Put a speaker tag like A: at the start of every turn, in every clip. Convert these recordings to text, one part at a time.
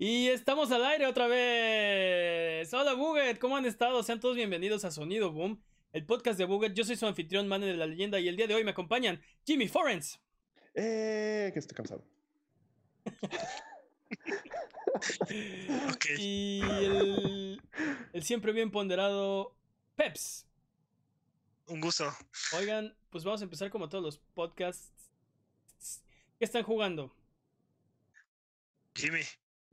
A: Y estamos al aire otra vez. Hola Buget, ¿cómo han estado? Sean todos bienvenidos a Sonido Boom, el podcast de Buget. Yo soy su anfitrión, Mane de la Leyenda, y el día de hoy me acompañan Jimmy Forens.
B: Eh, que estoy cansado.
A: Y el, el siempre bien ponderado Peps.
C: Un gusto.
A: Oigan, pues vamos a empezar como todos los podcasts. ¿Qué están jugando?
C: Jimmy.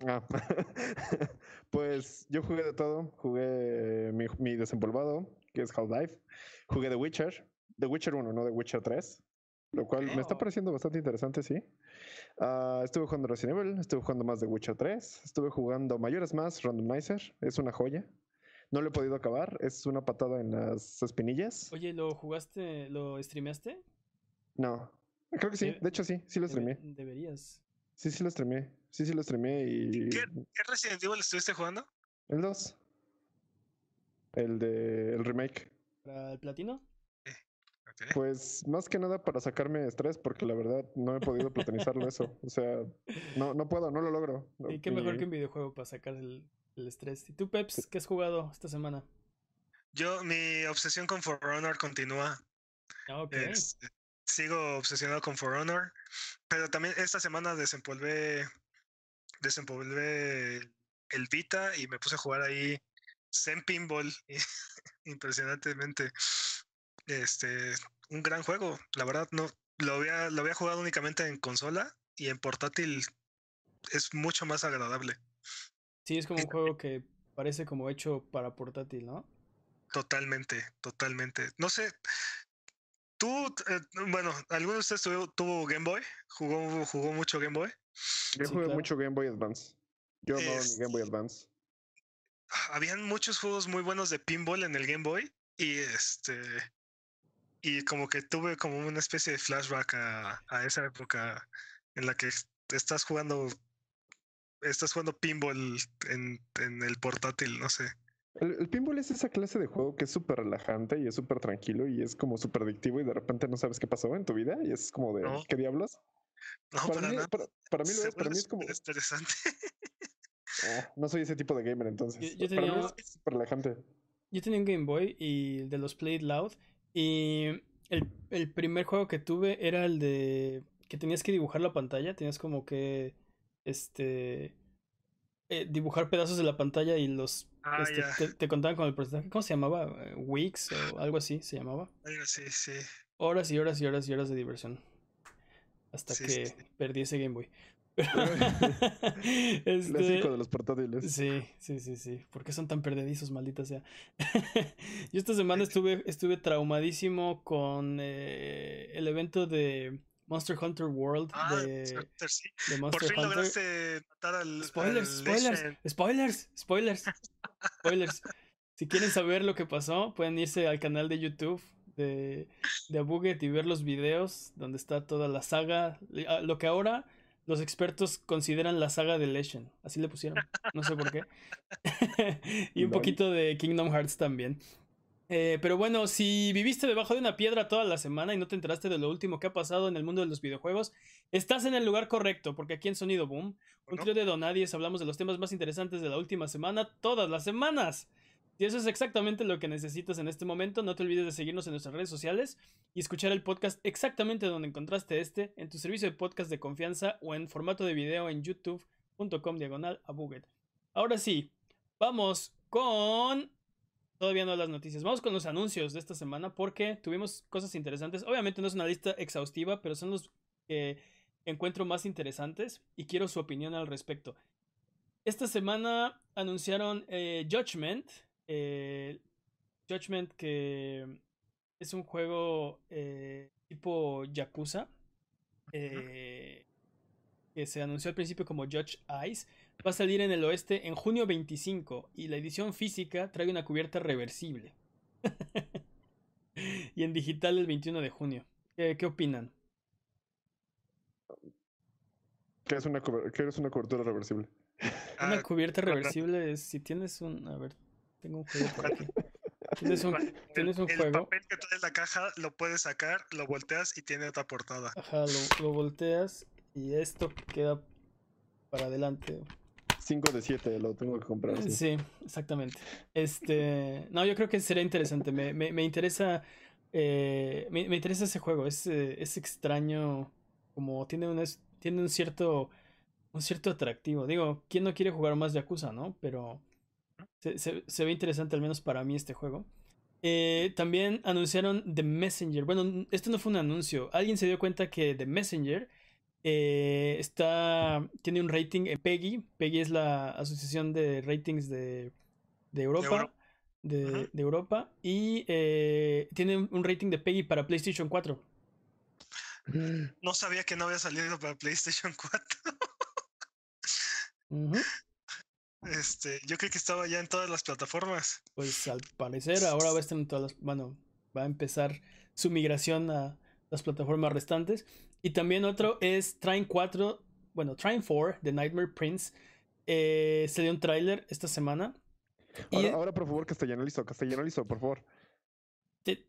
B: Ah, pues yo jugué de todo. Jugué mi, mi desempolvado, que es Half-Life. Jugué The Witcher. The Witcher 1, no The Witcher 3. Lo cual me está pareciendo bastante interesante, sí. Ah, estuve jugando Resident Evil, estuve jugando más The Witcher 3, estuve jugando Mayores Más Randomizer, es una joya. No lo he podido acabar, es una patada en las espinillas.
A: Oye, ¿lo jugaste, lo streameaste?
B: No, creo que sí, de hecho sí, sí lo streamé.
A: deberías.
B: Sí, sí lo streamé, sí, sí lo streamé y...
C: ¿Qué, ¿Qué Resident Evil estuviste jugando?
B: El 2. El de el remake.
A: ¿Para el platino?
C: Ok.
B: Pues más que nada para sacarme estrés, porque la verdad no he podido platonizarlo eso. O sea, no, no puedo, no lo logro.
A: Y qué mejor que un videojuego para sacar el, el estrés. ¿Y tú, Peps, qué has jugado esta semana?
C: Yo, mi obsesión con For Honor continúa.
A: Ah, ok.
C: Sigo obsesionado con For Honor. Pero también esta semana desempolvé, desempolvé el Vita y me puse a jugar ahí Zen Pinball. impresionantemente. Este, un gran juego. La verdad, no lo había, lo había jugado únicamente en consola y en portátil es mucho más agradable.
A: Sí, es como un juego que parece como hecho para portátil, ¿no?
C: Totalmente, totalmente. No sé, tú, eh, bueno, ¿alguno de ustedes tuvo, tuvo Game Boy? ¿Jugó, jugó mucho Game Boy?
B: Yo
A: Sí,
B: jugué
A: claro.
B: mucho Game Boy Advance. Yo amaba mi Game Boy Advance.
C: Habían muchos juegos muy buenos de pinball en el Game Boy y este y como que tuve como una especie de flashback a, a esa época en la que es- estás jugando estás jugando pinball en, en el portátil, no sé.
B: El, el pinball es esa clase de juego que es súper relajante y es súper tranquilo y es como súper adictivo y de repente no sabes qué pasó en tu vida y es como de,
C: No.
B: ¿qué diablos?
C: No,
B: para,
C: para
B: mí,
C: nada.
B: para, para mí lo es, para
C: vuelve
B: mí es como...
C: superinteresante.
B: Ah, no soy ese tipo de gamer entonces.
A: Yo- yo
B: para mí
A: tenía-
B: es súper relajante.
A: Yo tenía un Game Boy y el de los Play It Loud. Y el, el primer juego que tuve era el de que tenías que dibujar la pantalla. Tenías como que este eh, dibujar pedazos de la pantalla y los
C: Ah,
A: este, te, te contaban con el porcentaje. ¿Cómo se llamaba? Eh, Wix o algo así se llamaba.
C: Algo así, sí.
A: Horas y horas y horas y horas de diversión. Hasta
C: Sí,
A: que
C: sí, sí.
A: perdí ese Game Boy.
B: Clásico
A: Este,
B: de los portátiles.
A: Sí, sí, sí, sí. ¿Por qué son tan perdedizos, maldita sea? Yo esta semana estuve, estuve traumadísimo con eh, el evento de Monster Hunter World
C: Ah,
A: de,
C: Hunter, sí.
A: de
C: Por
A: Monster
C: fin
A: Hunter.
C: lograste matar al.
A: Spoilers,
C: al
A: spoilers, spoilers, spoilers, spoilers. Si quieren saber lo que pasó, pueden irse al canal de YouTube de, de Abuget y ver los videos donde está toda la saga. ah, Lo que ahora los expertos consideran la saga de Legend. Así le pusieron. No sé por qué. y un poquito de Kingdom Hearts también. Eh, pero bueno, si viviste debajo de una piedra toda la semana y no te enteraste de lo último que ha pasado en el mundo de los videojuegos, estás en el lugar correcto, porque aquí en Sonido Boom, un trío de donadies, hablamos de los temas más interesantes de la última semana, todas las semanas. Y eso es exactamente lo que necesitas en este momento. No te olvides de seguirnos en nuestras redes sociales y escuchar el podcast exactamente donde encontraste este, en tu servicio de podcast de confianza o en formato de video en youtube.com diagonal a Buget. Ahora sí, vamos con... Todavía no las noticias. Vamos con los anuncios de esta semana porque tuvimos cosas interesantes. Obviamente no es una lista exhaustiva, pero son los que encuentro más interesantes y quiero su opinión al respecto. Esta semana anunciaron eh, Judgment. eh, Judgment que es un juego eh, tipo Yakuza. que se anunció al principio como Judge Eyes. Va a salir en el oeste en junio 25 y la edición física trae una cubierta reversible. y en digital el 21 de junio. ¿Qué, qué opinan?
B: Que es una, que es una cobertura reversible.
A: Una
C: Ah,
A: cubierta
C: cuando-
A: reversible es si tienes un... A ver, tengo un juego por aquí. Tienes un, tienes un
C: el
A: juego.
C: papel que trae la caja lo puedes sacar, lo volteas y tiene otra portada.
A: Ajá, lo, lo volteas y esto queda para adelante.
B: 5 de 7 lo tengo que comprar. Sí.
A: exactamente. Este, no, yo creo que sería interesante. Me, me, me interesa, eh, me, me, interesa ese juego. Es, eh, es extraño, como tiene un, tiene un cierto, un cierto atractivo. Digo, ¿quién no quiere jugar más Yakuza, no? Pero se, se, se ve interesante al menos para mí este juego. Eh, también anunciaron The Messenger. Bueno, esto no fue un anuncio. Alguien se dio cuenta que The Messenger eh, está, tiene un rating en PEGI. PEGI es la asociación de ratings de, de Europa. De, de, Europa. Y eh, tiene un rating de PEGI para PlayStation 4.
C: No sabía que no había salido para PlayStation 4. Este, yo creo que estaba ya en todas las plataformas.
A: Pues al parecer ahora va a estar en todas las, bueno, va a empezar su migración a las plataformas restantes. Y también otro es Train 4, bueno, Train 4 de Nightmare Prince. Eh, se dio un tráiler esta semana.
B: Ahora, ahora, por favor, castellanalizo, castellanalizo, por favor.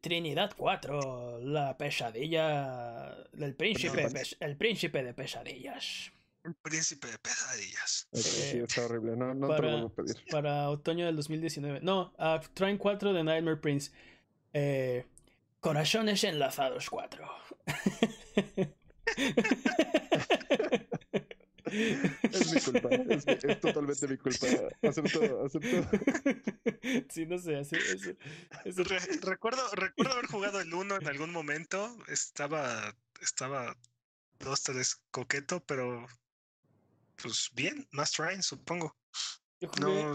A: Trinidad 4, la pesadilla del príncipe, el príncipe de pesadillas.
C: El príncipe de pesadillas.
B: sí, está horrible. No, no para, te lo voy a pedir.
A: Para otoño del 2019. No, a Train 4 de Nightmare Prince. Eh, corazones enlazados 4.
B: es mi culpa. Es, es, totalmente mi culpa. Acepto, acepto.
A: Sí, no sé.
C: Re, recuerdo, recuerdo haber jugado el 1 en algún momento. Estaba, estaba dos, tres coqueto, pero pues bien, más trying, supongo.
A: Yo jugué, no...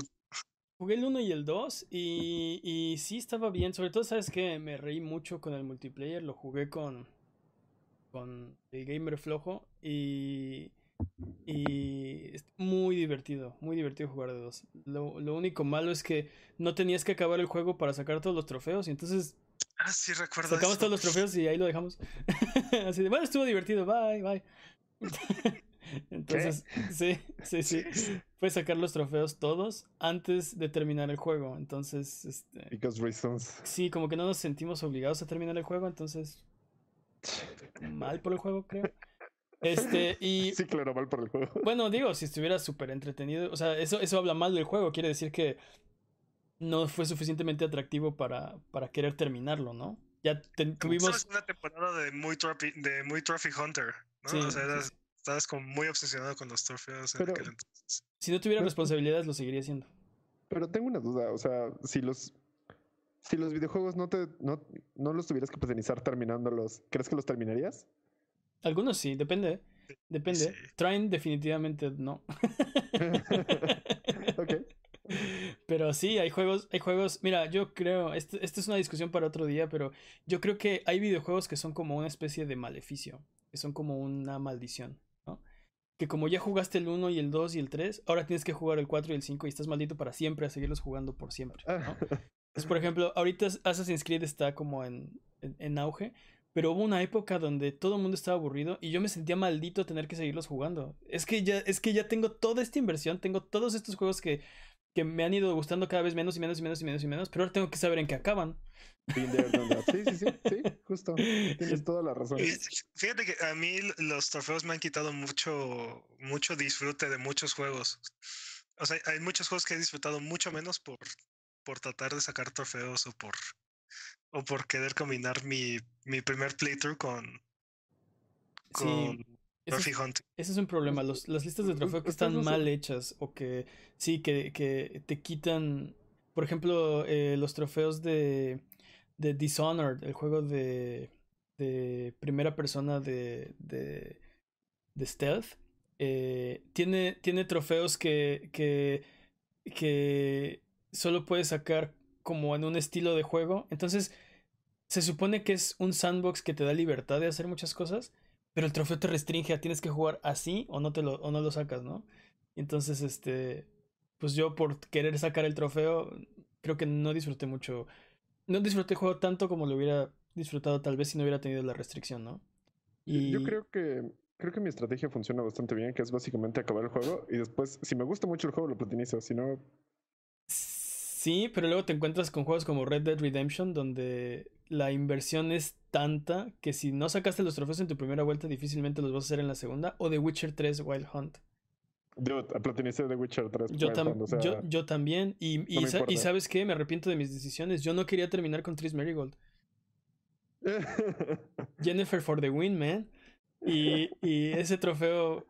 A: jugué el 1 y el 2 y, y sí estaba bien. Sobre todo, sabes que me reí mucho con el multiplayer. Lo jugué con, con el gamer flojo y, y es muy divertido, muy divertido jugar de dos. Lo, lo único malo es que no tenías que acabar el juego para sacar todos los trofeos y entonces
C: Ah, sí, recuerdo.
A: Sacamos todos los trofeos y ahí lo dejamos. Así de, bueno, estuvo divertido, bye, bye. Entonces, sí, sí, sí. Fue sacar los trofeos todos antes de terminar el juego. Entonces, este.
B: Because reasons.
A: Sí, como que no nos sentimos obligados a terminar el juego, entonces. Mal por el juego, creo. Este, y.
B: Sí, claro, mal por el juego.
A: Bueno, digo, si estuviera súper entretenido. O sea, eso, eso habla mal del juego. Quiere decir que no fue suficientemente atractivo para, para querer terminarlo, ¿no? Ya tuvimos.
C: una temporada de muy, trophy, de muy Trophy Hunter, ¿no? Sí, o sea, eras, estabas como muy obsesionado con los trofeos en aquel entonces.
A: Si no tuviera responsabilidades, lo seguiría haciendo.
B: Pero tengo una duda, o sea, si los. Si los videojuegos no te no, no los tuvieras que potenciar terminándolos, ¿crees que los terminarías?
A: Algunos sí, depende. Depende. Sí. Train definitivamente no. ok. Pero sí, hay juegos, hay juegos, mira, yo creo, esto, esto, es una discusión para otro día, pero yo creo que hay videojuegos que son como una especie de maleficio, que son como una maldición, ¿no? Que como ya jugaste el 1 y el 2 y el 3, ahora tienes que jugar el 4 y el 5 y estás maldito para siempre a seguirlos jugando por siempre, ¿no? Entonces, por ejemplo, ahorita Assassin's Creed está como en, en, en auge, pero hubo una época donde todo el mundo estaba aburrido y yo me sentía maldito tener que seguirlos jugando. Es que ya, es que ya tengo toda esta inversión, tengo todos estos juegos que que me han ido gustando cada vez menos y menos y menos y menos y menos, pero ahora tengo que saber en qué acaban.
B: Sí, sí, sí, sí, justo. Tienes toda la razón.
C: Fíjate que a mí los trofeos me han quitado mucho, mucho disfrute de muchos juegos. O sea, hay muchos juegos que he disfrutado mucho menos por, por tratar de sacar trofeos o por, o por querer combinar mi, mi primer playthrough con, con
A: sí. Ese es, ese es, un problema, Los, las listas de trofeo que están mal hechas o que sí, que, que te quitan, por ejemplo, eh, los trofeos de, de Dishonored, el juego de, de primera persona de, de, de stealth, eh, tiene, tiene trofeos que, que, que solo puedes sacar como en un estilo de juego. Entonces, se supone que es un sandbox que te da libertad de hacer muchas cosas pero el trofeo te restringe a tienes que jugar así o no te lo, o no lo sacas, ¿no? Entonces, este, pues yo por querer sacar el trofeo, creo que no disfruté mucho. No disfruté el juego tanto como lo hubiera disfrutado tal vez si no hubiera tenido la restricción, ¿no?
B: Y... Yo creo que creo que mi estrategia funciona bastante bien, que es básicamente acabar el juego y después, si me gusta mucho el juego, lo platinizo, si no...
A: Sí, pero luego te encuentras con juegos como Red Dead Redemption, donde la inversión es tanta que si no sacaste los trofeos en tu primera vuelta, difícilmente los vas a hacer en la segunda. O The Witcher 3 Wild Hunt.
B: Dude, platinicé The Witcher 3.
A: Yo, yo, yo, también. Y, y, y, sabes qué, me arrepiento de mis decisiones. Yo no quería terminar con Tris Marigold. Jennifer for the win, man. Y, y ese trofeo,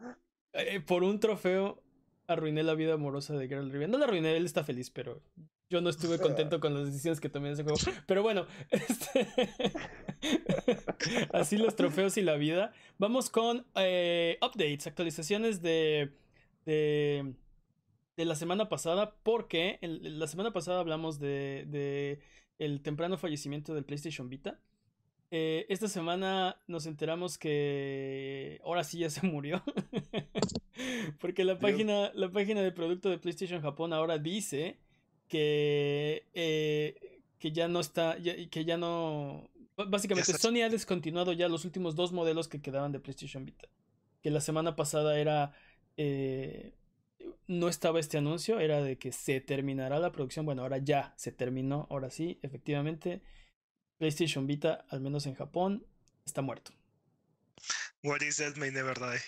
A: eh, por un trofeo, arruiné la vida amorosa de Geralt Rivia. No la arruiné, él está feliz, pero yo no estuve contento con las decisiones que tomé en ese juego. Pero bueno, este... así los trofeos y la vida. Vamos con eh, updates, actualizaciones de, de, de, la semana pasada, porque la semana pasada hablamos de, de el temprano fallecimiento del PlayStation Vita. Eh, esta semana nos enteramos que ahora sí ya se murió. Porque la página, la página de producto de PlayStation Japón ahora dice que, eh, que ya no está, que ya no... Básicamente, Sony ha descontinuado ya los últimos dos modelos que quedaban de PlayStation Vita. Que la semana pasada era... Eh, no estaba este anuncio, era de que se terminará la producción. Bueno, ahora ya se terminó, ahora sí, efectivamente. PlayStation Vita, al menos en Japón, está muerto.
C: What is that may never die.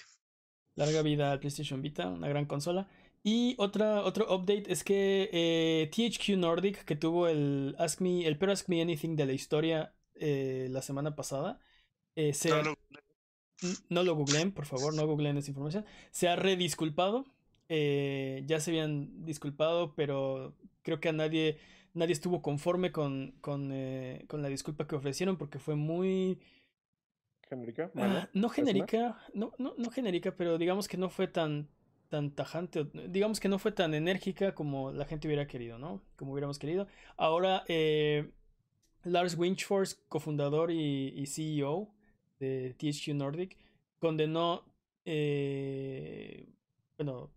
A: Larga vida al PlayStation Vita, una gran consola. Y otra, otro update es que eh, THQ Nordic, que tuvo el Ask Me, el Pero Ask Me Anything de la historia eh, la semana pasada, eh, se no, lo... no lo googleen, por favor, no googleen esa información. Se ha redisculpado. ya se habían disculpado, pero creo que a nadie nadie estuvo conforme con, con, eh, con la disculpa que ofrecieron porque fue muy...
B: ¿Genérica?
A: Ah, no genérica, no, no, no genérica, pero digamos que no fue tan, tan tajante, digamos que no fue tan enérgica como la gente hubiera querido, ¿no? Como hubiéramos querido. Ahora, eh, Lars Winchforce, cofundador y, CEO de THQ Nordic, condenó, eh, bueno,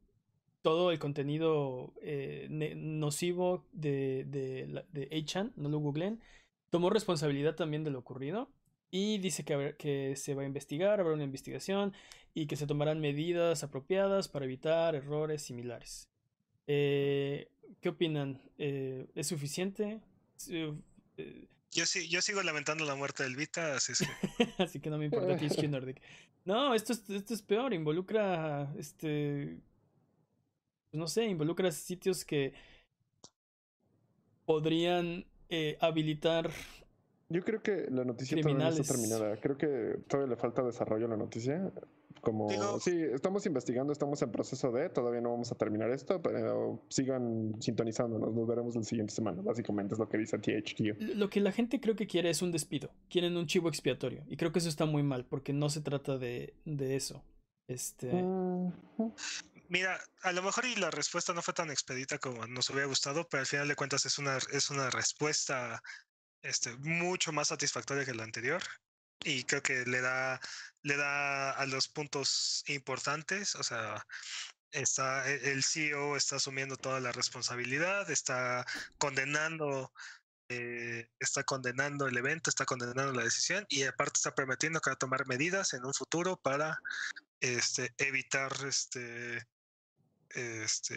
A: todo el contenido eh, nocivo de, de, de chan no lo googleen, tomó responsabilidad también de lo ocurrido y dice que, que se va a investigar, habrá una investigación y que se tomarán medidas apropiadas para evitar errores similares. Eh, ¿Qué opinan? Eh, ¿Es suficiente?
C: yo, sí, yo sigo lamentando la muerte del Vita, así,
A: así que no me importa THQ Nordic. No, esto es, esto es peor, involucra este pues, no sé, involucra sitios que podrían eh, habilitar.
B: Yo creo que la noticia todavía no está terminada. Creo que todavía le falta desarrollo a la noticia. Como, sí, estamos investigando, estamos en proceso de, todavía no vamos a terminar esto, pero sigan sintonizándonos, nos veremos la siguiente semana, básicamente es lo que dice THQ.
A: Lo que la gente creo que quiere es un despido, quieren un chivo expiatorio, y creo que eso está muy mal, porque no se trata de, de eso. Este...
C: Mira, a lo mejor y la respuesta no fue tan expedita como nos hubiera gustado, pero al final de cuentas es una, es una respuesta este, mucho más satisfactoria que la anterior. Y creo que le da, le da a los puntos importantes. O sea, está, e, el CEO está asumiendo toda la responsabilidad, está condenando eh, está condenando el evento, está condenando la decisión y aparte está prometiendo que va a tomar medidas en un futuro para este, evitar este, este,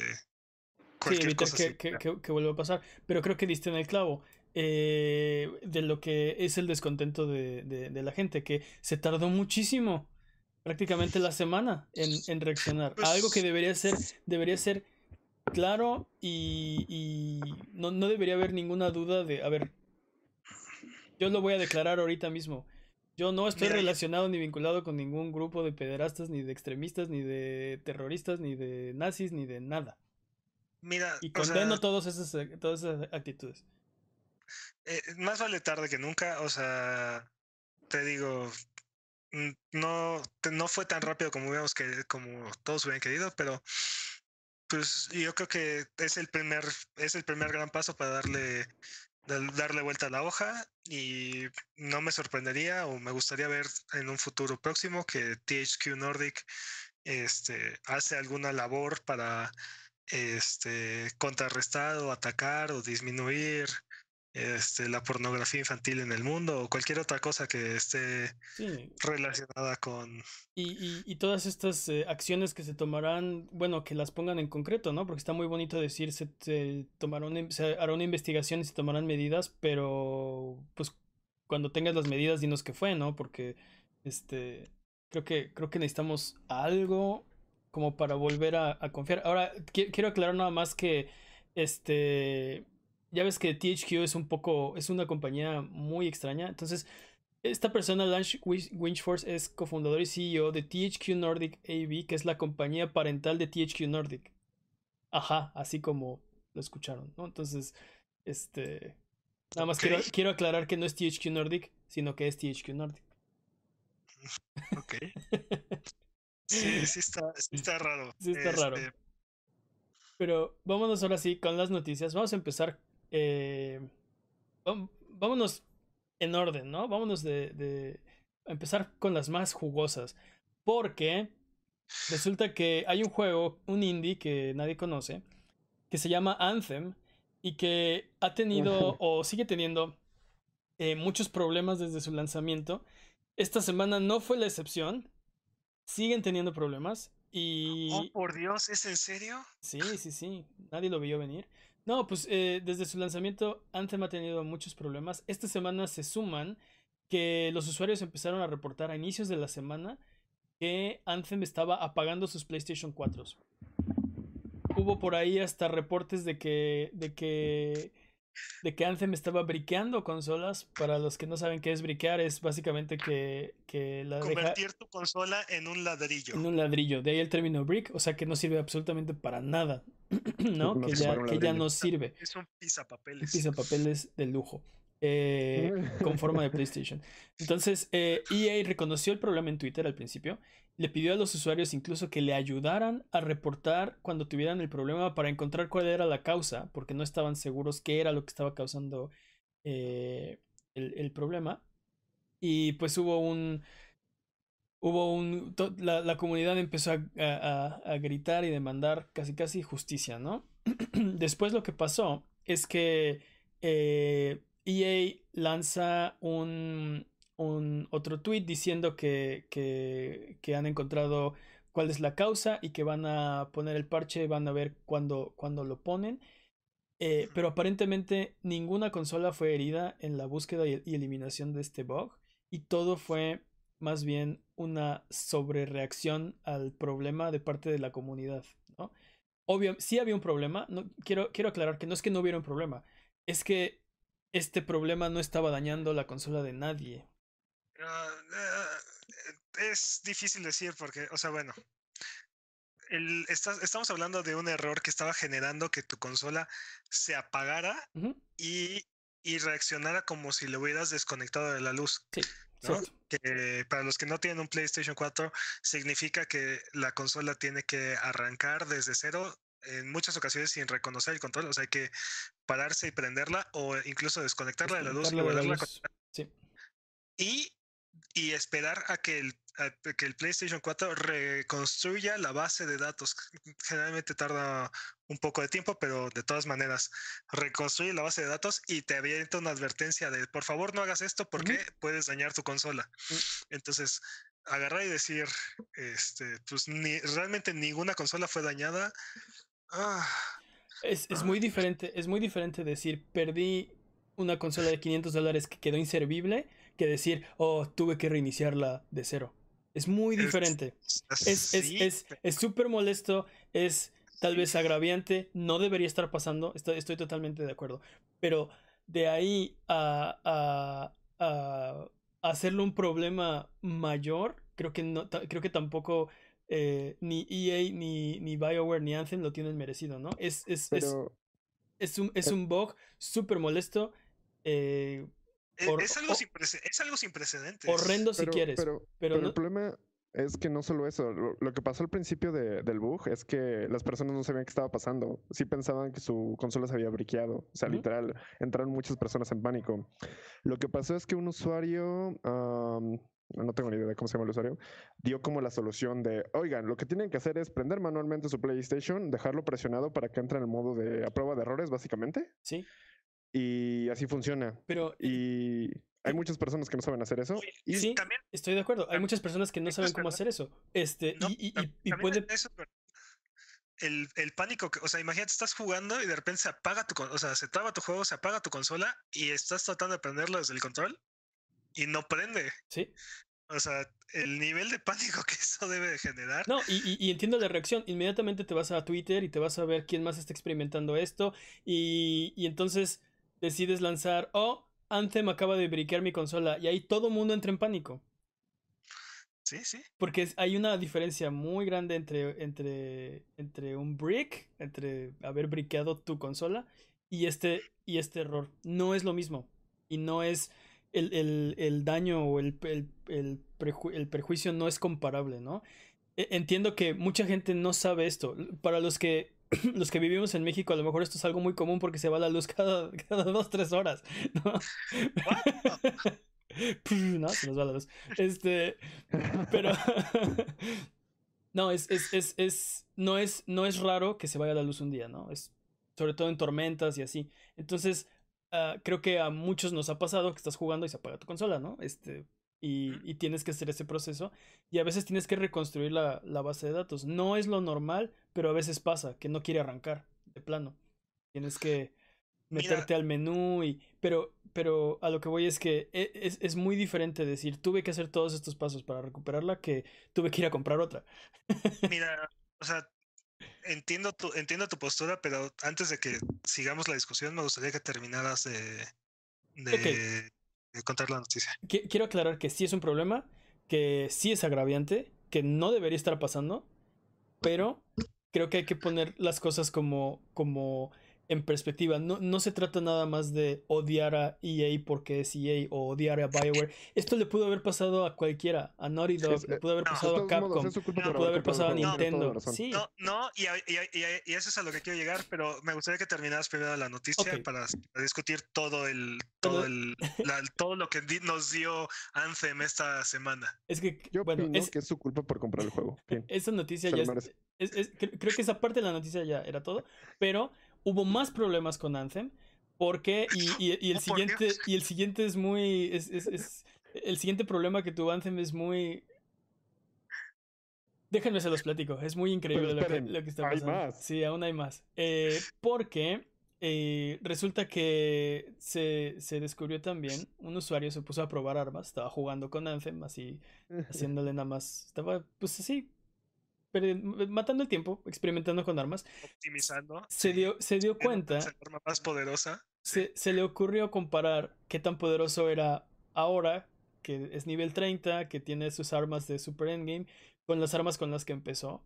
A: sí, evitar que, que, que, vuelva a pasar. Pero creo que diste en el clavo. Eh, de lo que es el descontento de, de, la gente, que se tardó muchísimo, prácticamente la semana, en, en reaccionar. algo que pues debería ser, debería ser claro y, y no, no, debería haber ninguna duda de, a ver, yo lo voy a declarar ahorita mismo. Yo no estoy relacionado ni vinculado con ningún grupo de pederastas, ni de extremistas, ni de terroristas, ni de nazis, ni de nada.
C: Mira,
A: y condeno todas, esas, todas esas actitudes.
C: Eh, más vale tarde que nunca, o sea, te digo, no, no fue tan rápido como hubiéramos que, como todos hubieran querido, pero pues yo creo que es el primer, es el primer gran paso para darle darle vuelta a la hoja y no me sorprendería o me gustaría ver en un futuro próximo que THQ Nordic este, hace alguna labor para este, contrarrestar o atacar o disminuir este, la pornografía infantil en el mundo o cualquier otra cosa que esté relacionada con...
A: Y, y, todas estas eh, acciones que se tomarán, bueno, que las pongan en concreto, ¿no? Porque está muy bonito decir, se, se, tomarán, se hará una investigación y se tomarán medidas, pero pues cuando tengas las medidas dinos qué fue, ¿no? Porque este creo que creo que necesitamos algo como para volver a, a confiar. Ahora, qui- quiero aclarar nada más que este. Ya ves que THQ es un poco. es una compañía muy extraña. Entonces, esta persona, Lance Winchforce, es cofundador y CEO de THQ Nordic AB, que es la compañía parental de THQ Nordic. Ajá, así como lo escucharon, ¿no? Entonces, este. Nada más quiero, quiero aclarar que no es THQ Nordic, sino que es THQ Nordic.
C: Ok. Sí, sí está, sí está raro.
A: Sí está raro.
C: Este,
A: Pero vámonos ahora sí con las noticias. Vamos a empezar. Eh, vámonos en orden, ¿no? Vámonos de, empezar con las más jugosas. Porque resulta que hay un juego, un indie que nadie conoce, que se llama Anthem y que ha tenido o sigue teniendo eh, muchos problemas desde su lanzamiento. Esta semana no fue la excepción. Siguen teniendo problemas y...
C: Oh, por Dios, ¿es en serio?
A: Sí, sí, sí. Nadie lo vio venir. No, pues eh, desde su lanzamiento Anthem ha tenido muchos problemas. Esta semana se suman que los usuarios empezaron a reportar a inicios de la semana que Anthem estaba apagando sus PlayStation 4. Hubo por ahí hasta reportes de que de que de que Anthem estaba briqueando consolas. Para los que no saben qué es briquear, es básicamente que, que la deja
C: Convertir tu consola en un ladrillo.
A: en un ladrillo. De ahí el término brick, o sea que no sirve absolutamente para nada. ¿No?
B: No
A: que ya, que ya no sirve.
C: Es un
A: Un
C: pisapapeles.
A: pisapapeles de lujo. eh, con forma de PlayStation. Entonces, eh, EA reconoció el problema en Twitter al principio. Le pidió a los usuarios incluso que le ayudaran a reportar cuando tuvieran el problema para encontrar cuál era la causa, porque no estaban seguros qué era lo que estaba causando eh, el, el problema. Y pues hubo un. Hubo un. La, la comunidad empezó a, a- a- gritar y demandar casi casi justicia, ¿no? Después lo que pasó es que eh, EA lanza un, un otro tweet diciendo que, que, han encontrado cuál es la causa y que van a poner el parche, van a ver cuándo, cuándo lo ponen. Eh, pero aparentemente ninguna consola fue herida en la búsqueda y, y eliminación de este bug y todo fue más bien una sobrereacción al problema de parte de la comunidad, ¿no? Obvio, sí había un problema, no, quiero, quiero aclarar que no es que no hubiera un problema, es que este problema no estaba dañando la consola de nadie.
C: Ah, es difícil decir porque, o sea, bueno, el, estás- estamos hablando de un error que estaba generando que tu consola se apagara y, y reaccionara como si lo hubieras desconectado de la luz.
A: Sí.
C: Que para los que no tienen un PlayStation 4, significa que la consola tiene que arrancar desde cero en muchas ocasiones sin reconocer el control. O sea, hay que pararse y prenderla o incluso desconectarla de la luz y volverla a.
A: Sí.
C: y, y esperar a que el, a que el PlayStation 4 reconstruya la base de datos. Generalmente tarda un poco de tiempo, pero de todas maneras, reconstruye la base de datos y te avienta una advertencia de por favor no hagas esto porque puedes dañar tu consola.
A: Mm.
C: Entonces, agarrar y decir, este, pues ni, realmente ninguna consola fue dañada. Ah,
A: Es, es
C: Ah.
A: muy diferente, es muy diferente decir perdí una consola de 500 dólares que quedó inservible que decir, oh, tuve que reiniciarla de cero. Es muy
C: Es-
A: diferente. Es es
C: sí,
A: es es súper molesto, es tal vez agraviante, no debería estar pasando, estoy, estoy totalmente de acuerdo. Pero de ahí a, a, a hacerlo un problema mayor, creo que no, creo que tampoco eh, ni EA ni, ni BioWare ni Anthem lo tienen merecido, ¿no? Es, es, es,
B: Pero
A: es un, es
B: eh,
A: un bug súper molesto, eh,
C: e-
A: hor-
C: es, algo sin es algo sin precedentes.
A: horrendo si
B: pero,
A: quieres,
B: pero,
A: pero
B: pero
A: no-
B: el problema es que no solo eso. Lo, lo que pasó al principio de- del bug es que las personas no sabían qué estaba pasando. Sí pensaban que su consola se había briqueado. O sea, literal, entraron muchas personas en pánico. Lo que pasó es que un usuario, am, no tengo ni idea de cómo se llama el usuario, dio como la solución de, oigan, lo que tienen que hacer es prender manualmente su PlayStation, dejarlo presionado para que entre en el modo de a prueba de errores, básicamente.
A: sí,
B: Y así funciona.
A: pero
B: Y hay muchas personas que no saben hacer eso. Y
A: sí,
C: también
A: estoy de acuerdo. Hay muchas personas que no saben cómo hacer eso. Este,
C: No,
A: y, y- y- y puede.
C: eso, el, el pánico, que, o sea, imagínate, estás jugando y de repente se apaga tu, o sea, se traba tu juego, se apaga tu consola y estás tratando de prenderlo desde el control y no prende.
A: Sí,
C: O sea, el nivel de pánico que eso debe de generar.
A: No, y, y, entiendo la reacción. Inmediatamente te vas a Twitter y te vas a ver quién más está experimentando esto. Y, y entonces decides lanzar, oh, Anthem acaba de briquear mi consola. Y ahí todo el mundo entra en pánico.
C: Sí, sí.
A: Porque hay una diferencia muy grande entre, entre, entre un brick, entre haber briqueado tu consola y este, y este error. No es lo mismo. Y no es. El, el, el daño o el, el, el, el, perjuicio no es comparable, ¿no? E, entiendo que mucha gente no sabe esto. Para los que, los que vivimos en México, a lo mejor esto es algo muy común porque se va la luz cada, dos, tres horas, ¿no? no, se nos va la luz. Este, pero... no, es, es, es, es, no, es, no es raro que se vaya la luz un día, ¿no? Es sobre todo en tormentas y así. Entonces, uh, creo que a muchos nos ha pasado que estás jugando y se apaga tu consola, ¿no? Este, y, y tienes que hacer ese proceso. Y a veces tienes que reconstruir la, la, base de datos. No es lo normal, pero a veces pasa que no quiere arrancar de plano. Tienes que meterte Mira. al menú y... Pero, pero a lo que voy es que e, es, es, muy diferente decir, tuve que hacer todos estos pasos para recuperarla que tuve que ir a comprar otra.
C: Mira, o sea, entiendo tu, entiendo tu postura, pero antes de que sigamos la discusión, me gustaría que terminaras de, de, okay. De contar la noticia.
A: Qu quiero aclarar que sí es un problema, que sí es agraviante, que no debería estar pasando, pero creo que hay que poner las cosas como, como en perspectiva. No, no se trata nada más de odiar a EA porque es EA o odiar a Bioware. Esto le pudo haber pasado a cualquiera, a Naughty Dog, le pudo haber pasado no, a Capcom, modos, le pudo haber pasado a Nintendo.
C: No,
A: sí.
C: no, no y, y, y, y, eso es a lo que quiero llegar, pero me gustaría que terminaras primero la noticia okay. para, para, discutir todo el todo el la, todo lo que di, nos dio Anthem esta semana.
A: Es que
B: yo
A: bueno,
B: opino es, que es su culpa por comprar el juego. Bien.
A: Esa noticia ya es, es, es, creo que esa parte de la noticia ya era todo, pero hubo más problemas con Anthem. Porque, y, y, y el siguiente, y el siguiente es muy. Es, es, es, el siguiente problema que tuvo Anthem es muy. Déjenme se los platico. Es muy increíble esperen, lo, que, lo que, está pasando.
B: Hay más.
A: Sí, aún hay más. Eh, porque eh, resulta que se, se, descubrió también. Un usuario se puso a probar armas. Estaba jugando con Anthem, así. Haciéndole nada más. Estaba, pues así, matando el tiempo, experimentando con armas.
C: Optimizando.
A: Se dio, se dio cuenta.
C: Arma más poderosa.
A: Se, se, le ocurrió comparar qué tan poderoso era ahora, que es nivel 30, que tiene sus armas de Super Endgame, con las armas con las que empezó.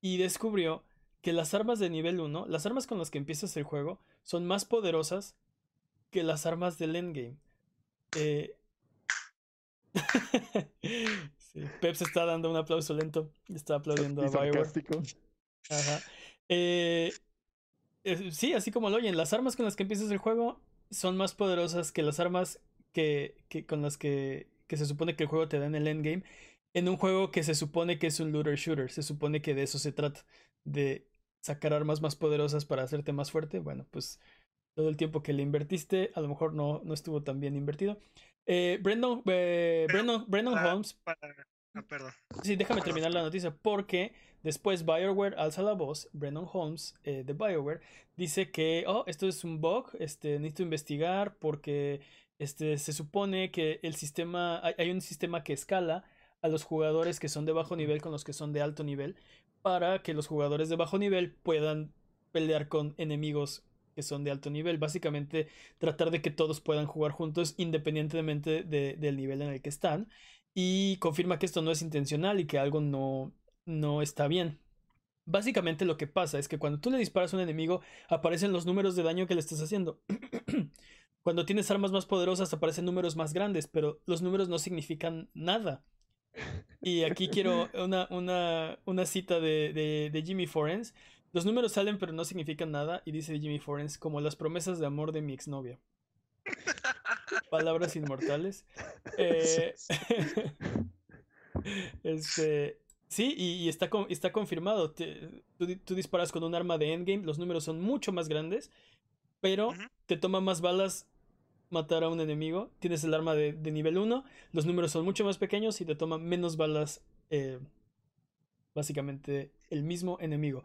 A: Y descubrió que las armas de nivel 1, las armas con las que empiezas el juego, son más poderosas que las armas del Endgame. Eh... Sí. Pep se está dando un aplauso lento. Está aplaudiendo a Bioware. Ajá. Eh, eh, sí, así como lo oyen, las armas con las que empiezas el juego son más poderosas que las armas que, que con las que, que, se supone que el juego te da en el endgame. En un juego que se supone que es un looter shooter. Se supone que de eso se trata. De sacar armas más poderosas para hacerte más fuerte. Bueno, pues todo el tiempo que le invertiste a lo mejor no, no estuvo tan bien invertido. Eh, Brandon, eh, Brandon, Brandon
C: para,
A: Holmes.
C: Para, ah, perdón.
A: Sí, déjame perdón. terminar la noticia. Porque después BioWare alza la voz. Brandon Holmes eh, de BioWare dice que, oh, esto es un bug. Este, necesito investigar porque este, se supone que el sistema. Hay, hay un sistema que escala a los jugadores que son de bajo nivel con los que son de alto nivel. Para que los jugadores de bajo nivel puedan pelear con enemigos que son de alto nivel. Básicamente tratar de que todos puedan jugar juntos independientemente de, del nivel en el que están. Y confirma que esto no es intencional y que algo no, no está bien. Básicamente lo que pasa es que cuando tú le disparas a un enemigo aparecen los números de daño que le estás haciendo. cuando tienes armas más poderosas aparecen números más grandes, pero los números no significan nada. Y aquí quiero una, una, una cita de, de, de Jimmy Forens los números salen pero no significan nada y dice Jimmy Forens como las promesas de amor de mi exnovia. Palabras inmortales. Eh, este, sí, y, y está, está, confirmado. Te, tú, tú, disparas con un arma de endgame, los números son mucho más grandes, pero uh -huh. te toma más balas matar a un enemigo. Tienes el arma de, de, nivel 1, los números son mucho más pequeños y te toma menos balas. Eh, básicamente el mismo enemigo.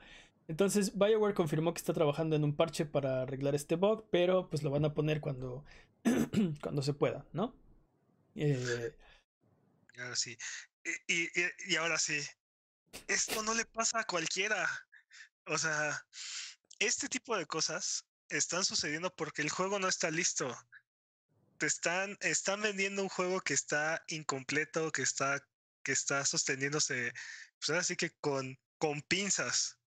A: Entonces, BioWare confirmó que está trabajando en un parche para arreglar este bug, pero pues lo van a poner cuando, cuando se pueda, ¿no? Eh,
C: Ahora sí. Y, ahora sí. Esto no le pasa a cualquiera. O sea, este tipo de cosas están sucediendo porque el juego no está listo. Te están, están vendiendo un juego que está incompleto, que está, que está sosteniéndose, pues así que con, con pinzas.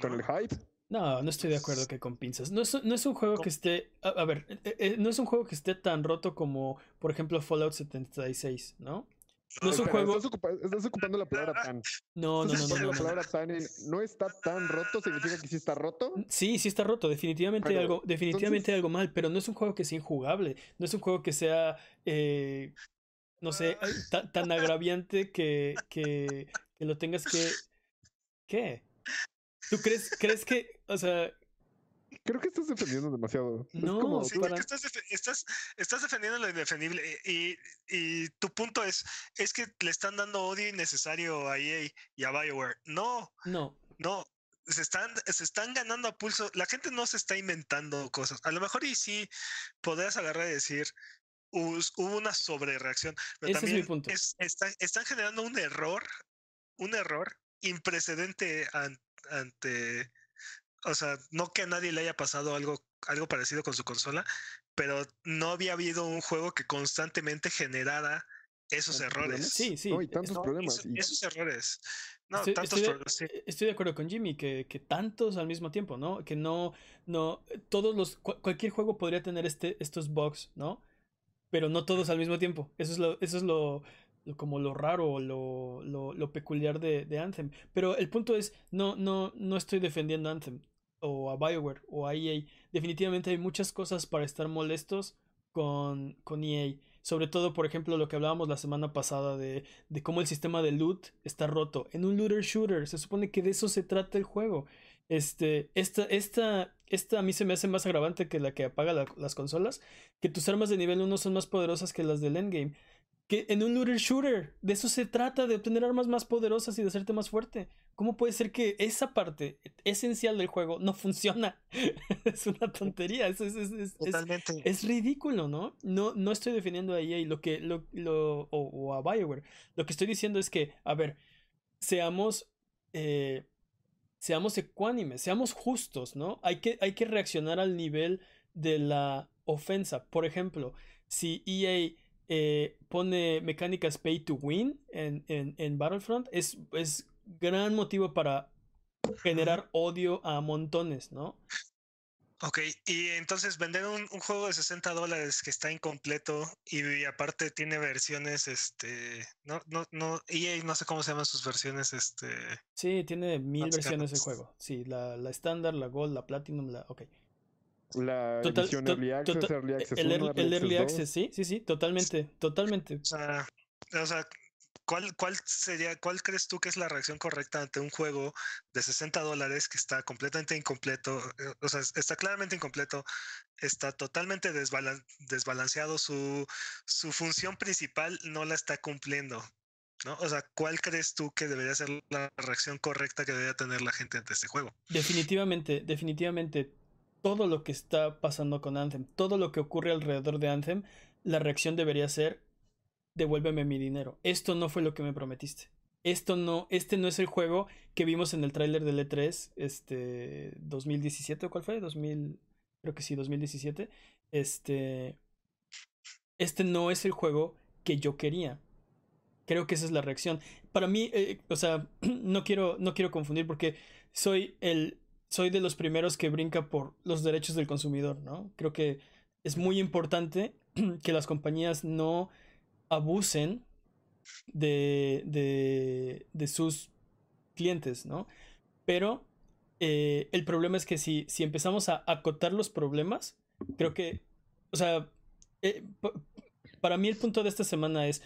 B: Con el hype.
A: No, no estoy de acuerdo que con pinzas. No es, no es un juego que esté. A, a ver, eh, eh, no es un juego que esté tan roto como, por ejemplo, Fallout 76, ¿no? No es un
B: Espera,
A: juego.
B: Estás, ocupa- estás ocupando la palabra tan.
A: No, no, no, no,
B: la
A: no.
B: palabra tan. en- No está tan roto, significa que sí está roto.
A: Sí, sí está roto. Definitivamente hay
B: Pero,
A: algo, definitivamente hay
B: entonces-
A: algo mal, pero no es un juego que sea injugable. No es un juego que sea, eh, no sé,
C: Ah.
A: eh, ta- tan agraviante que, que, que lo tengas que. ¿Qué? ¿Tú crees, crees que, o sea,
B: Creo que estás defendiendo demasiado. Es
A: No,
B: como,
C: Sí,
A: para-
C: porque estás, estás, estás defendiendo lo indefendible y, y tu punto es, es que le están dando odio innecesario a EA y a BioWare. No,
A: no.
C: no, se están, se están ganando a pulso. La gente no se está inventando cosas. A lo mejor y sí podrías agarrar y decir, "Us- hubo una sobrereacción, pero
A: Ese es mi
C: también
A: punto.
C: es- está- están generando un error, un error imprecedente ante, o sea, no que a nadie le haya pasado algo, algo parecido con su consola, pero no había habido un juego que constantemente generara esos errores.
A: Sí, sí.
B: No, y tantos
C: No,
B: problemas.
C: esos errores. No,
A: Estoy,
C: tantos
A: estoy de,
C: problemas. sí.
A: eh, estoy de acuerdo con Jimmy que, que tantos al mismo tiempo, ¿no? Que no, no, todos los, cu- cualquier juego podría tener este, estos bugs, ¿no? Pero no todos al mismo tiempo. Eso es lo, eso es lo- como lo raro, o lo, lo, lo peculiar de, Anthem. Pero el punto es, no, no, no estoy defendiendo a Anthem o a BioWare o a EA. Definitivamente hay muchas cosas para estar molestos con, con EA. Sobre todo, por ejemplo, lo que hablábamos la semana pasada de, de cómo el sistema de loot está roto. En un looter shooter, se supone que de eso se trata el juego. Este, esta, esta, esta a mí se me hace más agravante que la que apaga la- las consolas. Que tus armas de nivel 1 son más poderosas que las del endgame. Que en un looter shooter, de eso se trata, de obtener armas más poderosas y de hacerte más fuerte. ¿Cómo puede ser que esa parte esencial del juego no funciona? es una tontería. Es, es, es- es- es-
C: Totalmente.
A: es ridículo, ¿no? No, no estoy defendiendo a EA lo que, lo, lo- o, o a BioWare. Lo que estoy diciendo es que, a ver, seamos, eh, seamos ecuánimes, seamos justos, ¿no? Hay que, hay que reaccionar al nivel de la ofensa. Por ejemplo, si EA eh, pone mecánicas pay to win en, en, en Battlefront, es, es gran motivo para generar odio a montones, ¿no?
C: Ok, y entonces vender un, un juego de 60 dólares que está incompleto y, aparte tiene versiones, este, no, no, no, EA no sé cómo se llaman sus versiones, este,
A: Sí, tiene mil versiones del
C: caras.
A: juego. Sí, la, la estándar, la gold, la platinum, la. Ok.
B: La
A: Total-
B: edición
A: to-
B: Early Access,
A: total-
B: Early Access
A: el,
B: 1,
A: ear- el Early
B: 2.
A: Access, sí, sí, sí, totalmente, totalmente.
C: o sea, o sea, ¿cuál, cuál sería, cuál crees tú que es la reacción correcta ante un juego de 60 dólares que está completamente incompleto, o sea, está claramente incompleto, está totalmente desbalan- desbalanceado, su, su función principal no la está cumpliendo, ¿no? O sea, ¿cuál crees tú que debería ser la reacción correcta que debería tener la gente ante este juego?
A: Definitivamente, definitivamente, todo lo que está pasando con Anthem, todo lo que ocurre alrededor de Anthem, la reacción debería ser: devuélveme mi dinero. Esto no fue lo que me prometiste. Esto no, este no es el juego que vimos en el tráiler del E3, este, 2017, ¿cuál fue? 2000, creo que sí, 2017. Este, este no es el juego que yo quería. Creo que esa es la reacción. Para mí, eh, o sea, no quiero, no quiero confundir porque soy el, soy de los primeros que brinca por los derechos del consumidor, ¿no? Creo que es muy importante que las compañías no abusen de, de, de sus clientes, ¿no? Pero eh, el problema es que si, si empezamos a acotar los problemas, creo que, o sea, eh, pa- para mí el punto de esta semana es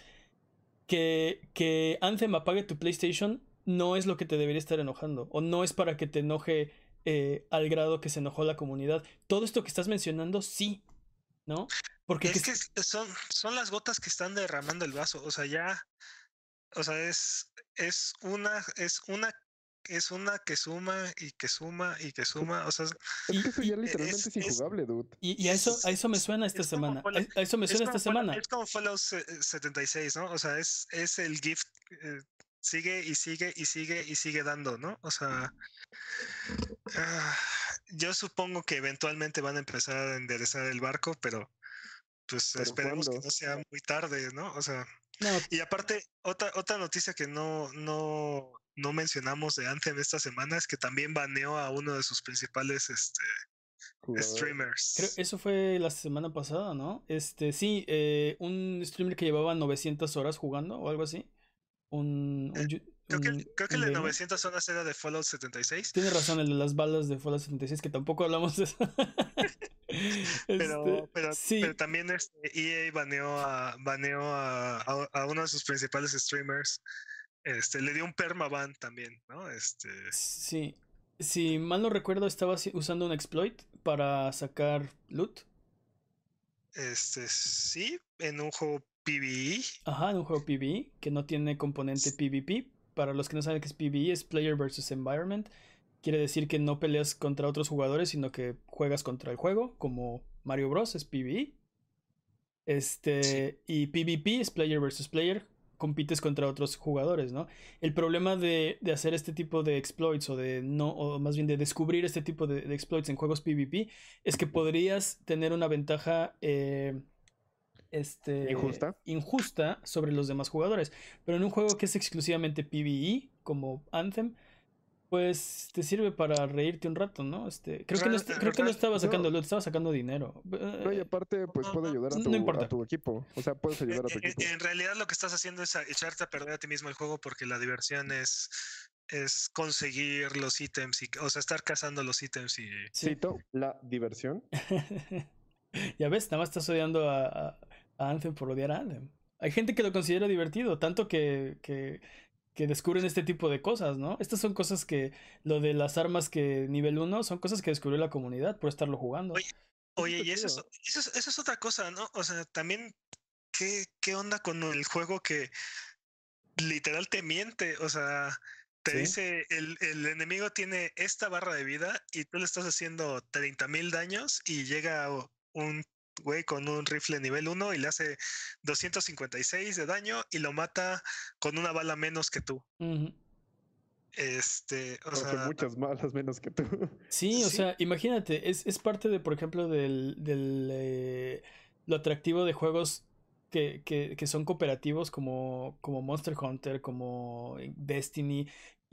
A: que, que Anthem apague tu PlayStation no es lo que te debería estar enojando, o no es para que te enoje eh, al grado que se enojó la comunidad. Todo esto que estás mencionando, sí, ¿no? Porque
C: Es
A: que-
C: que es- son, son las gotas que están derramando el vaso. O sea, ya. O sea, es, es una, es una es una que suma y que suma y que suma. O sea,
B: es que eso ya literalmente es, injugable, dude.
A: Y, a eso, a eso me suena esta semana. a eso me suena esta semana.
C: Es como Fallout 76, ¿no? O sea, es, es el gift. Eh, sigue y sigue y sigue y sigue dando, ¿no? O sea, ah, yo supongo que eventualmente van a empezar a enderezar el barco, pero pues esperemos que no sea muy tarde, ¿no? O sea, y aparte, otra, otra noticia que no, no, no mencionamos de Anthem esta semana es que también baneó a uno de sus principales este, streamers.
A: Creo eso fue la semana pasada, ¿no? Este, sí, eh, un streamer que llevaba 900 horas jugando o algo así. Un,
C: creo, que, creo que el de 900 horas era de Fallout 76.
A: Tiene razón, el de las balas de Fallout 76, que tampoco hablamos de eso.
C: pero, este, pero, sí. pero, también este EA baneó, a, baneó a, a, uno de sus principales streamers. Este, le dio un permaban también, ¿no? Este...
A: Sí. Si mal no recuerdo, estaba usando un exploit para sacar loot.
C: Este, sí, en un juego PvE.
A: Ajá, en un juego PvE que no tiene componente PvP. Para los que no saben qué es PvE, es Player versus Environment. Quiere decir que no peleas contra otros jugadores, sino que juegas contra el juego, como Mario Bros. es PvE. Este, y PvP es Player versus Player, compites contra otros jugadores, ¿no? El problema de, hacer este tipo de exploits o de no, o más bien de descubrir este tipo de, exploits en juegos PvP es que podrías tener una ventaja eh, este,
B: injusta.
A: injusta sobre los demás jugadores. Pero en un juego que es exclusivamente PvE, como Anthem, pues te sirve para reírte un rato, ¿no? Este, creo que no, creo que no estaba sacando loot, estaba sacando dinero.
B: No, y aparte, pues puede ayudar a tu, a tu, equipo. O sea, puedes ayudar a tu equipo.
C: En, realidad lo que estás haciendo es echarte a perder a ti mismo el juego porque la diversión es, es conseguir los ítems, y, o sea, estar cazando los ítems y...
B: Cito, la diversión.
A: ya ves, nada más estás odiando a, a, a Anthem por odiar a Anthem. Hay gente que lo considera divertido, tanto que, que que descubren este tipo de cosas, ¿no? Estas son cosas que, lo de las armas que nivel 1, son cosas que descubrió la comunidad por estarlo jugando.
C: Oye, y eso es, eso, es, otra cosa, ¿no? O sea, también, ¿qué, ¿qué onda con el juego que literal te miente? O sea, te dice, el, el, enemigo tiene esta barra de vida y tú le estás haciendo 30 mil daños y llega un güey con un rifle nivel 1 y le hace 256 de daño y lo mata con una bala menos que tú. Este, o sea,
B: muchas balas menos que tú.
A: Sí, o sea, imagínate, es, es, parte de, por ejemplo, del, del eh, lo atractivo de juegos que, que, que, son cooperativos como, como Monster Hunter, como Destiny,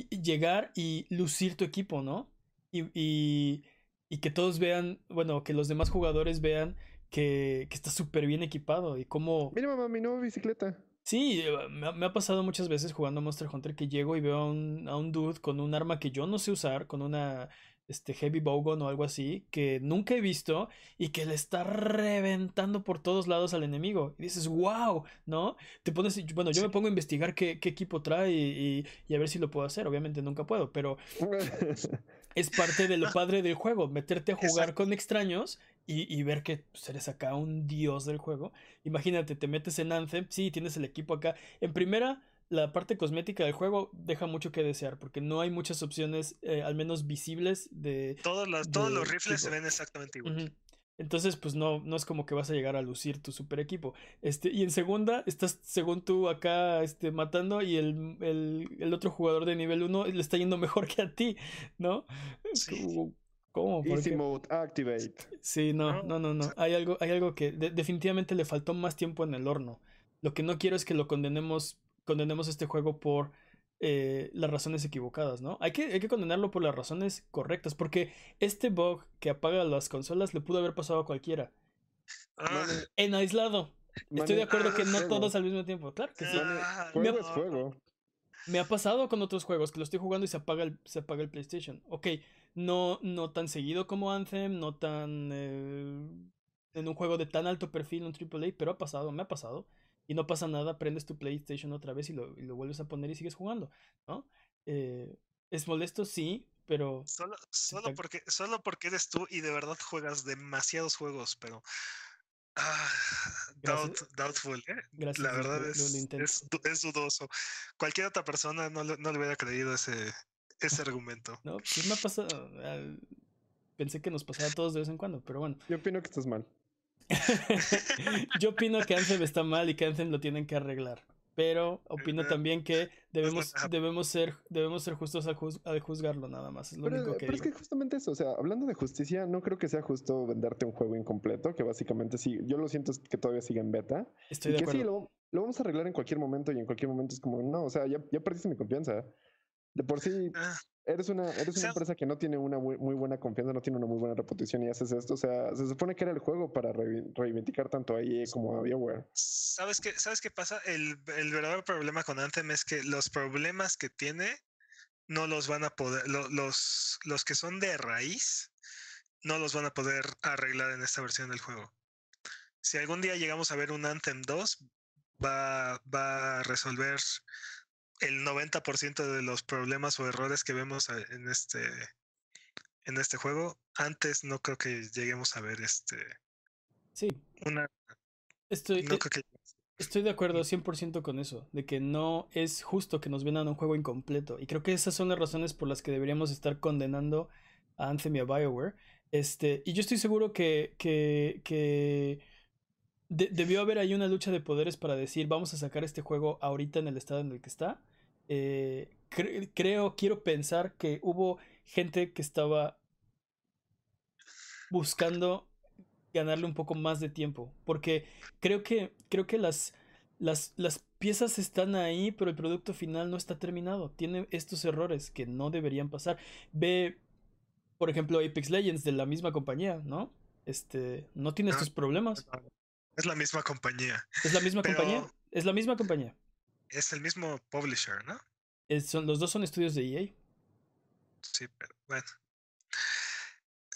A: llegar y lucir tu equipo, ¿no? Y, y, y que todos vean, bueno, que los demás jugadores vean que, está súper bien equipado y como...
B: Mira, mamá, mi nueva bicicleta.
A: Sí, eh, me ha, pasado muchas veces jugando Monster Hunter que llego y veo a un, a un dude con un arma que yo no sé usar, con una este Heavy Bowgun o algo así, que nunca he visto y que le está reventando por todos lados al enemigo. Y dices, wow, ¿no? Te pones, bueno, yo me pongo a investigar qué, qué equipo trae y, y, a ver si lo puedo hacer. Obviamente nunca puedo, pero es parte de lo padre del juego, meterte a jugar con extraños y, ver que pues, eres acá un dios del juego. Imagínate, te metes en Anthem, sí, tienes el equipo acá. En primera, la parte cosmética del juego deja mucho que desear, porque no hay muchas opciones, eh, al menos visibles, de...
C: Todos los, todos los rifles se ven exactamente igual.
A: Entonces, pues no, no es como que vas a llegar a lucir tu super equipo. Este, y en segunda, estás, según tú, acá este, matando y el, el, el otro jugador de nivel 1 le está yendo mejor que a ti, ¿no? Sí. ¿Cómo?
B: Easy mode activate.
A: Sí, no, no, no, no. Hay algo, hay algo que definitivamente le faltó más tiempo en el horno. Lo que no quiero es que lo condenemos, condenemos este juego por eh, las razones equivocadas, ¿no? Hay que, hay que condenarlo por las razones correctas, porque este bug que apaga las consolas le pudo haber pasado a cualquiera. Ah. En aislado. Estoy de acuerdo que no todos al mismo tiempo. Claro que sí.
B: Juego es juego.
A: Me ha pasado con otros juegos que lo estoy jugando y se apaga el, se apaga el PlayStation. Ok, no, no tan seguido como Anthem, no tan... Eh, en un juego de tan alto perfil, un AAA, pero ha pasado, me ha pasado. Y no pasa nada, prendes tu PlayStation otra vez y lo, y lo vuelves a poner y sigues jugando, ¿no? Eh, es molesto, sí, pero...
C: Solo, solo, porque, solo porque eres tú y de verdad juegas demasiados juegos, pero... Ah, doubtful, ¿eh? La verdad es, es, dudoso. Cualquier otra persona no, no le hubiera creído ese, ese argumento.
A: No, sí me ha pasado. al- Pensé que nos pasaba a todos de vez en cuando, pero bueno.
B: Yo opino que estás mal.
A: Yo opino que Anthem está mal y que Anthem lo tienen que arreglar. Pero opino también que debemos, debemos, ser, debemos ser justos al, juz- al juzgarlo nada más. Es lo
B: Pero,
A: único que
B: pero es
A: digo.
B: que justamente eso, o sea, hablando de justicia, no creo que sea justo venderte un juego incompleto, que básicamente sí, yo lo siento es que todavía sigue en beta.
A: Estoy
B: y
A: de
B: que sí,
A: acuerdo.
B: lo, lo vamos a arreglar en cualquier momento y en cualquier momento es como, no, o sea, ya, ya perdiste mi confianza. De por sí,
C: Ah,
B: eres una, eres una
C: sea-
B: empresa que no tiene una muy, muy buena confianza, no tiene una muy buena reputación y haces esto. O sea, se supone que era el juego para reivi- reivindicar tanto a EA como a BioWare.
C: ¿Sabes qué, ¿Sabes qué pasa? El, el verdadero problema con Anthem es que los problemas que tiene no los van a poder, lo- los, los que son de raíz, no los van a poder arreglar en esta versión del juego. Si algún día llegamos a ver un Anthem 2, va, va a resolver el 90% de los problemas o errores que vemos en este, en este juego. Antes no creo que lleguemos a ver este
A: Sí,
C: una.
A: estoy,
C: No
A: eh,
C: creo que
A: estoy de acuerdo 100% con eso. De que no es justo que nos vendan un juego incompleto. Y creo que esas son las razones por las que deberíamos estar condenando a Anthem y a BioWare. Este, y yo estoy seguro que, que, que de- debió haber ahí una lucha de poderes para decir, vamos a sacar este juego ahorita en el estado en el que está. Eh, cre- creo, quiero pensar que hubo gente que estaba buscando ganarle un poco más de tiempo. Porque creo que, creo que las, las, las piezas están ahí, pero el producto final no está terminado. Tiene estos errores que no deberían pasar. Ve, por ejemplo, Apex Legends de la misma compañía, ¿no? Este, no tiene
C: Ah,
A: estos problemas.
C: Es la misma compañía.
A: Es la misma
C: pero-
A: compañía. Es la misma compañía.
C: Es el mismo publisher, ¿no?
A: Es- son, los dos son estudios de EA.
C: Sí, pero bueno.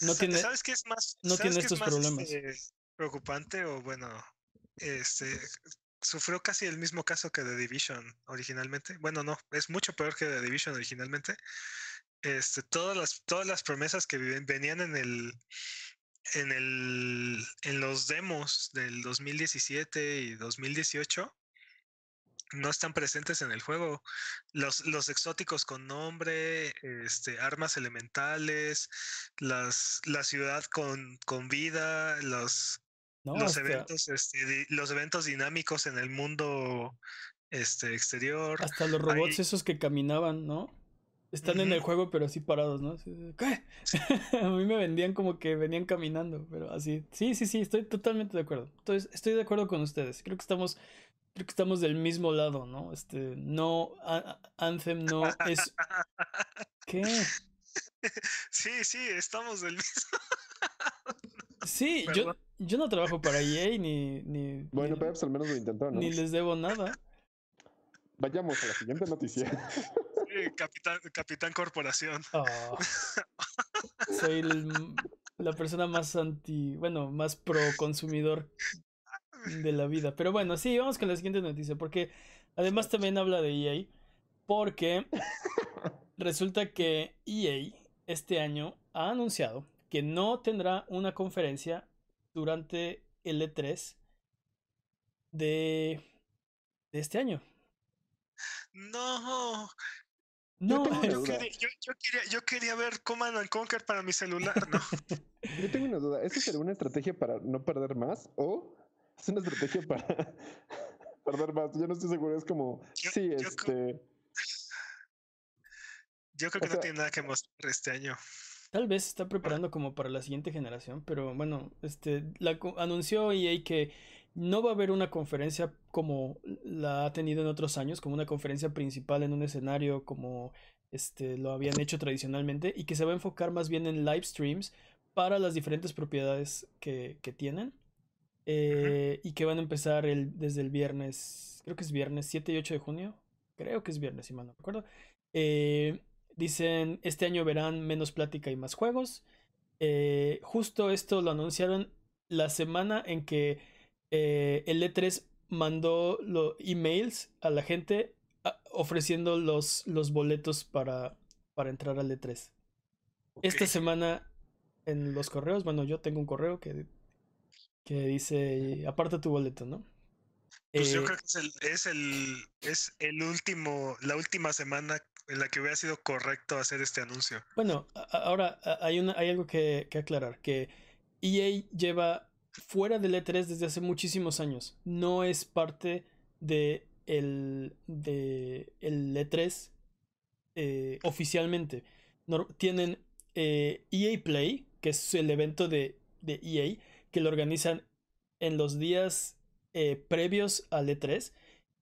A: No
C: Sa-
A: tiene-
C: ¿Sabes qué es más?
A: no tiene
C: qué es
A: estos
C: más,
A: problemas.
C: este, preocupante o bueno, este sufrió casi el mismo caso que The Division originalmente. Bueno, no, es mucho peor que The Division originalmente. Este, todas las todas las promesas que ven- venían en el en el en los demos del 2017 y 2018 no están presentes en el juego. Los, los exóticos con nombre, este, armas elementales, las, la ciudad con, con vida, los,
A: ¿no?
C: los eventos, este, di- los eventos dinámicos en el mundo este, exterior.
A: hasta los robots
C: ahí-
A: esos que caminaban, ¿no? Están en el juego, pero así parados, ¿no? A mí me vendían como que venían caminando, pero así. Sí, sí, sí, estoy totalmente de acuerdo. Entonces, estoy de acuerdo con ustedes. Creo que estamos, creo que estamos del mismo lado, ¿no? Este, no, A- A- Anthem no es. ¿Qué?
C: Sí, sí, estamos del mismo.
A: Sí, yo,
C: Perdón.
A: yo no trabajo para EA ni, ni,
B: Bueno,
A: ni,
B: Peps al menos lo intentó, ¿no?
A: ni les debo nada.
B: Vayamos a la siguiente noticia.
C: Sí, Capitán, Capitán Corporación.
A: Ah. Soy el- la persona más anti, bueno, más pro consumidor de la vida. Pero bueno, sí, vamos con la siguiente noticia, porque además también habla de EA, porque resulta que EA este año ha anunciado que no tendrá una conferencia durante el E3 de, de este año.
C: No,
A: No,
C: yo
B: duda.
C: quería, yo, yo quería, yo quería ver Command and Conquer para mi celular, ¿no?
B: Yo tengo una duda. ¿Esto sería una estrategia para no perder más o es una estrategia para perder más? Yo no estoy seguro. Es como,
C: Yo-
B: sí,
C: yo
B: este...
C: Yo creo
B: O
C: que no tiene nada que mostrar este año.
A: Tal vez se está preparando como para la siguiente generación, pero bueno, este la anunció EA que no va a haber una conferencia como la ha tenido en otros años, como una conferencia principal en un escenario como este lo habían hecho tradicionalmente y que se va a enfocar más bien en live streams para las diferentes propiedades que, que tienen eh, y que van a empezar el, desde el viernes, creo que es viernes 7 y 8 de junio, creo que es viernes, si mal no recuerdo. Eh, Dicen, este año verán menos plática y más juegos. Eh, justo esto lo anunciaron la semana en que eh, el E3 mandó los emails a la gente a- ofreciendo los, los boletos para, para entrar al E3. Esta semana en los correos, bueno, yo tengo un correo que, que dice, aparta tu boleto, ¿no?
C: Pues yo
A: Eh,
C: creo que es el, es el, es el último, la última semana en la que hubiera sido correcto hacer este anuncio.
A: Bueno, ahora hay, una, hay algo que, que aclarar, que EA lleva fuera del E3 desde hace muchísimos años. No es parte de el, de el E3 eh, oficialmente. tienen EA e Play, que es el evento de, de, EA, que lo organizan en los días eh, previos al E3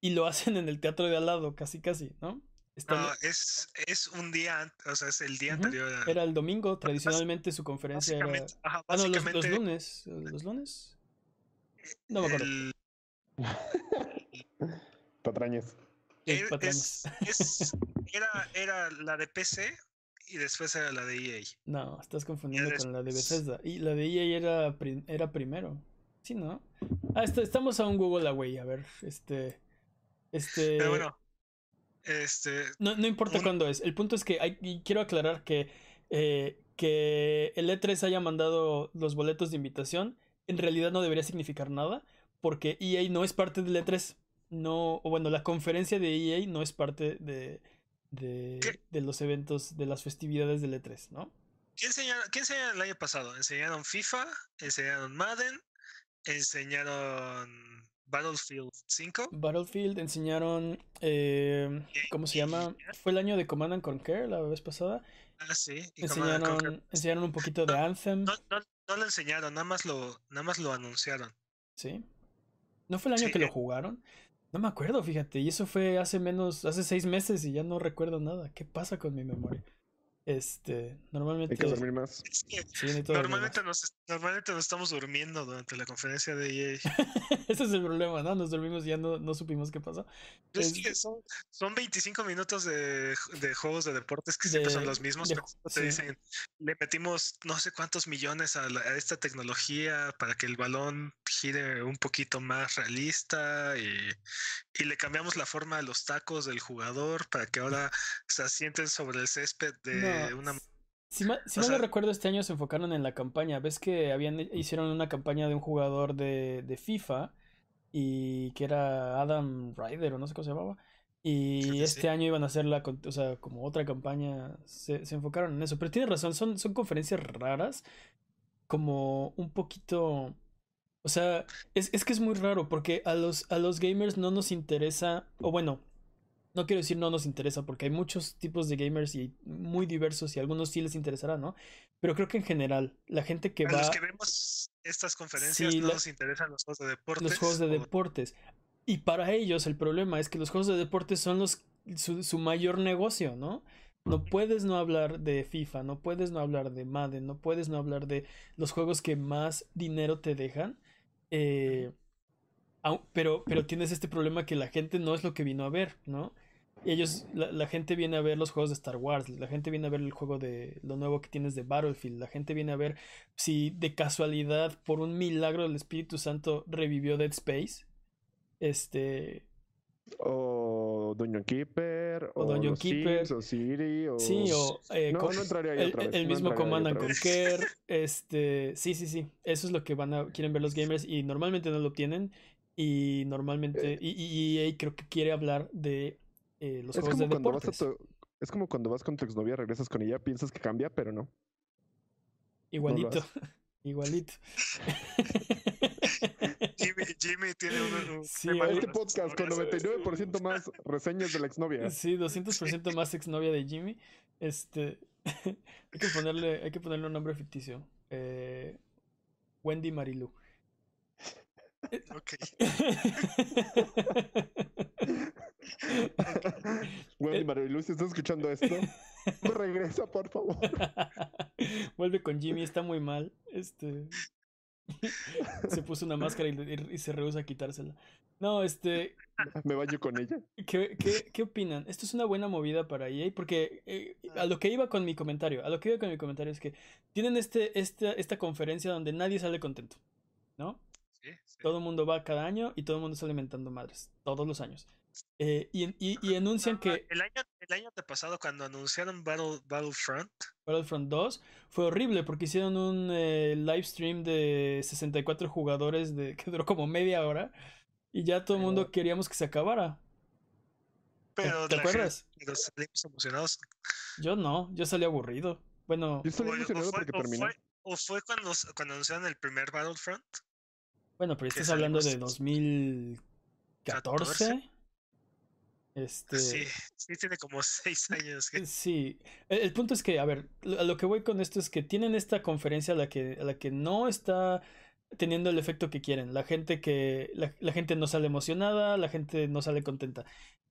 A: y lo hacen en el teatro de al lado, casi casi, ¿no?
C: No, es, es un día, o sea, es el día anterior.
A: Era el domingo, tradicionalmente su conferencia era... ah, no, los, los, lunes, ¿los lunes? No me acuerdo. El...
B: Patrañas.
C: Es, era, era la de PC y después era la de EA.
A: No, estás confundiendo con la de Bethesda. Y la de EA era, era primero. Sí, ¿no? Ah, estamos a un Google away, a ver, este... Este...
C: Pero bueno, este...
A: No, no importa cuándo es. El punto es que hay, quiero aclarar que, eh, que el E3 haya mandado los boletos de invitación en realidad no debería significar nada porque EA no es parte del E3 no, o bueno, la conferencia de EA no es parte de, de, de los eventos, de las festividades del E3, ¿no?
C: ¿Qué enseñaron, ¿Qué enseñaron el año pasado? Enseñaron FIFA, enseñaron Madden, enseñaron Battlefield 5.
A: Battlefield, enseñaron, eh, ¿cómo se llama? Fue el año de Command and Conquer la vez pasada.
C: Ah, sí.
A: enseñaron, enseñaron un poquito de Anthem.
C: No, no, no, lo enseñaron, nada más lo, nada más lo anunciaron.
A: Sí. ¿No fue el año que lo eh. jugaron? No me acuerdo, fíjate. Y eso fue hace menos, hace seis meses y ya no recuerdo nada. ¿Qué pasa con mi memoria? Este, normalmente.
B: Hay que dormir más.
C: normalmente, nos, normalmente nos estamos durmiendo durante la conferencia de EA.
A: Ese es el problema, ¿no? Nos dormimos y ya no, no supimos qué pasó.
C: Es, que son, son 25 minutos de, de, juegos de deportes que siempre son los mismos. te dicen, le metimos no sé cuántos millones a, a, esta tecnología para que el balón gire un poquito más realista y, y le cambiamos la forma a los tacos del jugador para que ahora se asienten sobre el césped de una...
A: Si mal, si no recuerdo, este año se enfocaron en la campaña. Ves que habían hicieron una campaña de un jugador de, de FIFA y que era Adam Ryder o no sé cómo se llamaba. Y este año iban a hacer la, o sea, como otra campaña. Se, se, enfocaron en eso. Pero tienes razón, son, son conferencias raras. Como un poquito o sea, es, es, que es muy raro porque a los, a los gamers no nos interesa, o bueno, no quiero decir no nos interesa porque hay muchos tipos de gamers y muy diversos y a algunos sí les interesará, ¿no? Pero creo que en general, la gente que
C: a
A: va...
C: Los que vemos estas conferencias no nos interesan los juegos de deportes.
A: Los juegos de deportes. Y para ellos el problema es que los juegos de deportes son los, su, su mayor negocio, ¿no? No puedes no hablar de FIFA, no puedes no hablar de Madden, no puedes no hablar de los juegos que más dinero te dejan eh, pero, pero tienes este problema que la gente no es lo que vino a ver, ¿no? Ellos, la, gente viene a ver los juegos de Star Wars, la gente viene a ver el juego de lo nuevo que tienes de Battlefield, la gente viene a ver si de casualidad, por un milagro del Espíritu Santo, revivió Dead Space. Este.
B: O Dungeon Keeper.
A: O, Dungeon Keeper.
B: o Siri. O...
A: Sí, o.
B: Eh, no, no entraría ahí
A: el,
B: otra vez.
A: El, mismo Command and Conquer. Este. Sí, sí, sí. Eso es lo que van a. Quieren ver los gamers y normalmente no lo obtienen. Y normalmente. Eh. y, EA creo que quiere hablar de eh, los juegos de deportes.
B: es como cuando vas con tu exnovia, regresas con ella, piensas que cambia, pero no.
A: Igualito. Igualito.
C: Jimmy, tiene un,
B: sí, este podcast con 99% más reseñas de la exnovia.
A: Sí, 200% más exnovia de Jimmy. Este hay que ponerle hay que ponerle un nombre ficticio. Eh, Wendy Marilu.
C: Ok.
B: Wendy Marilu, si estás escuchando esto, regresa, por favor.
A: Vuelve con Jimmy, está muy mal. Este se puso una máscara y, se rehúsa a quitársela. No, este.
B: ¿Me baño con ella?
A: ¿Qué, qué, qué opinan? Esto es una buena movida para EA porque eh, a lo que iba con mi comentario, a lo que iba con mi comentario es que tienen este, esta, esta conferencia donde nadie sale contento, ¿no? Todo el mundo va cada año y todo el mundo sale inventando madres, todos los años. Eh, y, y, y, anuncian que.
C: El año, el año pasado, cuando anunciaron Battle, Battlefront.
A: Battlefront 2 fue horrible porque hicieron un eh, live stream de 64 jugadores de, que duró como media hora. Y ya todo el mundo queríamos que se acabara.
C: pero
A: ¿Te
C: gente-
A: acuerdas?
C: pero salimos emocionados.
A: Yo no, yo salí aburrido. Bueno,
B: Yo
C: O- fue-
B: porque
C: o
B: terminó.
C: fue- O fue cuando, cuando anunciaron el primer Battlefront.
A: bueno, pero estás hablando de
C: salimos-
A: 2014. Este.
C: Sí, sí tiene como seis años. que-
A: Sí, el, el punto es que, a ver, lo- a lo que voy con esto es que tienen esta conferencia a la que, a la que no está teniendo el efecto que quieren. La gente que, la, la gente no sale emocionada, la gente no sale contenta.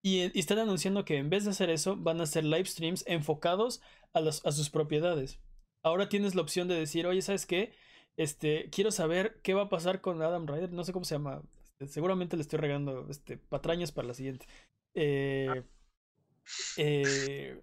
A: Y, y están anunciando que en vez de hacer eso, van a hacer live streams enfocados a, los, a sus propiedades. Ahora tienes la opción de decir, oye, ¿sabes qué? Este, quiero saber qué va a pasar con Adam Ryder. No sé cómo se llama. Este, seguramente le estoy regando este, patrañas para la siguiente. Eh, eh,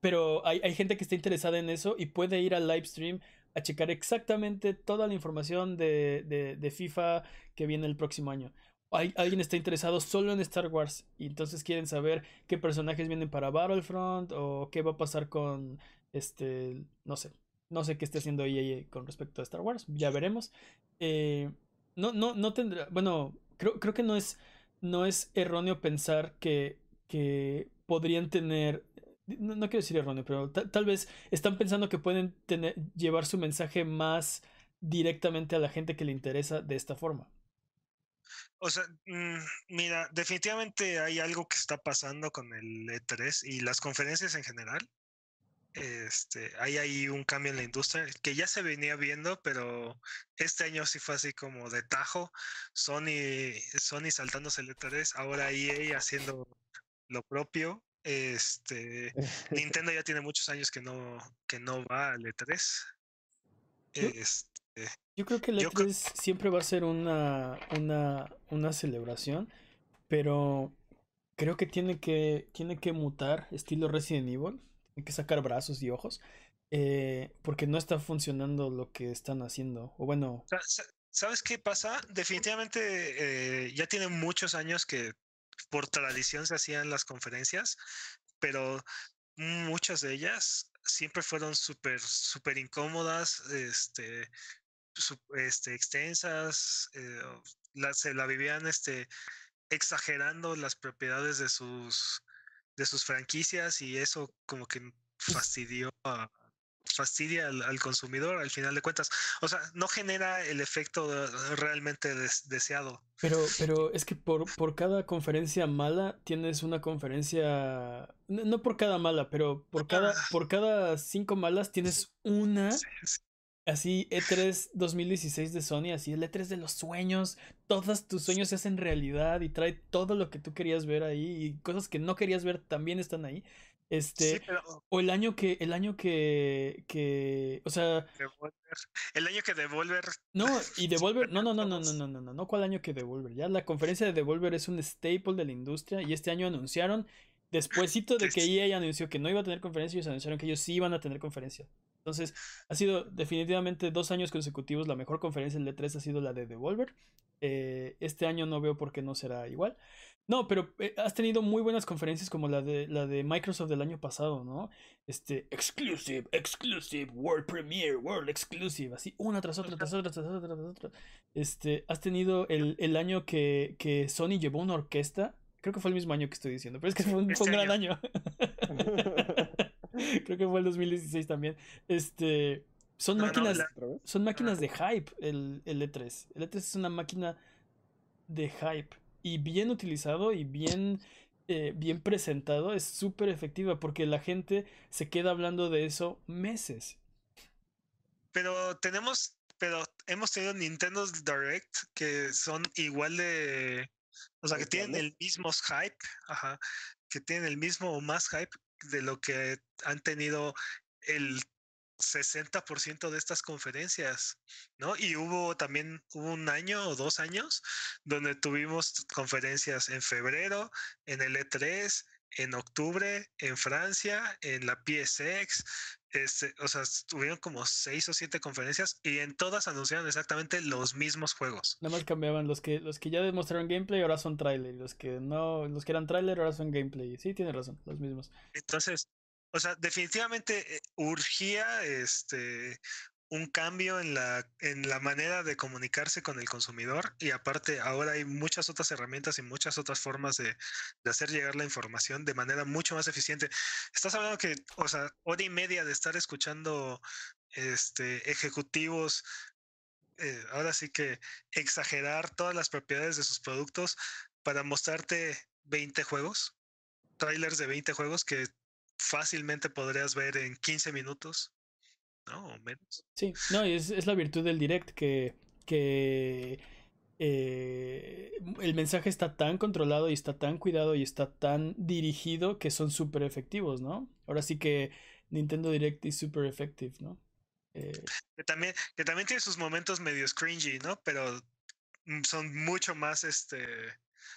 A: pero hay, hay gente que está interesada en eso y puede ir al live stream a checar exactamente toda la información de, de- FIFA que viene el próximo año. Hay, alguien está interesado solo en Star Wars y entonces quieren saber qué personajes vienen para Battlefront o qué va a pasar con este, no sé, no sé qué esté haciendo EA con respecto a Star Wars, ya veremos. Eh, no, no, no tendrá, bueno, creo, creo que no es, no es erróneo pensar que, que podrían tener, no, no quiero decir erróneo, pero ta- tal vez están pensando que pueden tener, llevar su mensaje más directamente a la gente que le interesa de esta forma.
C: O sea, mm, mira, definitivamente hay algo que está pasando con el E3 y las conferencias en general. Este, hay ahí un cambio en la industria que ya se venía viendo, pero este año sí fue así como de tajo. Sony, Sony saltándose el E3, ahora EA haciendo lo propio. Este, Nintendo ya tiene muchos años que no, que no va al E3.
A: Yo-
C: Este,
A: Yo creo que el
C: Yo creo-
A: E3 siempre va a ser una, una, una celebración, pero creo que tiene que, tiene que mutar estilo Resident Evil, tiene que sacar brazos y ojos, eh, porque no está funcionando lo que están haciendo. O bueno,
C: Sa- sa- ¿Sabes qué pasa? Definitivamente eh, ya tiene muchos años que por tradición se hacían las conferencias, pero muchas de ellas siempre fueron súper, súper incómodas, este, este, extensas, eh, se la vivían este, exagerando las propiedades de sus, de sus franquicias y eso como que fastidió a, fastidia al, al consumidor al final de cuentas. O sea, no genera el efecto eh, realmente des- deseado.
A: pero, pero es que por, por cada conferencia mala tienes una conferencia, no, no por cada mala, pero por cada,
C: Ah.
A: por cada cinco malas tienes una
C: Sí, sí.
A: Así, E E3 2016 de Sony, así el E3 de los sueños, todos tus sueños se hacen realidad y trae todo lo que tú querías ver ahí y cosas que no querías ver también están ahí. Este,
C: Sí, pero
A: o el año que, el año que, que, o sea,
C: Devolver, el año que Devolver
A: no, y Devolver, no, no, no, no, no, no, no, no, no, ¿cuál año que Devolver? Ya la conferencia de Devolver es un staple de la industria y este año anunciaron, despuésito de que EA anunció que no iba a tener conferencia, ellos anunciaron que ellos sí iban a tener conferencia. Entonces, ha sido definitivamente dos años consecutivos. La mejor conferencia del E3 ha sido la de Devolver. Eh, este año no veo por qué no será igual. No, pero eh, has tenido muy buenas conferencias como la de la de Microsoft del año pasado, ¿no? Este, exclusive, exclusive, world premiere, world exclusive, así una tras otra, tras otra, tras otra, tras otra. Este, has tenido el, el año que, que Sony llevó una orquesta. Creo que fue el mismo año que estoy diciendo, pero es que fue un, fue un
C: Este
A: gran año. Creo que fue el 2016 también. Este, son
C: No, no,
A: máquinas, son máquinas de hype el, el E3. El E3 es una máquina de hype y bien utilizado y bien, eh, bien presentado. Es súper efectiva porque la gente se queda hablando de eso meses.
C: Pero tenemos, pero hemos tenido Nintendo Direct que son igual de, o sea, que tienen el mismo hype, ajá, que tienen el mismo o más hype de lo que han tenido el 60% de estas conferencias, ¿no? Y hubo también, hubo un año o dos años donde tuvimos conferencias en febrero, en el E3, en octubre, en Francia, en la PSX, este, o sea, tuvieron como seis o siete conferencias y en todas anunciaron exactamente los mismos juegos.
A: Nada más cambiaban los que, los que ya demostraron gameplay ahora son trailer. Los que no, los que eran trailer ahora son gameplay. Sí, tiene razón, los mismos.
C: Entonces, o sea, definitivamente eh, urgía este un cambio en la, en la manera de comunicarse con el consumidor y aparte ahora hay muchas otras herramientas y muchas otras formas de, de, hacer llegar la información de manera mucho más eficiente. Estás hablando que, o sea, hora y media de estar escuchando este, ejecutivos, eh, ahora sí que exagerar todas las propiedades de sus productos para mostrarte 20 juegos, trailers de 20 juegos que fácilmente podrías ver en 15 minutos ¿no? menos.
A: Sí, no, es, es la virtud del direct que, que eh, el mensaje está tan controlado y está tan cuidado y está tan dirigido que son súper efectivos, ¿no? Ahora sí que Nintendo Direct es súper effective, ¿no?
C: Eh, que, también, que también tiene sus momentos medio cringy, ¿no? Pero mm, son mucho más, este,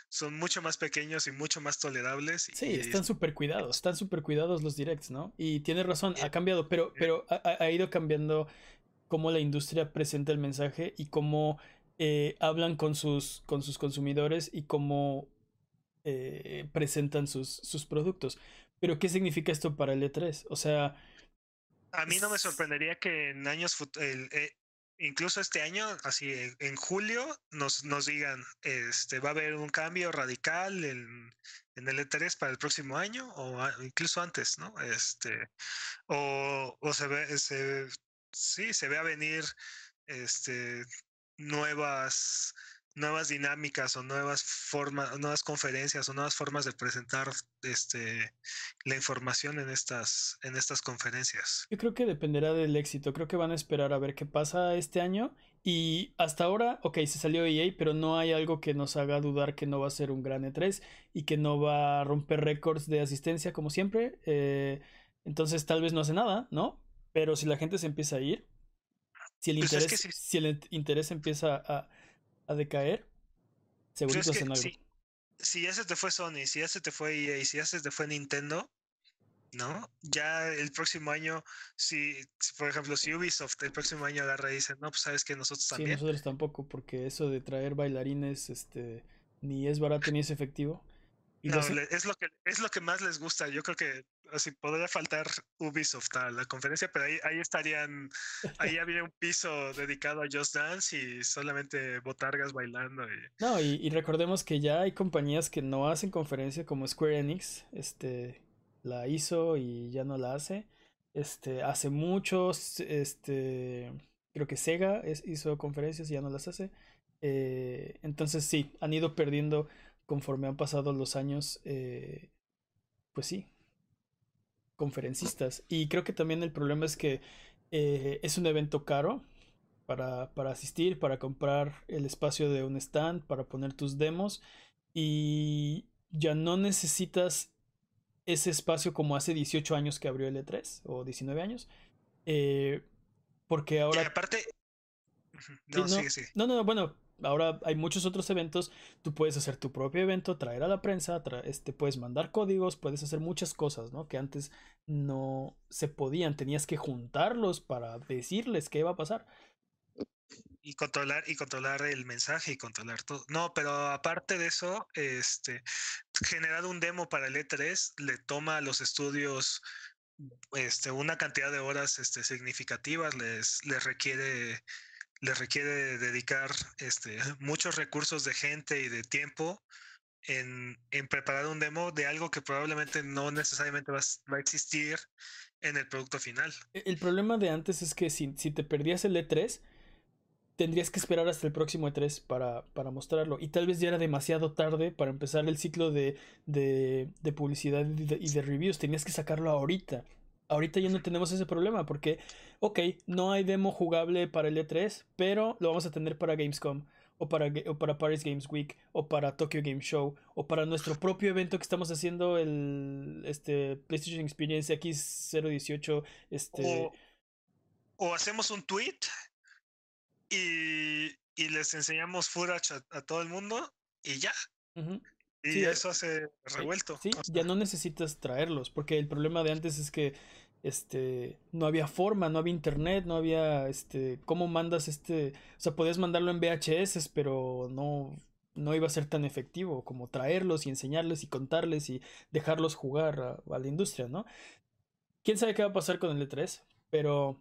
C: son mucho más pequeños y mucho más tolerables.
A: Sí, están súper cuidados, están súper cuidados los directs, ¿no? Y tiene razón, ha cambiado, pero, pero ha, ido cambiando cómo la industria presenta el mensaje y cómo eh, hablan con sus, con sus consumidores y cómo eh, presentan sus, sus productos. Pero, ¿qué significa esto para el E3? O sea...
C: A mí no me sorprendería que en años el, eh, incluso este año, así en, julio, nos, nos digan, este, va a haber un cambio radical en, en el E3 para el próximo año, o incluso antes, ¿no? Este, o, o se ve, se, sí, se ve a venir este, nuevas nuevas dinámicas o nuevas formas, nuevas conferencias o nuevas formas de presentar este la información en estas en estas conferencias.
A: Yo creo que dependerá del éxito. Creo que van a esperar a ver qué pasa este año y hasta ahora, ok, se salió EA, pero no hay algo que nos haga dudar que no va a ser un gran E3 y que no va a romper récords de asistencia como siempre. Eh, entonces tal vez no hace nada, ¿no? Pero si la gente se empieza a ir, si el pues interés, si el interés empieza a a decaer, seguro
C: pues algo. Si, ya se te fue Sony, si ya se te fue EA, si ya se te fue Nintendo, ¿no? Ya el próximo año, si, por ejemplo, si Ubisoft el próximo año agarra y dice, no, pues sabes que nosotros también.
A: Sí, nosotros tampoco, porque eso de traer bailarines, este, ni es barato ni es efectivo.
C: No, es lo que es lo que más les gusta. Yo creo que así podría faltar Ubisoft a la conferencia, pero ahí, ahí estarían, ahí había un piso dedicado a Just Dance y solamente botargas bailando. Y...
A: No, y, recordemos que ya hay compañías que no hacen conferencia como Square Enix, este, la hizo y ya no la hace. Este, hace muchos, este, creo que Sega es, hizo conferencias y ya no las hace. Eh, entonces sí, han ido perdiendo conforme han pasado los años. Eh, pues sí, conferencistas. Y creo que también el problema es que eh, es un evento caro para, para, asistir, para comprar el espacio de un stand, para poner tus demos. Y ya no necesitas ese espacio como hace 18 años que abrió el E3 o 19 años. Eh, porque ahora...
C: aparte...
A: No, no, no, bueno, ahora hay muchos otros eventos. Tú puedes hacer tu propio evento, traer a la prensa, este, puedes mandar códigos, puedes hacer muchas cosas, ¿no? Que antes no se podían, tenías que juntarlos para decirles qué iba a pasar.
C: Y controlar, y controlar el mensaje y controlar todo. No, pero aparte de eso, este, generar un demo para el E3 le toma a los estudios este, una cantidad de horas este, significativas, les, les requiere le requiere dedicar este, muchos recursos de gente y de tiempo en, preparar un demo de algo que probablemente no necesariamente va, a existir en el producto final.
A: E, el problema de antes es que si, te perdías el E3, tendrías que esperar hasta el próximo E3 para, mostrarlo. Y tal vez ya era demasiado tarde para empezar el ciclo de publicidad y de, y de, reviews. Tenías que sacarlo ahorita. Ahorita ya no tenemos ese problema porque, ok, no hay demo jugable para el E3, pero lo vamos a tener para Gamescom, o para, o para Paris Games Week, o para Tokyo Game Show, o para nuestro propio evento que estamos haciendo, el este, PlayStation Experience X018. Este...
C: O, hacemos un tweet y, y les enseñamos footage a, todo el mundo y ya. Y eso hace revuelto.
A: Sí, ya no necesitas traerlos, porque el problema de antes es que este no había forma, no había internet, no había este cómo mandas este, o sea, podías mandarlo en VHS, pero no no iba a ser tan efectivo como traerlos y enseñarles y contarles y dejarlos jugar a, a la industria, ¿no? Quién sabe qué va a pasar con el E3, pero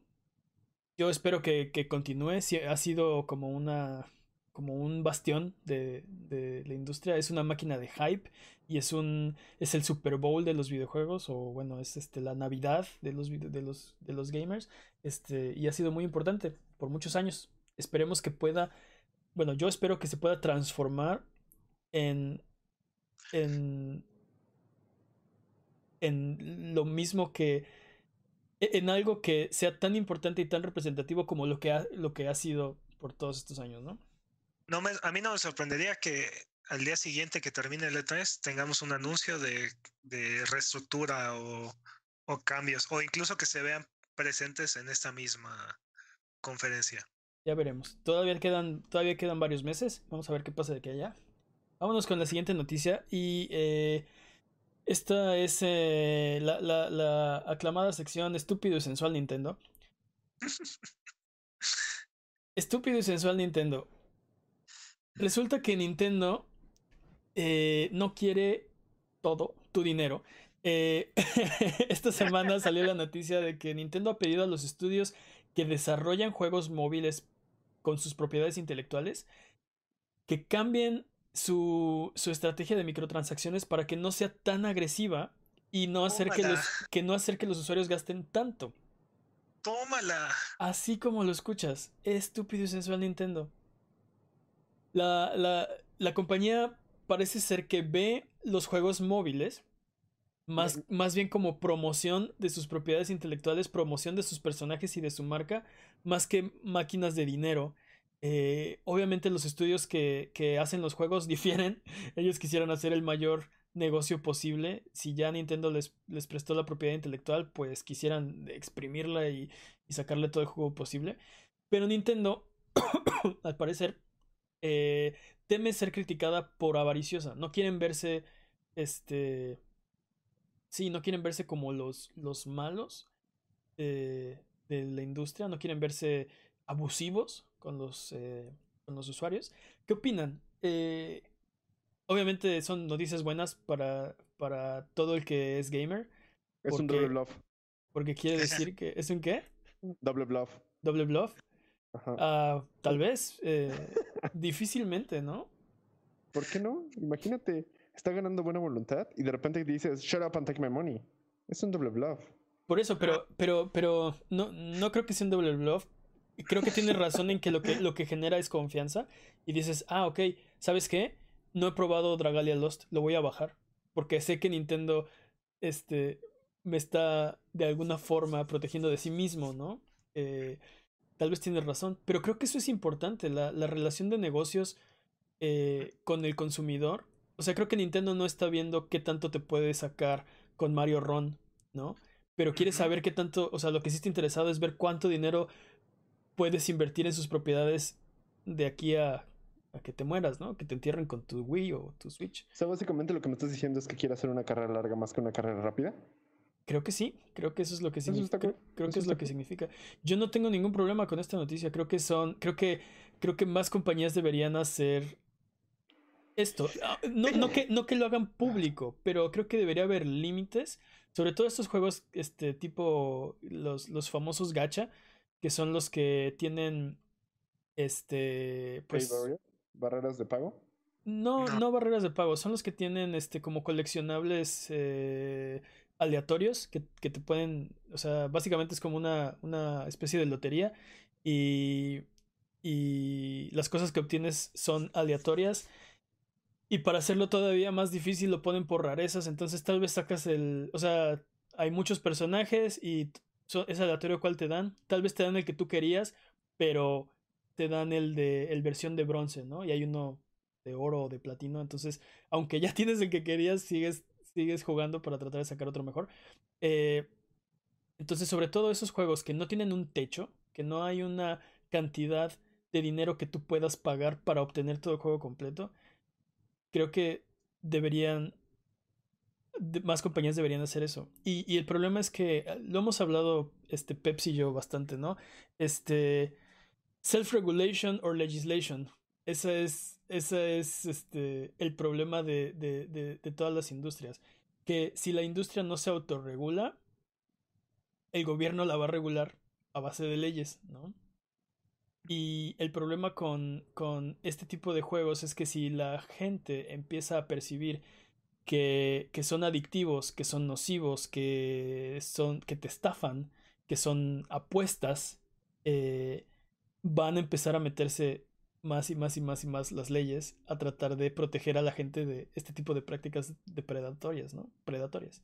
A: Yo espero que, que continúe. ha sido como una como un bastión de, de, la industria. Es una máquina de hype y es un es el Super Bowl de los videojuegos o bueno, es este la Navidad de los de los de los gamers. Este y ha sido muy importante por muchos años. Esperemos que pueda bueno, yo espero que se pueda transformar en en en lo mismo que e, en algo que sea tan importante y tan representativo como lo que ha, lo que ha sido por todos estos años, ¿no?
C: No me, a mí no me sorprendería que al día siguiente que termine el E3 tengamos un anuncio de, de reestructura o, o, cambios, o incluso que se vean presentes en esta misma conferencia.
A: Ya veremos. Todavía quedan, todavía quedan varios meses. Vamos a ver qué pasa de aquí allá. Vámonos con la siguiente noticia. Y eh, esta es eh, la, la, la aclamada sección Estúpido y Sensual Nintendo. Estúpido y Sensual Nintendo. Resulta que Nintendo eh, no quiere todo tu dinero. Eh, esta semana salió la noticia de que Nintendo ha pedido a los estudios que desarrollan juegos móviles con sus propiedades intelectuales que cambien su, su estrategia de microtransacciones para que no sea tan agresiva y no hacer que los, que no hacer que los usuarios gasten tanto.
C: Tómala.
A: Así como lo escuchas, estúpido y sensual Nintendo. La, la, la compañía parece ser que ve los juegos móviles más, más, bien como promoción de sus propiedades intelectuales, promoción de sus personajes y de su marca, más que máquinas de dinero. Eh, obviamente los estudios que, que, hacen los juegos difieren. Ellos quisieran hacer el mayor negocio posible. Si ya Nintendo les, les prestó la propiedad intelectual, pues quisieran exprimirla y, y sacarle todo el juego posible. Pero Nintendo, al parecer, eh, teme ser criticada por avariciosa. No quieren verse, este... Sí, no quieren verse como los, los malos eh, de la industria, no quieren verse abusivos con los, eh, con los usuarios. ¿Qué opinan? obviamente son noticias buenas para, para todo el que es gamer.
B: Es un doble bluff.
A: Porque quiere decir que... ¿Es un qué?
B: Doble bluff.
A: Doble bluff. Uh, tal vez. Eh, difícilmente, ¿no?
B: ¿Por qué no? Imagínate, está ganando buena voluntad y de repente dices, shut up and take my money. Es un doble bluff.
A: Por eso, pero, pero, pero no, no creo que sea un doble bluff. Creo que tienes razón en que lo que lo que genera es confianza. Y dices, ah, ok, ¿sabes qué? No he probado Dragalia Lost, lo voy a bajar. Porque sé que Nintendo este, me está de alguna forma protegiendo de sí mismo, ¿no? Eh, tal vez tienes razón, pero creo que eso es importante, la, la relación de negocios eh, con el consumidor. O sea, creo que Nintendo no está viendo qué tanto te puede sacar con Mario Ron, ¿no? Pero quiere saber qué tanto, o sea, lo que sí está interesado es ver cuánto dinero puedes invertir en sus propiedades de aquí a, a que te mueras, ¿no? Que te entierren con tu Wii o tu Switch.
B: O sea, básicamente lo que me estás diciendo es que quiere hacer una carrera larga más que una carrera rápida.
A: Creo que sí, creo que eso es lo que significa. Creo, que es lo que significa. Yo no tengo ningún problema con esta noticia. Creo que son, creo que, creo que más compañías deberían hacer esto. Ah, no, no, que, no que lo hagan público, pero creo que debería haber límites. Sobre todo estos juegos, este tipo, los, los famosos gacha, que son los que tienen, este, pues.
B: ¿Barreras de pago?
A: No, no barreras de pago, son los que tienen, este, como coleccionables. Eh, aleatorios que, te pueden, o sea, básicamente es como una, una especie de lotería y, y las cosas que obtienes son aleatorias y para hacerlo todavía más difícil lo ponen por rarezas, entonces tal vez sacas el, o sea, hay muchos personajes y es aleatorio cuál te dan, tal vez te dan el que tú querías, pero te dan el de el versión de bronce, ¿no? Y hay uno de oro o de platino, entonces, aunque ya tienes el que querías, sigues sigues jugando para tratar de sacar otro mejor. Eh, entonces, sobre todo esos juegos que no tienen un techo, que no hay una cantidad de dinero que tú puedas pagar para obtener todo el juego completo, creo que deberían, más compañías deberían hacer eso. Y, y, el problema es que ah, lo hemos hablado este, Pepsi y yo bastante, ¿no? Este, self-regulation or legislation. Esa es, ese es este, el problema de, de, de, todas las industrias. Que si la industria no se autorregula, el gobierno la va a regular a base de leyes, ¿no? Y el problema con, con este tipo de juegos es que si la gente empieza a percibir que, que son adictivos, que son nocivos, que, son, que te estafan, que son apuestas, eh, van a empezar a meterse más y más y más y más las leyes a tratar de proteger a la gente de este tipo de prácticas depredatorias, ¿no? Predatorias.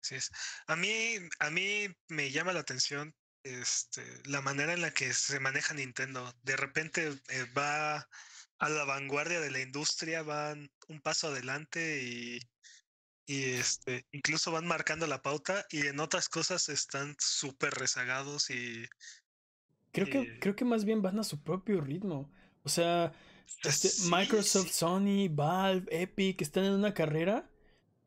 C: Sí es. A mí, a mí me llama la atención este, la manera en la que se maneja Nintendo. De repente eh, va a la vanguardia de la industria, van un paso adelante y, y este, incluso van marcando la pauta y en otras cosas están súper rezagados y...
A: Creo, que, creo que más bien van a su propio ritmo. O sea, este, Microsoft, Sony, Valve, Epic están en una carrera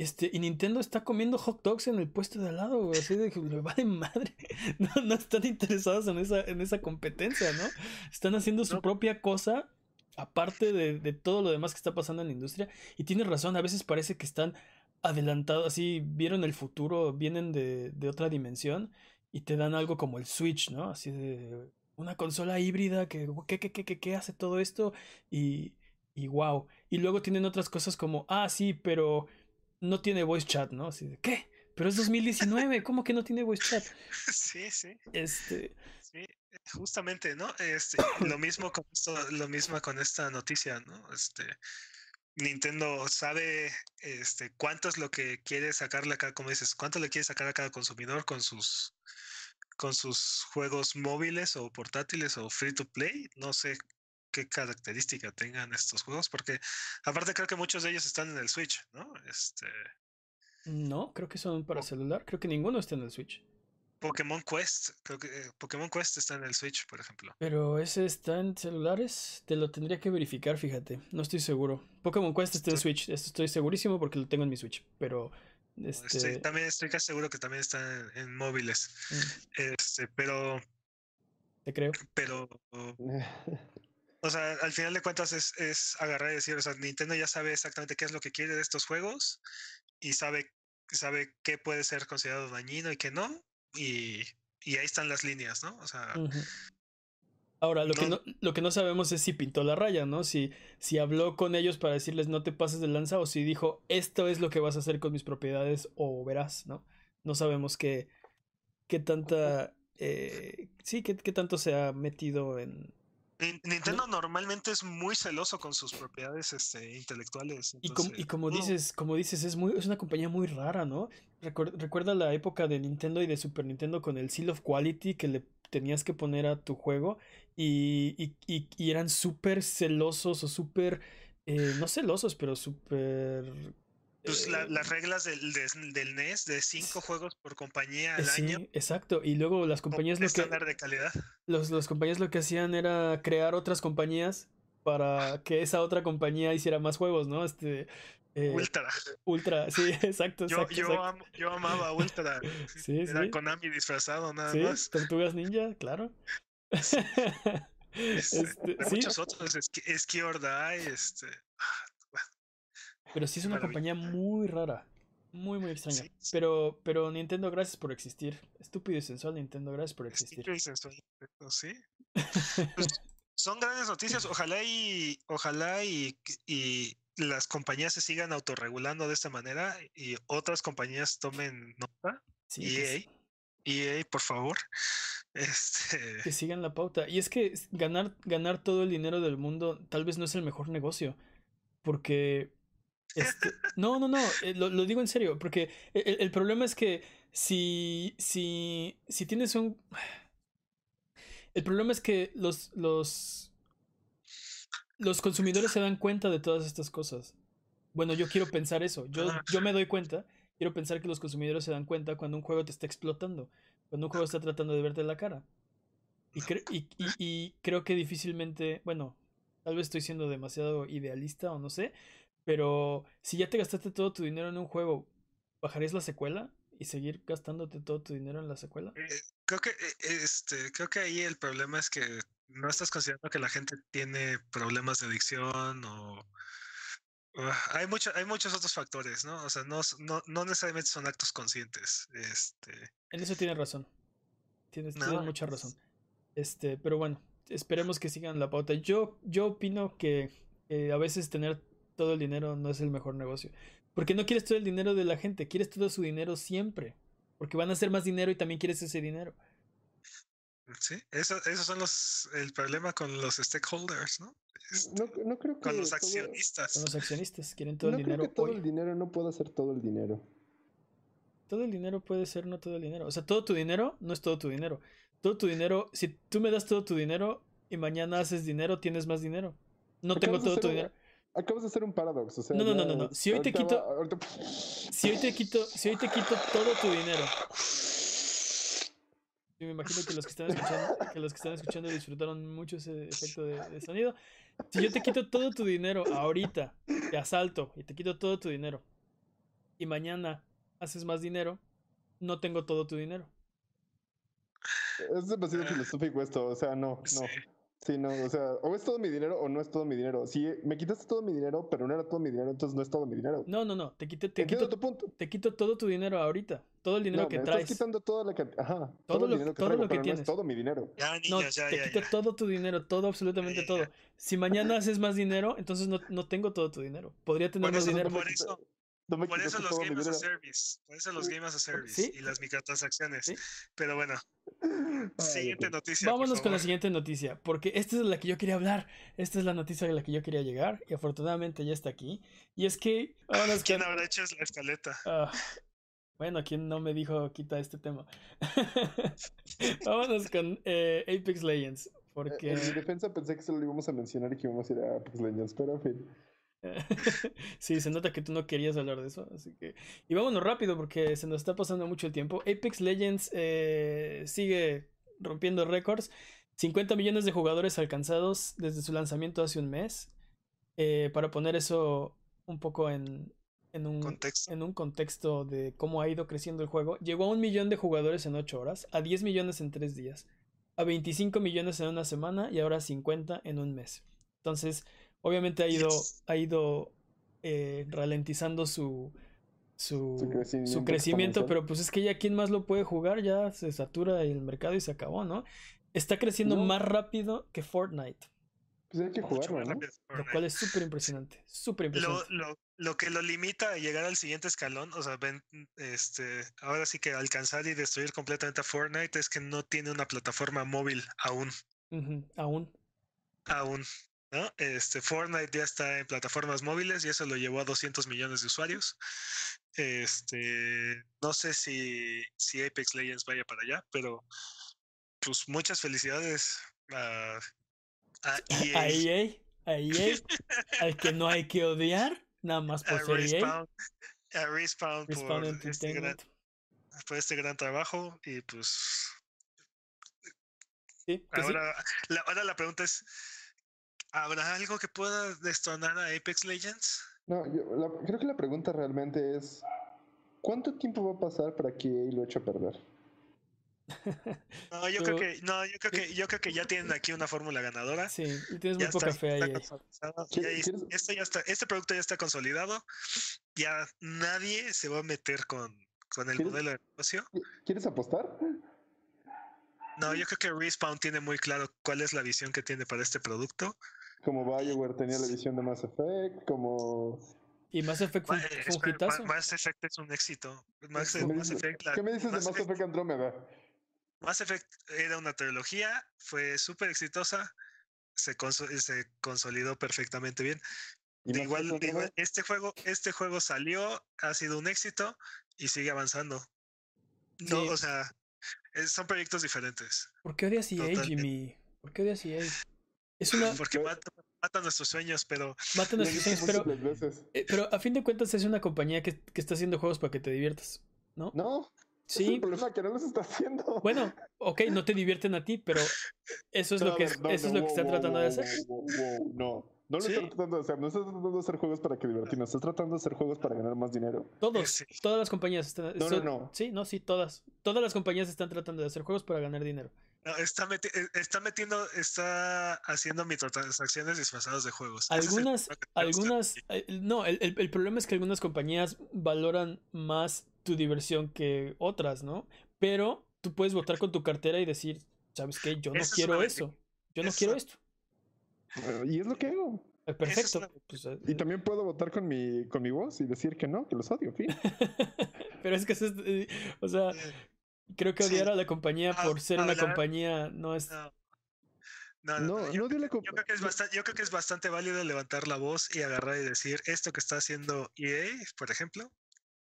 A: este, y Nintendo está comiendo hot dogs en el puesto de al lado, Así de que me va de madre. No, no están interesados en esa, en esa competencia, ¿no? Están haciendo su propia cosa, aparte de, de, todo lo demás que está pasando en la industria. Y tienes razón, a veces parece que están adelantados, así vieron el futuro, vienen de, de otra dimensión y te dan algo como el Switch, ¿no? Así de una consola híbrida que, ¿qué, qué, qué, qué hace todo esto? Y, y wow. Y luego tienen otras cosas como, ah, sí, pero no tiene voice chat, ¿no? Así de, ¿qué? Pero es 2019, ¿cómo que no tiene voice chat?
C: Sí, sí.
A: Este.
C: Sí, justamente, ¿no? Este, lo mismo con esto, lo mismo con esta noticia, ¿no? Este. Nintendo sabe este, cuánto es lo que quiere sacarle a cada, como dices, cuánto le quiere sacar a cada consumidor con sus con sus juegos móviles o portátiles o free to play. No sé qué característica tengan estos juegos, porque aparte creo que muchos de ellos están en el Switch, ¿no? Este.
A: No, creo que son para celular. Creo que ninguno está en el Switch.
C: Pokémon Quest, creo que eh, Pokémon Quest está en el Switch, por ejemplo.
A: Pero ese está en celulares, te lo tendría que verificar, fíjate, no estoy seguro. Pokémon Quest está en Switch, esto estoy segurísimo porque lo tengo en mi Switch, pero este...
C: también estoy casi seguro que también está en, móviles. Mm. Este, pero
A: te creo.
C: Pero O sea, al final de cuentas es, es, agarrar y decir, o sea, Nintendo ya sabe exactamente qué es lo que quiere de estos juegos y sabe, sabe qué puede ser considerado dañino y qué no. Y, y ahí están las líneas, ¿no? O sea.
A: Ahora, lo, que no, lo que no sabemos es si pintó la raya, ¿no? Si, si habló con ellos para decirles no te pases de lanza o si dijo esto es lo que vas a hacer con mis propiedades o verás, ¿no? No sabemos qué, qué tanta. Eh, sí, qué, qué tanto se ha metido en,
C: Nintendo normalmente es muy celoso con sus propiedades este, intelectuales.
A: y, como, dices, como dices, es muy, es una compañía muy rara, ¿no? Recuerda la época de Nintendo y de Super Nintendo con el Seal of Quality que le tenías que poner a tu juego y, y eran súper celosos o súper, eh, no celosos, pero súper
C: pues eh, las reglas del, del, NES de cinco juegos por compañía al
A: sí,
C: año.
A: Exacto. Y luego las compañías lo que.
C: de calidad.
A: Los, las compañías lo que hacían era crear otras compañías para que esa otra compañía hiciera más juegos, ¿no? Este.
C: Eh, Ultra.
A: Ultra, sí, exacto.
C: yo, yo, yo, amaba Ultra. sí, era Konami disfrazado, nada más.
A: Tortugas Ninja, claro.
C: este, muchos otros, Die, este.
A: Pero sí es una compañía muy rara. Muy, muy extraña. Pero, pero Nintendo, gracias por existir. Estúpido y sensual, Nintendo, gracias por existir.
C: Estúpido y sensual, sí. Pues, son grandes noticias. Ojalá y, ojalá y, y las compañías se sigan autorregulando de esta manera y otras compañías tomen nota. Sí, EA, EA, por favor. Este...
A: Que sigan la pauta. Y es que ganar, ganar todo el dinero del mundo tal vez no es el mejor negocio. Porque este, no, no, no, eh, lo, lo, digo en serio, porque el, el, problema es que si, si, si tienes un... El problema es que los, los, los consumidores se dan cuenta de todas estas cosas. Bueno, yo quiero pensar eso, yo, yo me doy cuenta, quiero pensar que los consumidores se dan cuenta cuando un juego te está explotando, cuando un juego está tratando de verte la cara. Y, y, y, y creo que difícilmente, bueno, tal vez estoy siendo demasiado idealista o no sé, pero si ya te gastaste todo tu dinero en un juego, ¿bajarías la secuela y seguir gastándote todo tu dinero en la secuela?
C: Eh, creo que eh, este, creo que ahí el problema es que no estás considerando que la gente tiene problemas de adicción o hay mucho, hay muchos otros factores, ¿no? O sea, no, no, no necesariamente son actos conscientes. Este.
A: En eso tienes razón. tienes,
C: No,
A: tienes mucha razón. Este, pero bueno, esperemos que sigan la pauta. Yo, yo opino que eh, a veces tener todo el dinero no es el mejor negocio. Porque no quieres todo el dinero de la gente, quieres todo su dinero siempre. Porque van a hacer más dinero y también quieres ese dinero.
C: Sí, eso, esos son los el problema con los stakeholders, ¿no? Este,
B: No, no creo que
C: con los
B: todo-
C: accionistas.
A: Son los accionistas, quieren todo
B: no
A: el
B: creo
A: dinero
B: que todo
A: hoy.
B: el dinero no pueda ser todo el dinero.
A: Todo el dinero puede ser no todo el dinero. O sea, todo tu dinero no es todo tu dinero. Todo tu dinero, si tú me das todo tu dinero y mañana haces dinero, tienes más dinero. No tengo
B: Acabas
A: todo tu dinero.
B: Acabas de hacer un paradox, o sea.
A: No, no, no, no, no. Si hoy te quito-
B: va- ahorita-
A: Si hoy te quito, si hoy te quito todo tu dinero. Yo me imagino que los que están escuchando, que los que están escuchando disfrutaron mucho ese efecto de, de sonido. Si yo te quito todo tu dinero ahorita, te asalto y te quito todo tu dinero, y mañana haces más dinero, no tengo todo tu dinero.
B: Es demasiado filosófico esto, o sea, no, no.
C: Sí.
B: No, o sea, o es todo mi dinero o no es todo mi dinero. Si me quitaste todo mi dinero, pero no era todo mi dinero, entonces no es todo mi dinero.
A: No, no, no. Te quito, te
B: Entiendo
A: quito,
B: tu punto.
A: te quito todo tu dinero ahorita. Todo el dinero
B: no,
A: que
B: me
A: traes.
B: estás quitando toda la cantidad. Ajá,
A: Todo
B: todo, el
A: lo-
B: dinero que
A: todo
B: traigo,
A: lo que
B: pero no
A: tienes.
B: es todo mi dinero.
C: Ya,
A: No,
C: niños, ya,
A: te
C: ya,
A: quito
C: ya.
A: todo tu dinero, todo, absolutamente
C: Ya,
A: todo.
C: ya.
A: Si mañana haces más dinero, entonces no, no tengo todo tu dinero. Podría tener
C: Por
A: más
C: eso-
A: dinero.
C: por eso-
B: No me
C: Por eso los Game as a. Service. Por eso los Game as a Service
A: Sí.
C: y las microtransacciones.
A: Sí.
C: Pero bueno, siguiente noticia.
A: Vámonos con la siguiente noticia, porque esta es la que yo quería hablar. Esta es la noticia de la que yo quería llegar y afortunadamente ya está aquí. Y es que, vámonos
C: ¿Quién
A: con-
C: habrá hecho la escaleta?
A: Ah, bueno, ¿quién no me dijo quita este tema? Vámonos con eh, Apex Legends,
B: Eh,
A: porque...
B: En mi defensa pensé que solo lo íbamos a mencionar y que íbamos a ir a Apex Legends, pero en fin.
A: sí, se nota que tú no querías hablar de eso, así que... Y vámonos rápido porque se nos está pasando mucho el tiempo. Apex Legends eh, sigue rompiendo récords. 50 millones de jugadores alcanzados desde su lanzamiento hace un mes. Eh, para poner eso un poco en, en un
C: Contexto.
A: en un contexto de cómo ha ido creciendo el juego, llegó a un millón de jugadores en 8 horas, a 10 millones en 3 días, a 25 millones en una semana y ahora 50 en un mes. Entonces, obviamente ha ido,
C: Yes.
A: ha ido eh, ralentizando su, su,
B: Su crecimiento
A: su crecimiento,
B: exponencial.
A: pero pues es que ya quién más lo puede jugar, ya se satura el mercado y se acabó, ¿no? Está creciendo
B: No.
A: más rápido que Fortnite,
B: Pues hay que jugarlo, ¿no?
A: lo cual es súper impresionante, súper
C: Lo,
A: impresionante.
C: lo, lo que lo limita a llegar al siguiente escalón, o sea, ven, este, ahora sí que alcanzar y destruir completamente a Fortnite es que no tiene una plataforma móvil aún,
A: aún.
C: aún, ¿no? Este, Fortnite ya está en plataformas móviles y eso lo llevó a 200 millones de usuarios. Este, no sé si, si Apex Legends vaya para allá, pero pues muchas felicidades a, a EA,
A: a EA, a EA, al que no hay que odiar, nada más
C: a
A: por ser EA,
C: Respawn, a Respawn,
A: Respawn
C: por, este gran, por este gran trabajo y pues
A: Sí, que sí.
C: ahora, la, ahora la pregunta es, ¿habrá algo que pueda destronar a Apex Legends?
B: No, yo- la- creo que la pregunta realmente es: ¿cuánto tiempo va a pasar para que EA lo eche a perder?
C: No, yo creo que, no, yo creo que, yo creo que ya tienen aquí una fórmula ganadora.
A: Sí, y tienes muy
C: Ya
A: poca
C: está,
A: fe ahí.
C: está
A: EA.
C: consolidado,
B: ¿Qui-
C: ya es-
B: quieres-
C: esto ya está, este producto ya está consolidado. Ya nadie se va a meter con, con el
B: ¿Quieres-
C: modelo de negocio.
B: ¿Quieres apostar?
C: No, yo creo que Respawn tiene muy claro cuál es la visión que tiene para este producto.
B: Como BioWare tenía la visión de Mass Effect, como.
A: Y Mass Effect fue,
C: eh,
A: fue un hitazo.
C: Mass Effect es un éxito. Mass,
B: ¿Qué me
C: Mass
B: dices,
C: Effect, la-
B: ¿qué me dices de
C: Mass
B: Mass
C: Effect-
B: Effect Andrómeda?
C: Mass Effect era una trilogía, fue súper exitosa, se, conso- se consolidó perfectamente bien.
B: ¿Y
C: De
B: Mass
C: igual, de este juego, este juego salió, ha sido un éxito y sigue avanzando. No,
A: Sí.
C: o sea, es- son proyectos diferentes.
A: ¿Por qué odias EA,
C: Totalmente.
A: Jimmy? ¿Por qué odias EA? Es una...
C: Porque mata, mata nuestros sueños, pero
A: Mata
B: Lo he
A: nuestros sueños, pero, eh, pero a fin de cuentas es una compañía que, que está haciendo juegos para que te diviertas, ¿no?
B: No, es
A: Sí,
B: el problema que no los está haciendo.
A: bueno, ok, no te divierten a ti, pero eso es
B: No,
A: lo que,
B: no,
A: eso es
B: no,
A: lo que
B: wow,
A: están
B: wow,
A: tratando de hacer.
B: wow, wow, wow, No, no lo
A: Sí.
B: están tratando de hacer. No están tratando de hacer juegos para que divertirnos. Estás tratando de hacer juegos para ganar más dinero.
A: Todos,
C: sí.
A: todas las compañías están...
B: No,
A: son-
B: no, no.
A: Sí, no, sí, todas. Todas las compañías están tratando de hacer juegos para ganar dinero.
C: No, está, meti- eh, está metiendo, está haciendo microtransacciones disfrazadas de juegos. Es
A: Algunas, algunas, eh, no, el, el- el problema es que algunas compañías valoran más tu diversión que otras, ¿no? Pero tú puedes votar con tu cartera y decir, ¿sabes qué? Yo no quiero eso. Yo no quiero esto.
B: Y es lo que hago.
A: Eh,
C: es
A: Perfecto.
C: una-
A: pues,
B: Y también puedo votar con mi, con mi voz y decir que no, que los odio, fin.
A: Pero es que eso es, o sea, creo que
C: sí.
A: odiar a la compañía
C: Ah,
A: por ser una
C: hablar-
A: compañía no es...
C: no. No, no,
B: No,
C: no, yo,
B: no dile
C: yo creo que es bastante, yo creo que es bastante válido levantar la voz y agarrar y decir esto que está haciendo EA, por ejemplo,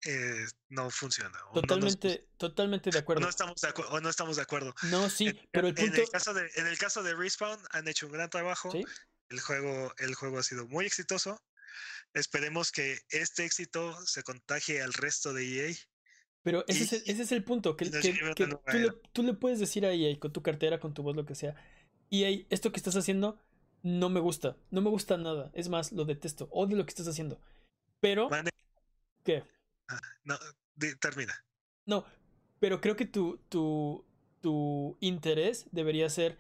C: eh, no funciona. o no nos
A: Totalmente, totalmente de acuerdo.
C: no estamos de acuerdo, o no estamos de acuerdo.
A: No, sí,
C: En,
A: pero el
C: en
A: punto...
C: el caso de, en el caso de Respawn han hecho un gran trabajo.
A: Sí,
C: El juego, el juego ha sido muy exitoso. Esperemos que este éxito se contagie al resto de EA.
A: Pero ese, es el, ese es el punto, que, que- tú, le,
C: era.
A: tú le puedes decir a EA con tu cartera, con tu voz, lo que sea, EA, esto que estás haciendo no me gusta, no me gusta nada, es más, lo detesto, odio lo que estás haciendo. Pero,
C: Mane-
A: ¿qué?
C: No, di- termina.
A: No, pero creo que tu, tu, tu interés debería ser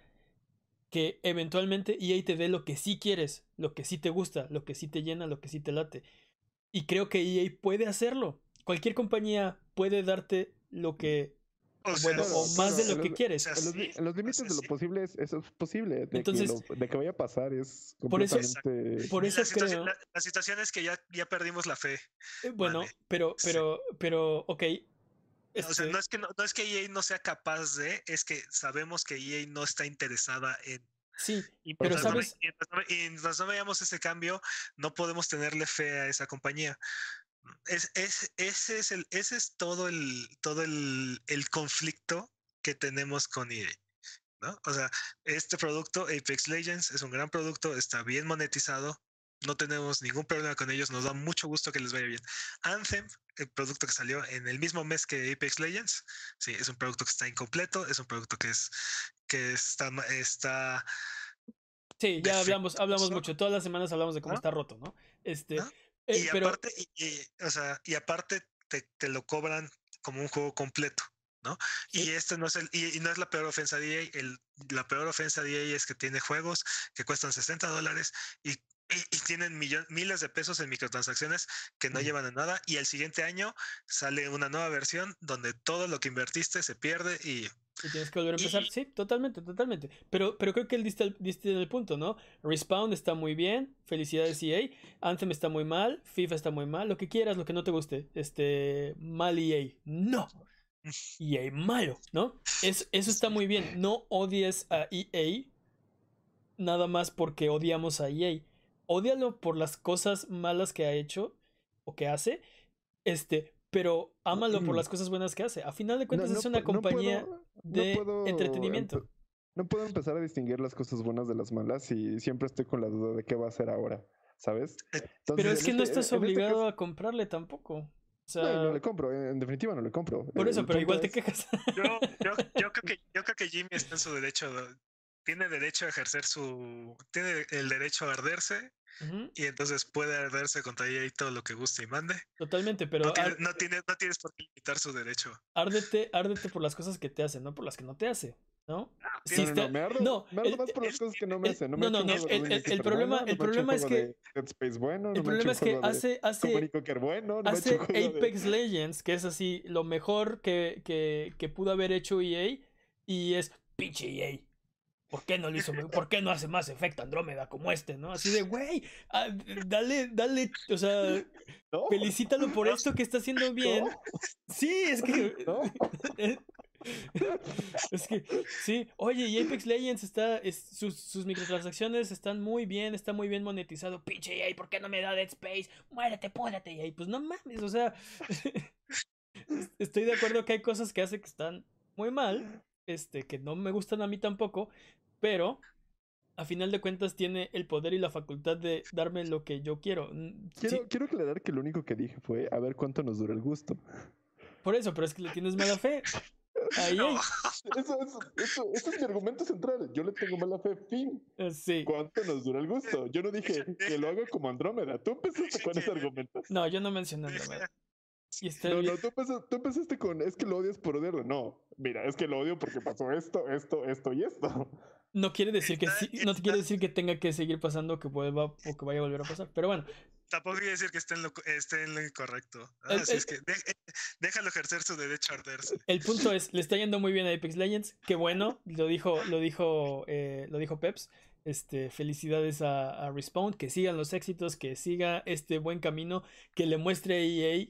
A: que eventualmente EA te dé lo que sí quieres, lo que sí te gusta, lo que sí te llena, lo que sí te late. Y creo que EA puede hacerlo. Cualquier compañía puede darte lo que,
C: O sea,
A: bueno, o más de lo que quieres.
C: o sea,
B: En los, li-
C: sí,
B: en los
C: o
B: límites de lo posible, es- eso es posible. De,
A: Entonces-
B: que lo- de que vaya a pasar es
A: Por eso-
B: completamente.
A: Por eso
C: la, situación,
A: creo...
C: la, la situación es que ya, ya perdimos la fe.
A: eh, Bueno,
C: Vale.
A: pero,
C: Sí.
A: pero, pero, ok.
C: O sea,
A: este,
C: no es, que no, no es que EA no sea capaz de, es que sabemos que EA no está interesada en...
A: sí,
C: Y
A: Pero
C: mientras no ve-
A: sabes-
C: mientras no ve- y mientras no veamos ese cambio, no podemos tenerle fe a esa compañía. Es, es, ese, es el, ese es todo el, todo el, el conflicto que tenemos con EA. ¿no? O sea, este producto, Apex Legends, es un gran producto, está bien monetizado, no tenemos ningún problema con ellos, nos da mucho gusto que les vaya bien. Anthem, el producto que salió en el mismo mes que Apex Legends, sí, es un producto que está incompleto, es un producto que es que está, está
A: sí, ya hablamos, hablamos mucho. Todas las semanas hablamos de cómo está roto, ¿no? Este. Eh,
C: y
A: pero
C: aparte, y, y, o sea, y aparte te, te lo cobran como un juego completo, ¿no?
A: Sí.
C: Y este no es el, y, no es la peor ofensa de EA, el, la peor ofensa de EA es que tiene juegos que cuestan 60 dólares y, y, tienen miles de pesos en microtransacciones que no llevan a nada y el siguiente año sale una nueva versión donde todo lo que invertiste se pierde y
A: Y tienes que volver a empezar.
C: Y-
A: Sí, totalmente, totalmente. Pero, pero creo que él diste, el- diste en el punto, ¿no? Respawn está muy bien. Felicidades EA. Anthem está muy mal. FIFA está muy mal. Lo que quieras, lo que no te guste. Este. Mal EA. No. EA malo, ¿no? Es, eso está muy bien. No odies a EA nada más porque odiamos a EA. Ódialo por las cosas malas que ha hecho o que hace. Este. Pero ámalo por las cosas buenas que hace. A final de cuentas
B: no
A: es una compañía
B: puedo-
A: de
B: puedo
A: entretenimiento.
B: No puedo empezar a distinguir las cosas buenas de las malas y siempre estoy con la duda de qué va a hacer ahora, ¿sabes?
C: Eh,
A: Pero es que no
B: este-
A: estás
B: este
A: obligado
B: caso-
A: a comprarle tampoco. O sea,
B: No, no le compro, en definitiva no le compro.
A: por eso,
B: El
A: pero igual te quejas.
C: yo, yo, yo creo que yo creo que Jimmy está en su derecho, tiene derecho a ejercer su, tiene el derecho a arderse Y entonces puede arderse contra ella y todo lo que guste y mande.
A: Totalmente, pero
C: No, tiene- no, tiene, no tienes por qué limitar su derecho.
A: árdete, árdete por las cosas que te hacen, no por las que no te hace, ¿no? Sí,
B: No, no,
A: está-
B: no, me ardo,
A: no,
B: me ardo
A: el-
B: más por las
A: el-
B: cosas que no me
A: el-
B: hacen. No,
A: no,
B: me
A: no, no, el- problema- el problema es que-
B: de Dead Space bueno, no
A: El problema es que hace, hace,
B: bueno,
A: hace
B: de-
A: Apex Legends, que es así lo mejor que, que, que pudo haber hecho EA, y es pinche EA. ¿Por qué no lo hizo? ¿Por qué no hace más efecto Andrómeda como este, no? Así de, güey, ah, dale, dale, o sea,
B: No,
A: felicítalo por esto que está haciendo bien. Sí, es que. Es que, sí. Oye, y Apex Legends está. es- sus, sus microtransacciones están muy bien, está muy bien monetizado. Pinche EA, ¿por qué no me da Dead Space? Muérete, púdate, EA. Pues no mames, o sea. es- Estoy de acuerdo que hay cosas que hace que están muy mal. Este, que no me gustan a mí tampoco. Pero. A final de cuentas tiene el poder y la facultad de darme lo que yo quiero. Mm, sí,
B: Quiero, quiero aclarar que lo único que dije fue a ver cuánto nos dura el gusto.
A: por eso, pero es que le tienes mala fe. A EA.
C: No,
B: Eso, eso, eso, ese es mi argumento central. Yo le tengo mala fe, fin.
A: Eh, Sí.
B: ¿Cuánto nos dura el gusto? Yo no dije que lo hago como Andrómeda. Tú empezaste con ese argumento.
A: No, yo no mencioné nada. Y está
B: No,
A: bien.
B: no, tú empezaste, tú empezaste con es que lo odias por odiarlo. No, mira, es que lo odio porque pasó esto, esto, esto y esto.
A: No quiere decir que
C: Está-
A: sí, no quiere decir que tenga que seguir pasando, que vuelva o que vaya a volver a pasar. Pero bueno,
C: tampoco quiere decir que esté en lo, esté en lo incorrecto.
A: El-
C: Así
A: el-
C: es que de- eh, déjalo ejercer su derecho a arderse.
A: El punto es, le está yendo muy bien a Apex Legends, qué bueno, lo dijo, lo dijo, eh, lo dijo Peps. Este, felicidades a, a Respawn, que sigan los éxitos, que siga este buen camino, que le muestre a EA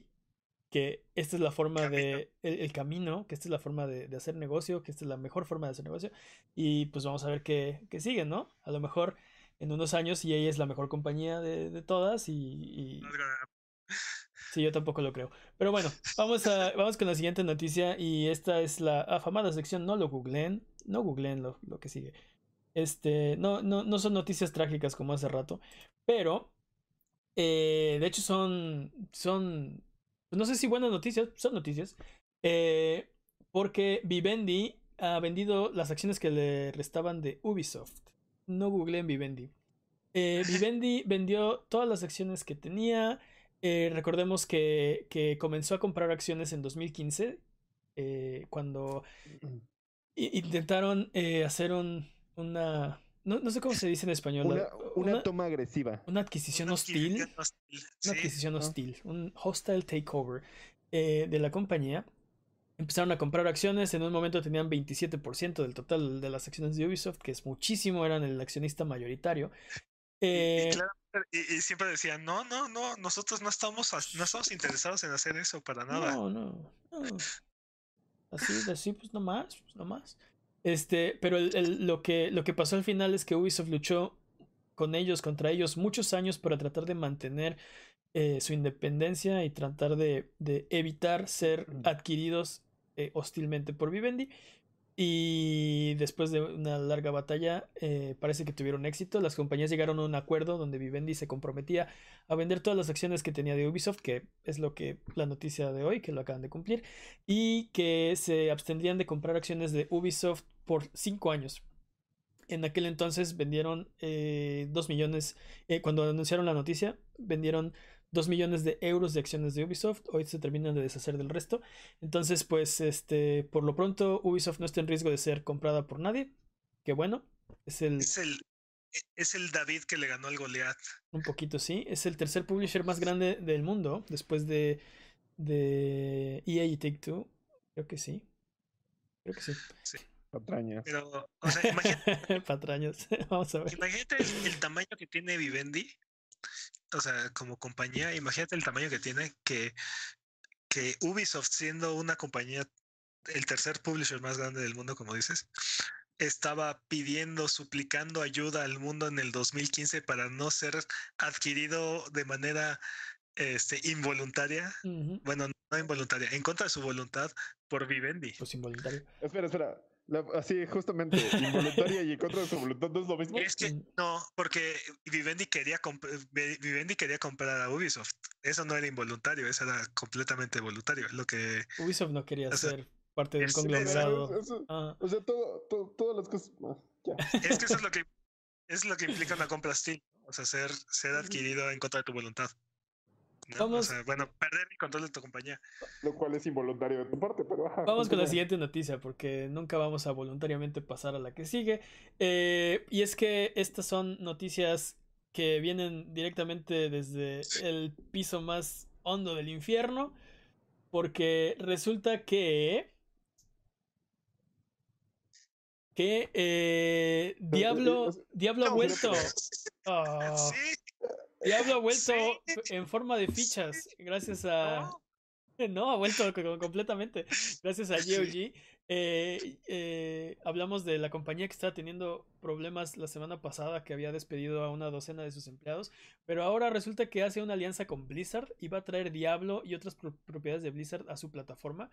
A: que esta es la forma de, el, el camino, que esta es la forma de, de hacer negocio, que esta es la mejor forma de hacer negocio, y pues vamos a ver qué, qué sigue, ¿no? A lo mejor en unos años EA es la mejor compañía de, de todas y, y- Sí, yo tampoco lo creo. Pero bueno, vamos, a, vamos con la siguiente noticia y esta es la afamada sección, no lo googleen, no googleen lo, lo que sigue. Este, no, no, no son noticias trágicas como hace rato, pero eh, de hecho son, son, pues no sé si buenas noticias, son noticias, eh, porque Vivendi ha vendido las acciones que le restaban de Ubisoft. No googleen Vivendi. Eh, Vivendi vendió todas las acciones que tenía. Eh, recordemos que, que comenzó a comprar acciones en 2015, eh, cuando i- intentaron hacer un, una... No, no sé cómo se dice en español.
B: Una,
A: la-
B: una
A: una-
B: toma agresiva.
A: una adquisición
C: una
A: hostil.
C: adquisición hostil,
A: Una adquisición
B: Ah.
A: hostil, un hostile takeover eh, de la compañía. Empezaron a comprar acciones, en un momento tenían 27% del total de las acciones de Ubisoft, que es muchísimo, eran el accionista mayoritario.
C: Y- y
A: Eh,
C: claro, y, y siempre decían, no, no, no, nosotros no estamos, no estamos interesados en hacer eso para nada.
A: No, no, no. Así, así, pues nomás, pues nomás. Este, pero el- el- lo, que, lo que pasó al final es que Ubisoft luchó con ellos, contra ellos, muchos años para tratar de mantener eh, su independencia y tratar de, de evitar ser
B: Mm.
A: adquiridos eh, hostilmente por Vivendi. Y después de una larga batalla, eh, parece que tuvieron éxito. Las compañías llegaron a un acuerdo donde Vivendi se comprometía a vender todas las acciones que tenía de Ubisoft, que es lo que la noticia de hoy, que lo acaban de cumplir, y que se abstendrían de comprar acciones de Ubisoft por 5 años. En aquel entonces vendieron 2 millones, eh, cuando anunciaron la noticia, vendieron 2 millones de euros de acciones de Ubisoft, hoy se terminan de deshacer del resto. Entonces, pues, este, por lo pronto, Ubisoft no está en riesgo de ser comprada por nadie. Qué bueno, es el,
C: Es el, e- es el David que le ganó al Goliat.
A: un poquito, sí. Es el tercer publisher más grande del mundo, después de, de EA y Take Two. Creo que sí. Creo que sí.
B: Patrañas.
C: Pero, o sea, imagínate,
A: Patrañas. Vamos a ver.
C: imagínate el, el tamaño que tiene Vivendi. O sea, como compañía, imagínate el tamaño que tiene que, que Ubisoft, siendo una compañía, el tercer publisher más grande del mundo, como dices, estaba pidiendo, suplicando ayuda al mundo en el 2015 para no ser adquirido de manera este, involuntaria. Bueno, no involuntaria, en contra de su voluntad por Vivendi.
A: Pues involuntario.
B: Espera, espera. La- así, justamente, involuntaria y en contra de su voluntad no es lo mismo.
C: Es que no, porque Vivendi quería, Vivendi quería comprar a Ubisoft. Eso no era involuntario, eso era completamente voluntario. Lo que
A: Ubisoft no quería
C: O sea,
A: ser parte de un
C: es- es-
A: conglomerado.
B: Eso- eso-
A: Ah,
B: o sea, todo, todo- todas las cosas. ah, ya.
C: es que eso es lo que es lo que implica una compra hostil, o sea, ser, ser adquirido en contra de tu voluntad. ¿No? O
A: Vamos-
C: sea, bueno, perder el control de tu compañía.
B: Lo cual es involuntario de tu parte, pero. ajá,
A: Vamos con la siguiente noticia porque nunca vamos a voluntariamente pasar a la que sigue. Eh, y es que estas son noticias que vienen directamente desde el piso más hondo del infierno. Porque resulta que... Que eh, Diablo,
B: es-
A: Diablo ha vuelto. Ah,
C: Sí,
A: Diablo ha vuelto
C: Sí.
A: en forma de fichas. Gracias a...
C: no,
A: No, ha vuelto co- completamente. Gracias a
C: Sí.
A: GOG. Eh, eh, hablamos de la compañía que estaba teniendo problemas la semana pasada, que había despedido a una docena de sus empleados, pero ahora resulta que hace una alianza con Blizzard y va a traer Diablo y otras pro- propiedades de Blizzard a su plataforma.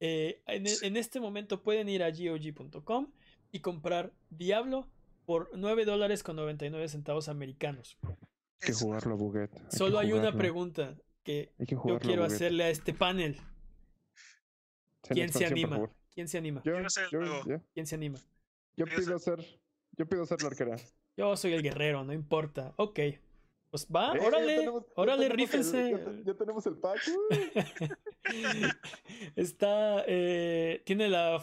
A: Eh, en, e- en este momento pueden ir a GOG.com y comprar Diablo por 9 dólares con 99 centavos americanos.
B: Hay que
C: es-
B: jugarlo, Buget. Hay que
A: Solo hay una pregunta que
B: Hay que
A: yo quiero
B: Buget.
A: hacerle a este panel. ¿Quién se anima? ¿Quién se anima?
B: Yo.
A: ¿Quién se anima?
B: Yo pido ser. Yo pido ser la arquera.
A: Yo soy el guerrero, no importa. Ok. Pues va,
B: Eh,
A: órale,
B: tenemos-
A: órale, rífense.
B: ya, ya tenemos el pack.
A: Está, eh, tiene la,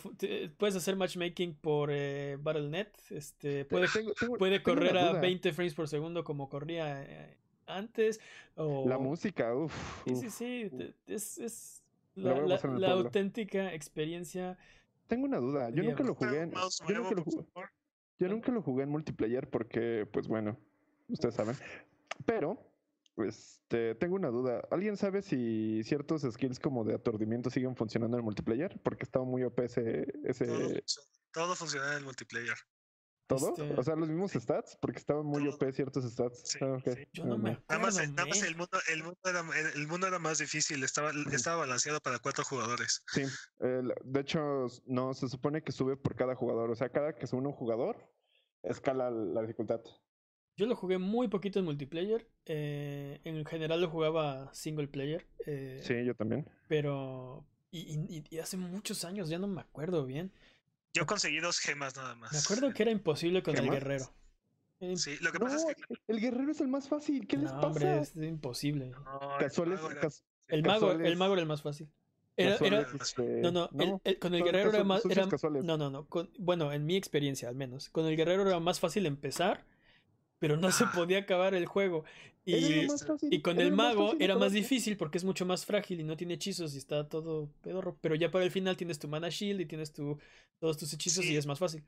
A: puedes hacer matchmaking por eh, Battle.net, este, puede,
B: Tengo- tengo-
A: puede
B: tengo una
A: correr a
B: duda.
A: 20 frames por segundo como corría eh, antes. O...
B: La música, uff.
A: Sí, sí, sí. Es, es la, la, la auténtica experiencia.
B: Tengo una duda. Yo nunca lo jugué en. Yo nunca lo jugué, yo nunca lo jugué en multiplayer porque, pues bueno, ustedes saben. Pero, este, tengo una duda. ¿Alguien sabe si ciertos skills como de aturdimiento siguen funcionando en el multiplayer? Porque estaba muy OP ese... ese...
C: Todo, todo funciona en el multiplayer.
B: ¿Todo? Este o sea, los mismos stats, porque estaban muy OP ciertos stats.
A: Ah, Yo no me
C: Nada más, nada más el, mundo, el, mundo era, el mundo era más difícil, estaba, estaba balanceado para cuatro jugadores.
B: Sí, de hecho, no, se supone que sube por cada jugador. O sea, cada que sube un jugador, escala la dificultad.
A: Yo lo jugué muy poquito en multiplayer. Eh, en general lo jugaba single player. Eh,
B: sí, yo también.
A: Pero. Y, y, hace muchos años, ya no me acuerdo bien.
C: Yo conseguí dos gemas nada más.
A: Me acuerdo que era imposible con el guerrero.
C: Sí, lo que pasa es que.
B: El guerrero es el más fácil. ¿Qué les pasa?
A: Hombre, es imposible.
B: Casuales,
A: el, mago, el mago era el más fácil. Era, era, este, no, no, con el guerrero era más. Era, no, no, no. bueno, en mi experiencia al menos. Con el guerrero era más fácil empezar, pero no se ah. podía acabar el juego. Y, y con el mago era más difícil porque es mucho más frágil y no tiene hechizos y está todo pedorro. Pero ya para el final tienes tu mana shield y tienes tu, todos tus hechizos y es más fácil.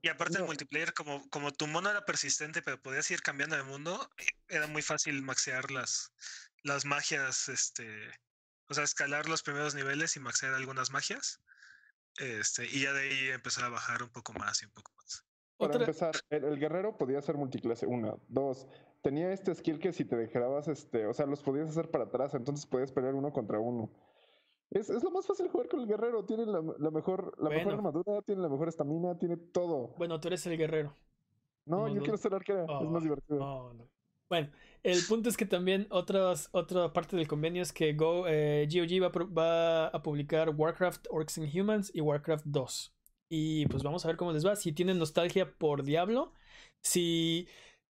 C: Y aparte el multiplayer, como, como tu mono era persistente, pero podías ir cambiando de mundo, era muy fácil maxear las, las magias, este, o sea, escalar los primeros niveles y maxear algunas magias. Este, y ya de ahí empezar a bajar un poco más y un poco más.
B: Para empezar, el, guerrero podía ser multiclase, una, dos. Tenía este skill que si te dejabas, este, o sea, los podías hacer para atrás, entonces podías pelear uno contra uno. Es, es lo más fácil jugar con el guerrero. Tiene la, mejor, la mejor armadura, tiene la mejor estamina, tiene todo.
A: Bueno, tú eres el guerrero.
B: No, yo quiero ser arquera, es más divertido.
A: no. Bueno, el punto es que también otras, otra parte del convenio es que Go, eh, GOG va, va, a publicar Warcraft Orcs and Humans y Warcraft 2. Y pues vamos a ver cómo les va. Si tienen nostalgia por Diablo, si,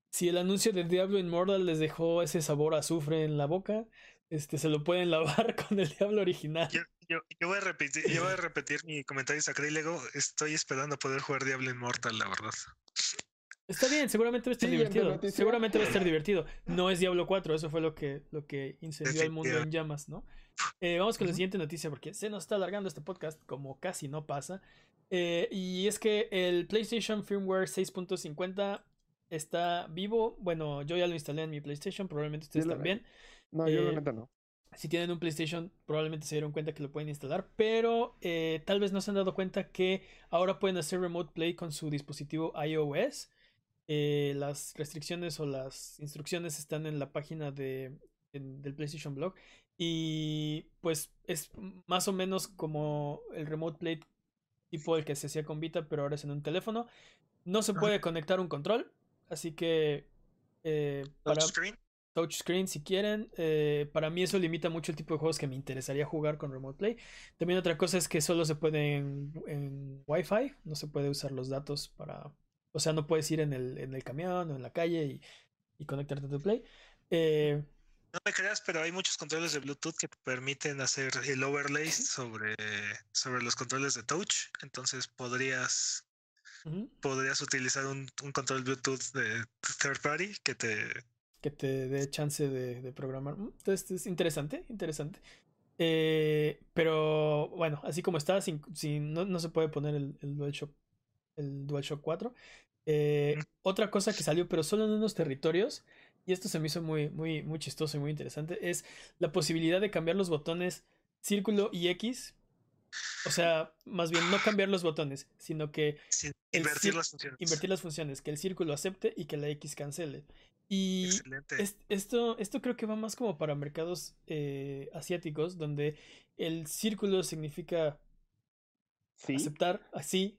A: si el anuncio de Diablo Immortal les dejó ese sabor a azufre en la boca, este, se lo pueden lavar con el Diablo original.
C: Yo, yo, voy a repetir, yo voy a repetir mi comentario sacrílego. Estoy esperando poder jugar Diablo Immortal, la verdad.
A: Está bien, seguramente va a estar divertido. Seguramente va a estar divertido. No es Diablo 4, eso fue lo que, lo que incendió el mundo en llamas, ¿no? Eh, vamos con la siguiente noticia porque se nos está alargando este podcast como casi no pasa. Eh, y es que el PlayStation Firmware 6.50 está vivo. Bueno, yo ya lo instalé en mi PlayStation, probablemente ustedes también.
B: No, yo eh, no.
A: Si tienen un PlayStation, probablemente se dieron cuenta que lo pueden instalar, pero tal vez no se han dado cuenta que ahora pueden hacer Remote Play con su dispositivo iOS. Eh, las restricciones o las instrucciones están en la página de, del PlayStation Blog. Y pues es más o menos como el Remote Play tipo el que se hacía con Vita, pero ahora es en un teléfono. No se puede conectar un control, así que eh, para touchscreen si quieren. Eh, para mí eso limita mucho el tipo de juegos que me interesaría jugar con Remote Play. También otra cosa es que solo se puede en, en Wi-Fi, no se puede usar los datos para, o sea, no puedes ir en el, en el camión o en la calle y, y conectarte a tu Play. Eh,
C: no me creas, pero hay muchos controles de Bluetooth que permiten hacer el overlay sobre, sobre los controles de touch. Entonces podrías, podrías utilizar un, un, control Bluetooth de third party que te...
A: Que te dé chance de, de programar. Entonces es interesante, interesante. Eh, pero bueno, así como está, sin, sin, no, no se puede poner el, el DualShock el DualShock 4. Eh, otra cosa que salió, pero solo en unos territorios, y esto se me hizo muy, muy, muy chistoso y muy interesante, es la posibilidad de cambiar los botones círculo y X. O sea, más bien no cambiar los botones, sino que
C: invertir las funciones.
A: Invertir las funciones, que el círculo acepte y que la X cancele. Y esto, esto creo que va más como para mercados eh, asiáticos, donde el círculo significa aceptar así,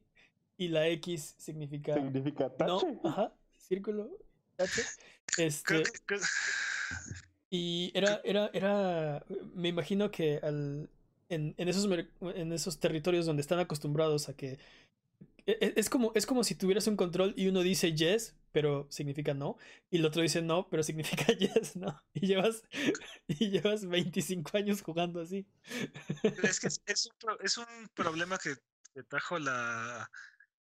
A: y la X significa.
B: Significa
A: No, ajá, círculo, tache. Este. Y era, era, era. Me imagino que al. En, en, esos, en esos territorios donde están acostumbrados a que. E, e, es como, es como si tuvieras un control y uno dice yes, pero significa no, y el otro dice no, pero significa yes, ¿no? Y llevas, y llevas 25 años jugando así.
C: Es que es, es, un, es un problema que, que trajo la,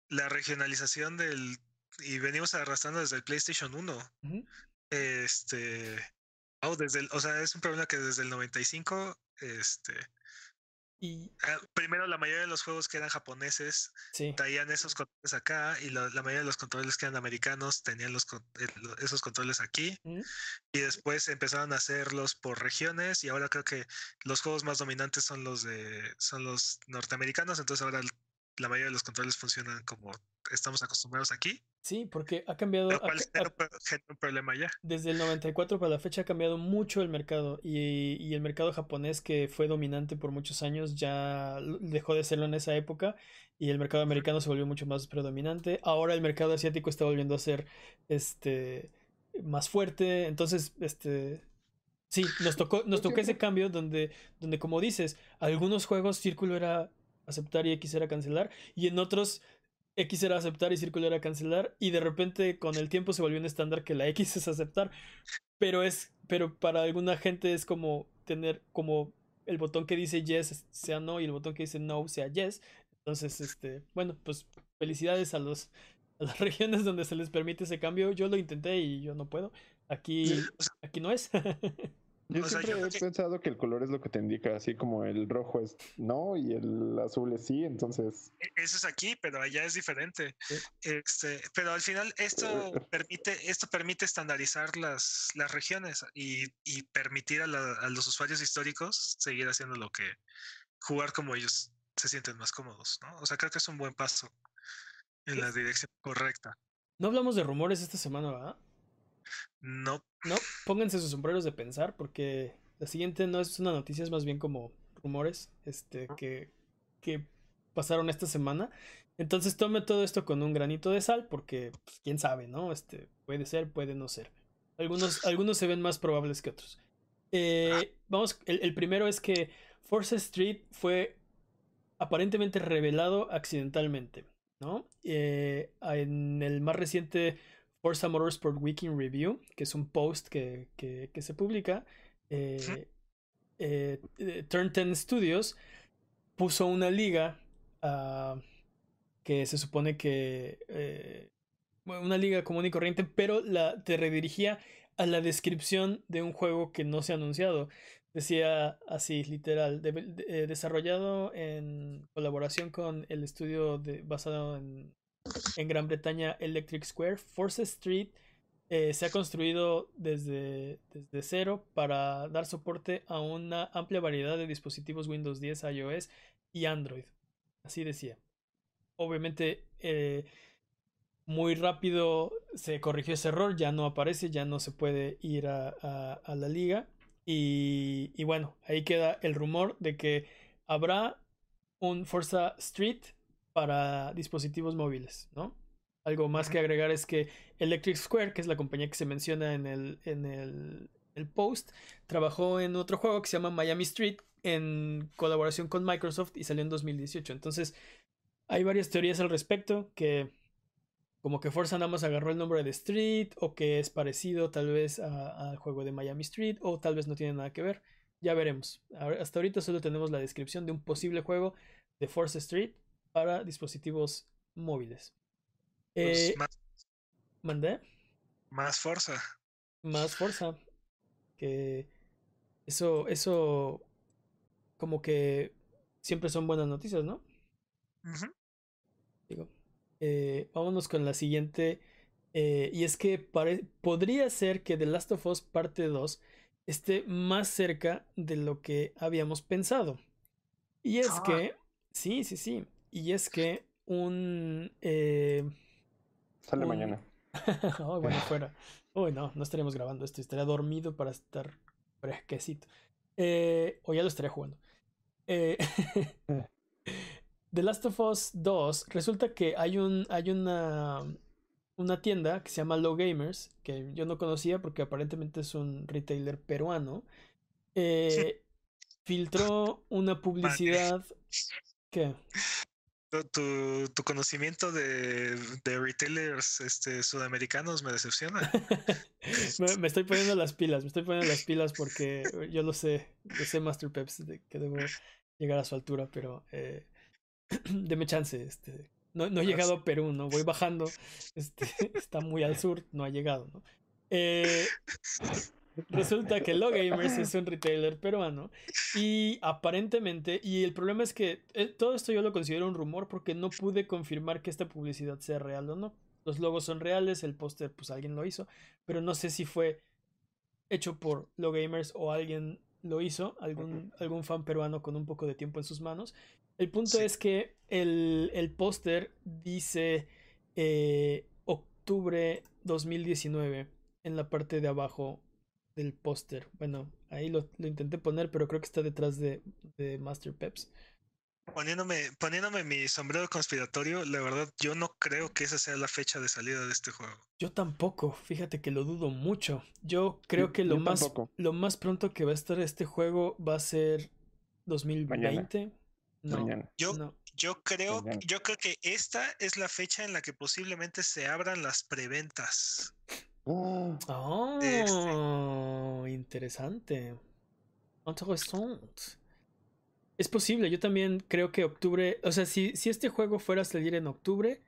C: la regionalización del... Y venimos arrastrando desde el PlayStation 1. Este. Oh, desde el, o sea, es un problema que desde el 95, este,
A: Y
C: ah, primero la mayoría de los juegos que eran japoneses
A: sí.
C: traían esos controles acá y la, la mayoría de los controles que eran americanos tenían los, eh, esos controles aquí
A: ¿Mm?
C: y después empezaron a hacerlos por regiones y ahora creo que los juegos más dominantes son los de son los norteamericanos entonces ahora la mayoría de los controles funcionan como estamos acostumbrados aquí
A: Sí, porque ha cambiado.
C: lo cual un pro- genera un problema ya
A: desde el 94 para la fecha ha cambiado mucho el mercado. Y, y el mercado japonés, que fue dominante por muchos años, ya dejó de serlo en esa época. Y el mercado americano se volvió mucho más predominante. Ahora el mercado asiático está volviendo a ser este más fuerte. Entonces, este. Sí, nos tocó, nos
B: Yo
A: tocó ese cambio donde, donde, como dices, algunos juegos Círculo era aceptar y X era cancelar, y en otros X era aceptar y Círculo era cancelar, y de repente con el tiempo se volvió un estándar que la X es aceptar, pero es, pero para alguna gente es como tener como el botón que dice yes sea no y el botón que dice no sea yes. Entonces, este, bueno, pues felicidades a los a las regiones donde se les permite ese cambio. Yo lo intenté y yo no puedo. Aquí, aquí no es.
B: Yo
C: O sea,
B: siempre
C: yo
B: he
C: que-
B: pensado que el color es lo que te indica, así como el rojo es no y el azul es sí, entonces
C: E- Eso es aquí, pero allá es diferente.
A: Sí.
C: Este, pero al final esto permite, esto permite estandarizar las, las regiones y, y permitir a, la- a los usuarios históricos seguir haciendo lo que jugar como ellos se sienten más cómodos, ¿no? O sea, creo que es un buen paso en la dirección correcta.
A: No hablamos de rumores esta semana, ¿verdad?
C: No,
A: No, pónganse sus sombreros de pensar porque la siguiente no es una noticia, es más bien como rumores este, que, que pasaron esta semana. Entonces tome todo esto con un granito de sal porque pues, quién sabe, ¿no? Este, puede ser, puede no ser. Algunos, algunos se ven más probables que otros. Eh, vamos, el, el primero es que Force Street fue aparentemente revelado accidentalmente, ¿no? Eh, en el más reciente Forza Motorsport Weekend Review, que es un post que, que- que se publica, eh, eh, Turn 10 Studios puso una liga ah, que se supone que eh, una liga común y corriente, pero la, te redirigía a la descripción de un juego que no se ha anunciado. Decía así, literal, de- de- eh, desarrollado en colaboración con el estudio de- basado en, en Gran Bretaña Electric Square, Force Street eh, se ha construido desde, cero para dar soporte a una amplia variedad de dispositivos Windows 10, iOS y Android. Así decía. Obviamente, eh, muy rápido se corrigió ese error, ya no aparece, ya no se puede ir a la liga. Y, y bueno, ahí queda el rumor de que habrá un Forza Street para dispositivos móviles, ¿no? Algo más que agregar es que Electric Square, que es la compañía que se menciona en el, en el, el post, trabajó en otro juego que se llama Miami Street en colaboración con Microsoft y salió en 2018. Entonces, hay varias teorías al respecto que como que Forza nada más agarró el nombre de Street o que es parecido tal vez al juego de Miami Street o tal vez no tiene nada que ver. Ya veremos. Hasta ahorita solo tenemos la descripción de un posible juego de Forza Street para dispositivos móviles.
C: pues,
A: Eh,
C: más,
A: ¿Mandé?
C: más fuerza.
A: Más Forza. Que eso, eso como que siempre son buenas noticias, ¿no? Digo, eh, vámonos con la siguiente. eh, y es que podría ser que The Last of Us parte 2 esté más cerca de lo que habíamos pensado. Y es
C: Ah.
A: que, sí, sí, sí. Y es que un... eh,
B: sale
A: Un-
B: mañana.
A: oh, bueno, fuera. Uy, no, no estaríamos grabando esto. Estaría dormido para estar fresquecito. Eh, o ya lo estaría jugando. Eh, The Last of Us 2, resulta que hay un hay una una tienda que se llama Low Gamers, que yo no conocía porque aparentemente es un retailer peruano. eh, filtró una publicidad que
C: Tu, tu, conocimiento de, de retailers este, sudamericanos me decepciona.
A: me, me estoy poniendo las pilas, me estoy poniendo las pilas porque yo lo sé, yo sé Master Peps de que debo llegar a su altura, pero eh, deme chance, este, no, no he llegado a Perú, no voy bajando, este, está muy al sur, no ha llegado, ¿no? Eh, resulta que Logamers es un retailer peruano y aparentemente, y el problema es que eh, todo esto yo lo considero un rumor porque no pude confirmar que esta publicidad sea real o no. Los logos son reales, el póster pues alguien lo hizo, pero no sé si fue hecho por Logamers o alguien lo hizo, algún, algún fan peruano con un poco de tiempo en sus manos. El punto es que el, el póster dice eh, octubre 2019 en la parte de abajo del póster. Bueno, ahí lo, lo, intenté poner, pero creo que está detrás de, de Master Peps.
C: Poniéndome, poniéndome mi sombrero conspiratorio, la verdad, yo no creo que esa sea la fecha de salida de este juego.
A: Yo tampoco, fíjate que lo dudo mucho. Yo creo yo, que lo más, lo más pronto que va a estar este juego va a ser 2020.
B: Mañana.
A: No,
B: Mañana.
C: Yo,
A: no.
C: yo creo,
B: Mañana.
C: yo creo que esta es la fecha en la que posiblemente se abran las preventas.
B: Ah,
A: Oh, interesante. Es posible, yo también creo que octubre, o sea, si, si este juego fuera a salir en octubre,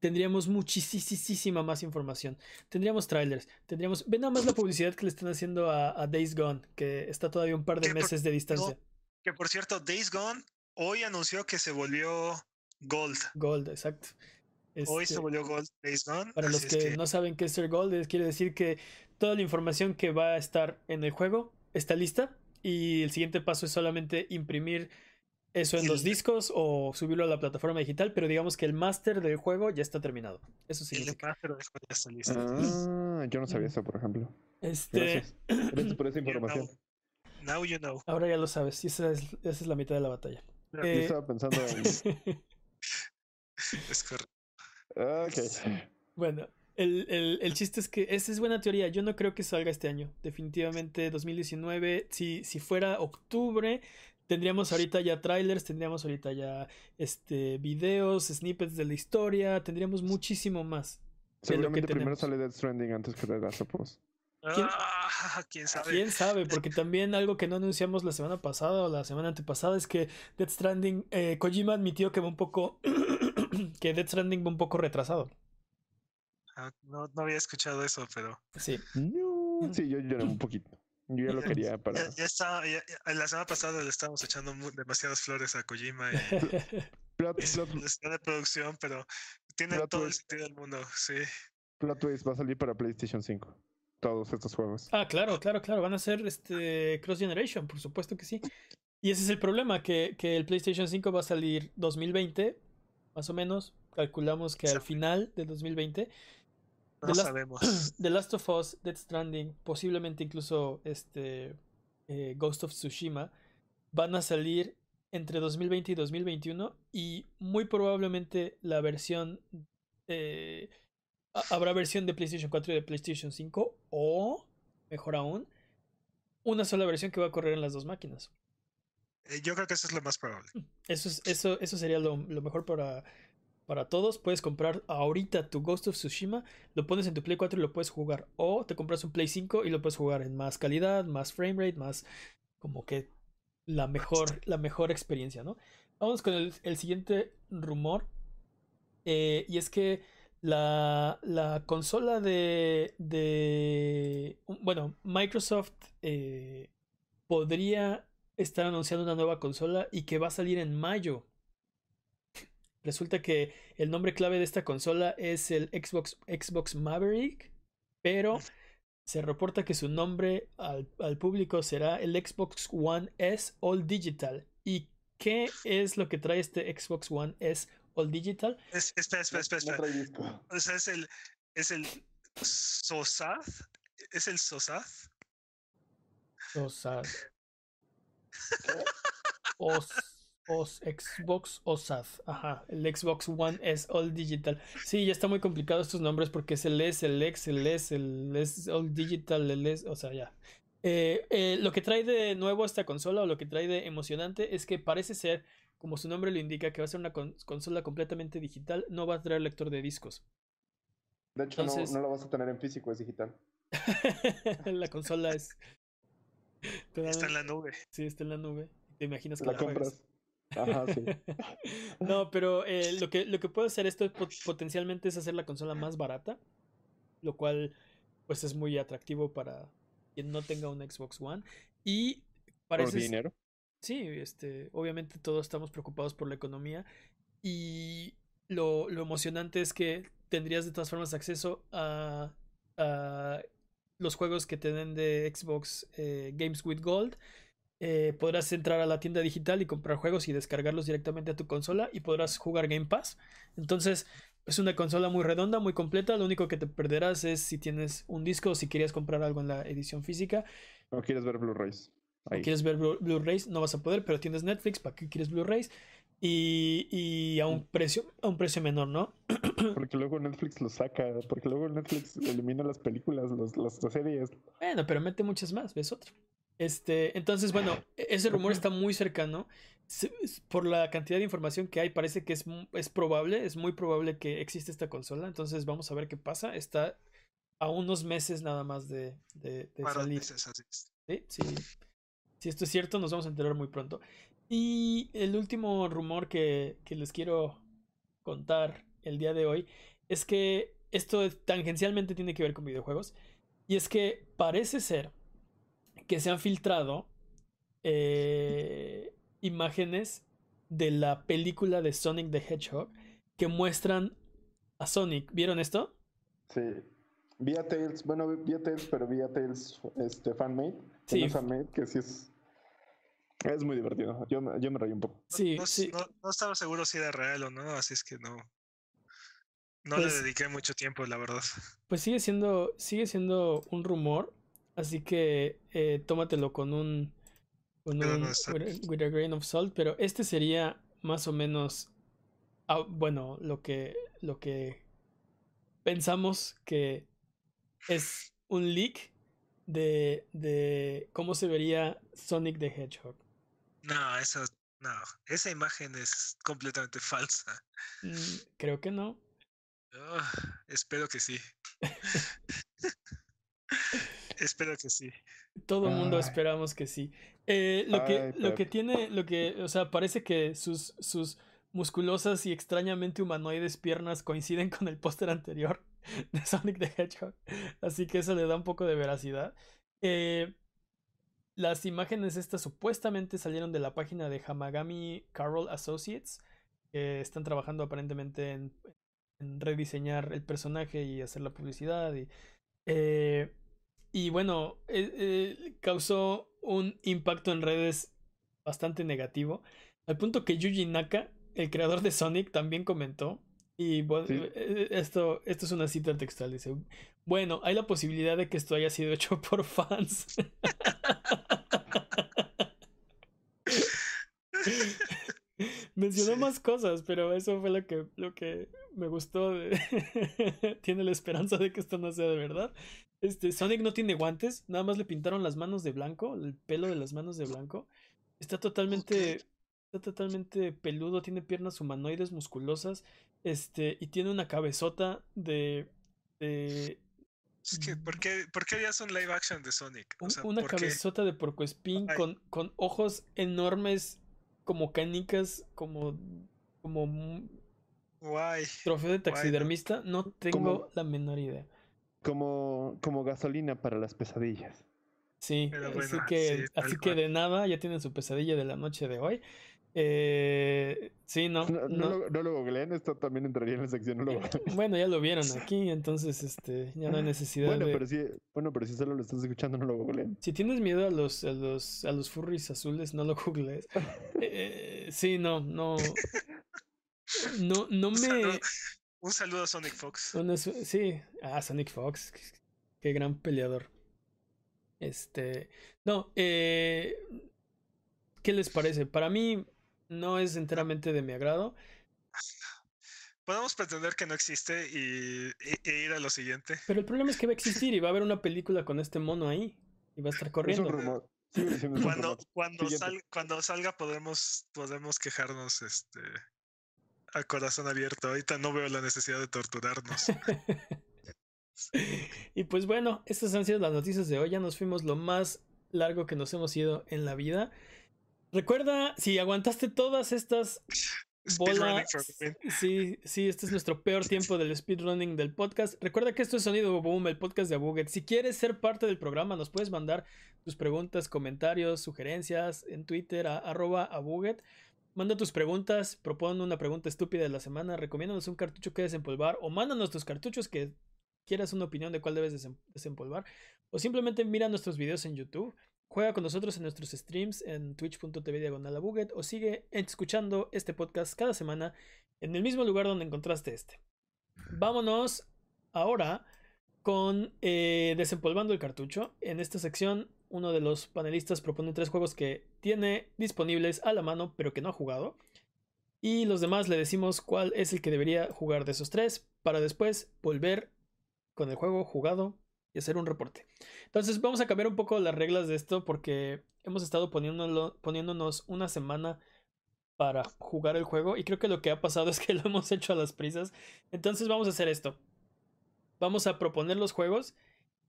A: tendríamos muchísima más información. Tendríamos trailers, tendríamos... Ve nada más la publicidad que le están haciendo a, a Days Gone, que está todavía un par de
C: Que por-
A: meses de distancia.
C: Que por cierto, Days Gone hoy anunció que se volvió Gold.
A: Gold, exacto.
C: Hoy
A: Este,
C: se volvió Gold Days Gone.
A: Para los que,
C: es que
A: no saben qué es ser Gold, es- quiere decir que toda la información que va a estar en el juego está lista y el siguiente paso es solamente imprimir eso en
C: Y
A: los
C: el-
A: discos o subirlo a la plataforma digital, pero digamos que el máster del juego ya está terminado. Eso
C: el
A: significa.
C: master del juego ya está listo.
B: Ah, yo no sabía eso, por ejemplo.
A: Este,
B: Gracias. Gracias por esa
C: You know.
B: información.
C: Now you know.
A: ahora ya lo sabes, y esa es, esa es la mitad de la batalla.
C: Yo
B: Yo
A: Eh,
B: estaba pensando en.
C: Es correcto.
B: Ok.
A: Bueno, el, el- el chiste es que esa es buena teoría. Yo no creo que salga este año. Definitivamente 2019. Si, si fuera octubre, tendríamos ahorita ya trailers, tendríamos ahorita ya este, videos, snippets de la historia, tendríamos muchísimo más. de lo que
B: Seguramente primero
A: tenemos.
B: sale Death Stranding antes que The Last of Us.
A: ¿Quién-
C: Ah, quién sabe.
A: ¿Quién sabe? Porque también algo que no anunciamos la semana pasada o la semana antepasada es que Death Stranding, eh, Kojima admitió que va un poco, que Death Stranding va un poco retrasado.
C: Ah, No, no había escuchado eso, pero
A: Sí.
B: No, Sí, yo lloré un poquito. Yo ya lo quería para.
C: ya, ya está. ya- ya- la semana pasada le estábamos echando demasiadas flores a Kojima y
B: Plot,
C: escena de producción, pero tiene
B: Plot
C: todo el sentido del mundo. Sí.
B: plot twist va a salir para PlayStation 5. Todos estos juegos.
A: Ah, claro, claro, claro. Van a ser este cross generation, por supuesto que sí. Y ese es el problema, que, que el PlayStation 5 va a salir 2020, más o menos. Calculamos que al final de 2020.
C: No
A: The Last-
C: sabemos.
A: The Last of Us, Death Stranding, posiblemente incluso este eh, Ghost of Tsushima, van a salir entre 2020 y 2021 y muy probablemente la versión eh, ha- habrá versión de PlayStation 4 y de PlayStation 5 o mejor aún una sola versión que va a correr en las dos máquinas.
C: Eh, Yo creo que eso es lo más probable.
A: Eso, es, eso, eso sería lo, lo mejor para, para todos. Puedes comprar ahorita tu Ghost of Tsushima, lo pones en tu Play 4 y lo puedes jugar. O te compras un Play 5 y lo puedes jugar en más calidad, más framerate, más como que la mejor, la mejor experiencia, ¿no? Vamos con el, el siguiente rumor. eh, y es que la, la consola de, de... Bueno, Microsoft eh, podría estar anunciando una nueva consola y que va a salir en mayo. Resulta que el nombre clave de esta consola es el Xbox, Xbox Maverick, pero se reporta que su nombre al, al público será el Xbox One S All Digital. ¿Y qué es lo que trae este Xbox One S All Digital?
C: Es, espera, espera.
B: No.
C: O sea, es el, es el SOSAD. ¿Es el SOSAD?
A: OSAD. Os, os Xbox OSAD. Ajá, el Xbox One S All Digital. Sí, ya está muy complicado estos nombres porque es el S, el X, el S, el S All Digital, el S, o sea, ya. Eh, eh, lo que trae de nuevo esta consola o lo que trae de emocionante es que parece ser, como su nombre lo indica, que va a ser una con- consola completamente digital, no va a traer lector de discos.
B: De hecho, no- no, lo vas a tener en físico, es digital.
A: la consola es... te dan-
C: Está en la nube.
A: Sí, está en la nube. Te imaginas que
B: La
A: la juegas.
B: compras. Ajá, sí.
A: no, pero eh, lo, que, lo que puede hacer esto es pot- potencialmente es hacer la consola más barata, lo cual pues es muy atractivo para quien no tenga un Xbox One. Y
B: Por
A: parece...
B: dinero.
A: Sí, este, obviamente todos estamos preocupados por la economía y lo, lo emocionante es que tendrías de todas formas acceso a, a los juegos que te den de Xbox eh, Games with Gold. Eh, podrás entrar a la tienda digital y comprar juegos y descargarlos directamente a tu consola y podrás jugar Game Pass. Entonces es una consola muy redonda, muy completa. Lo único que te perderás es si tienes un disco o si querías comprar algo en la edición física.
B: No quieres ver Blu-rays. Ahí.
A: quieres ver Blu- Blu-rays, no vas a poder, pero tienes Netflix, ¿para qué quieres Blu-rays? Y, y a un precio, a un precio menor, ¿no?
B: Porque luego Netflix lo saca. Porque luego Netflix elimina las películas, los, las, series.
A: Bueno, pero mete muchas más, ves otro. Este, entonces, bueno, e- ese rumor está muy cercano. Por la cantidad de información que hay, parece que es, mu- es probable, es muy probable que existe esta consola. Entonces, vamos a ver qué pasa. Está a unos meses nada más de, de, de salir.
C: meses, así es.
A: Sí, sí. Si esto es cierto, nos vamos a enterar muy pronto. Y el último rumor que, que les quiero contar el día de hoy es que esto tangencialmente tiene que ver con videojuegos. Y es que parece ser que se han filtrado eh, imágenes de la película de Sonic the Hedgehog que muestran a Sonic. ¿Vieron esto?
B: Sí. Vía Tales, bueno, vía Tales, pero vía Tales este, fanmade.
A: Sí.
B: no fanmade, que sí es. Es muy divertido. Yo, me- yo me reí un poco.
C: No-
A: Sí,
C: no,
A: sí.
C: no- no estaba seguro si era real o no, así es que no. No
A: Pues-
C: le dediqué mucho tiempo, la verdad.
A: Pues sigue siendo, sigue siendo un rumor, así que eh, tómatelo con un, con
C: Pero
A: un
C: no
A: with, a, with a grain of salt, pero este sería más o menos, ah, bueno, lo que, lo que pensamos que es un leak de, de cómo se vería Sonic the Hedgehog.
C: No, esa, no, esa imagen es completamente falsa.
A: Mm, creo que no.
C: Espero que sí. espero que sí.
A: Todo el mundo esperamos que sí. Eh, lo que,
B: Ay,
A: lo que tiene, lo que, o sea, parece que sus, sus musculosas y extrañamente humanoides piernas coinciden con el póster anterior de Sonic the Hedgehog. Así que eso le da un poco de veracidad. Eh, las imágenes estas supuestamente salieron de la página de Hamagami Carroll Associates, que están trabajando aparentemente en, en rediseñar el personaje y hacer la publicidad. Y, eh, y bueno, eh, eh, causó un impacto en redes bastante negativo, al punto que Yuji Naka, el creador de Sonic, también comentó. Y bueno,
B: Sí.
A: esto, esto es una cita textual, dice, bueno, hay la posibilidad de que esto haya sido hecho por fans. Mencionó
C: Sí.
A: más cosas, pero eso fue lo que, lo que me gustó. tiene la esperanza de que esto no sea de verdad. Este, Sonic no tiene guantes, nada más le pintaron las manos de blanco, el pelo de las manos de blanco. Está totalmente, está totalmente peludo, tiene piernas humanoides musculosas, este, y tiene una cabezota de, de
C: Es que, ¿por qué, ¿por qué harías un live action de Sonic? O
A: un-
C: sea,
A: una
C: ¿por qué?
A: cabezota de porcoespín
C: Ay.
A: con, con ojos enormes como canicas, como, como
C: Guay.
A: trofeo de
C: Guay, no.
A: taxidermista. No tengo
B: Como-
A: la menor idea.
B: Como, como gasolina para las pesadillas.
A: Sí,
C: Pero
A: así
C: bueno,
A: que,
C: sí,
A: así que de nada, ya tienen su pesadilla de la noche de hoy. Eh, sí, no,
B: No, no
A: no.
B: lo, no lo googleen, esto también entraría en la sección. No lo googleen.
A: Bueno, ya lo vieron aquí, entonces este, ya no hay necesidad
B: Bueno,
A: de.
B: pero sí, bueno, pero si solo lo estás escuchando, no lo googleen.
A: Si tienes miedo a los, a los, a los furries azules, no lo googlees. Eh, sí, no, no. No, no
C: Un
A: me.
C: saludo, un saludo a Sonic Fox.
A: Bueno, sí, ah, Sonic Fox, qué gran peleador. Este, no, eh, ¿qué les parece? Para mí no es enteramente de mi agrado.
C: Podemos pretender que no existe y, y- e ir a lo siguiente.
A: Pero el problema es que va a existir y va a haber una película con este mono ahí y va a estar
B: Es un
A: corriendo.
B: rumor. Es un
C: Cuando,
B: rumor.
C: cuando, sal- cuando salga podemos, podemos quejarnos este, a corazón abierto. Ahorita no veo la necesidad de torturarnos.
A: Y pues bueno, estas han sido las noticias de hoy. Ya nos fuimos lo más largo que nos hemos ido en la vida. Recuerda, si aguantaste todas estas Bola, sí, sí, este es nuestro peor tiempo del speedrunning del podcast. Recuerda que esto es Sonido Boom, el podcast de Abuget. Si quieres ser parte del programa, nos puedes mandar tus preguntas, comentarios, sugerencias en Twitter a arroba Abuget. Manda tus preguntas, propon una pregunta estúpida de la semana, recomiéndanos un cartucho que desempolvar o mándanos tus cartuchos que quieras una opinión de cuál debes desempolvar o simplemente mira nuestros videos en YouTube. Juega con nosotros en nuestros streams en twitch.tv diagonal o sigue escuchando este podcast cada semana en el mismo lugar donde encontraste este. Vámonos ahora con eh, Desempolvando el cartucho. En esta sección, uno de los panelistas propone tres juegos que tiene disponibles a la mano, pero que no ha jugado. Y los demás le decimos cuál es el que debería jugar de esos tres, para después volver con el juego jugado y hacer un reporte. Entonces vamos a cambiar un poco las reglas de esto porque hemos estado poniéndonos una semana para jugar el juego y creo que lo que ha pasado es que lo hemos hecho a las prisas. Entonces vamos a hacer esto. Vamos a proponer los juegos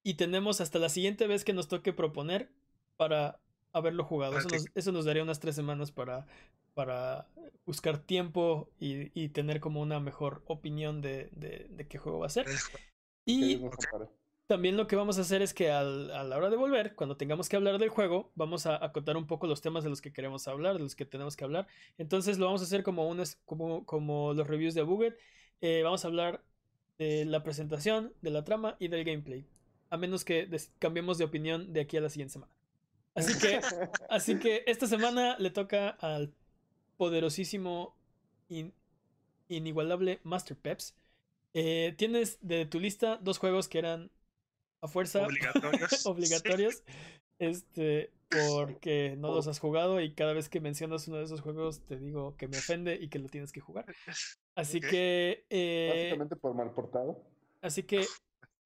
A: y tenemos hasta la siguiente vez que nos toque proponer para haberlo jugado. Eso nos, daría unas tres semanas para, para buscar tiempo y, tener como una mejor opinión de, de qué juego va a ser. Y también lo que vamos a hacer es que al, a la hora de volver, cuando tengamos que hablar del juego, vamos a acotar un poco los temas de los que queremos hablar, de los que tenemos que hablar. Entonces lo vamos a hacer como, unos, como, como los reviews de Buget. Eh, vamos a hablar de la presentación, de la trama y del gameplay. A menos que cambiemos de opinión de aquí a la siguiente semana. Así que, así que esta semana le toca al poderosísimo, inigualable Master Peps eh, tienes de tu lista dos juegos que eran a fuerza
C: obligatorios.
A: obligatorios. Este, porque no los has jugado y cada vez que mencionas uno de esos juegos te digo que me ofende y que lo tienes que jugar. Así que.
B: Eh, Básicamente por mal portado.
A: Así que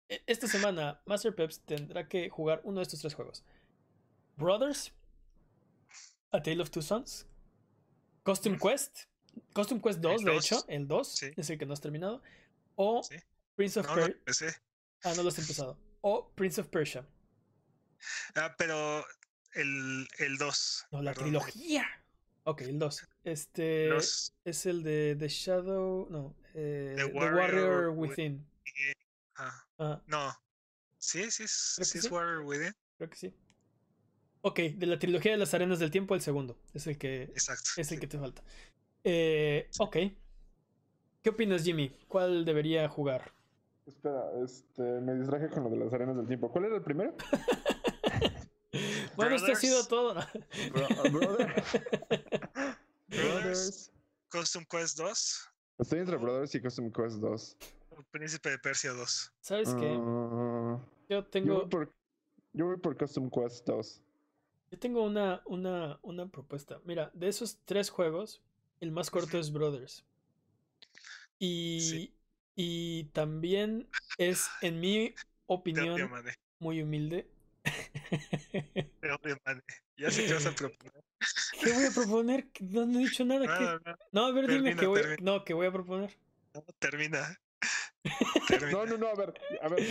A: e, esta semana Master Peps tendrá que jugar uno de estos tres juegos: Brothers, A Tale of Two Sons, Costume Quest, Costume Quest 2, de hecho, el 2 es el que no has terminado, o Prince of Persia. ah, no lo has empezado. O Prince of Persia.
C: Ah, pero el, el 2.
A: No, la trilogía. Ok, el 2. Este es el de The Shadow. No, eh, The, Warrior, Within.
C: Ah, ah. No. Sí, sí, es, sí es Warrior Within.
A: Creo que sí. Ok, de la trilogía de las arenas del tiempo, el segundo. Es el que,
C: Exacto,
A: es el que te falta. Eh, ok. ¿Qué opinas, Jimmy? ¿Cuál debería jugar?
B: Espera, este, me distraje con lo de las arenas del tiempo. ¿Cuál era el primero?
A: bueno, esto ha sido todo.
C: brother. Brothers. Custom Quest 2.
B: Estoy entre Brothers y Custom Quest 2.
C: Príncipe de Persia 2.
A: ¿Sabes qué? Ah, yo tengo.
B: Yo voy, por, yo voy por Custom Quest 2.
A: Yo tengo una, una, una propuesta. Mira, de esos tres juegos, el más corto es Brothers. Y, y también es, en mi opinión, muy humilde.
C: Ya sé qué vas a proponer.
A: ¿Qué voy a proponer? No, he dicho nada. No, a ver, dime que voy, no, que voy a proponer.
C: No, termina.
B: No, no, no, a ver, a ver.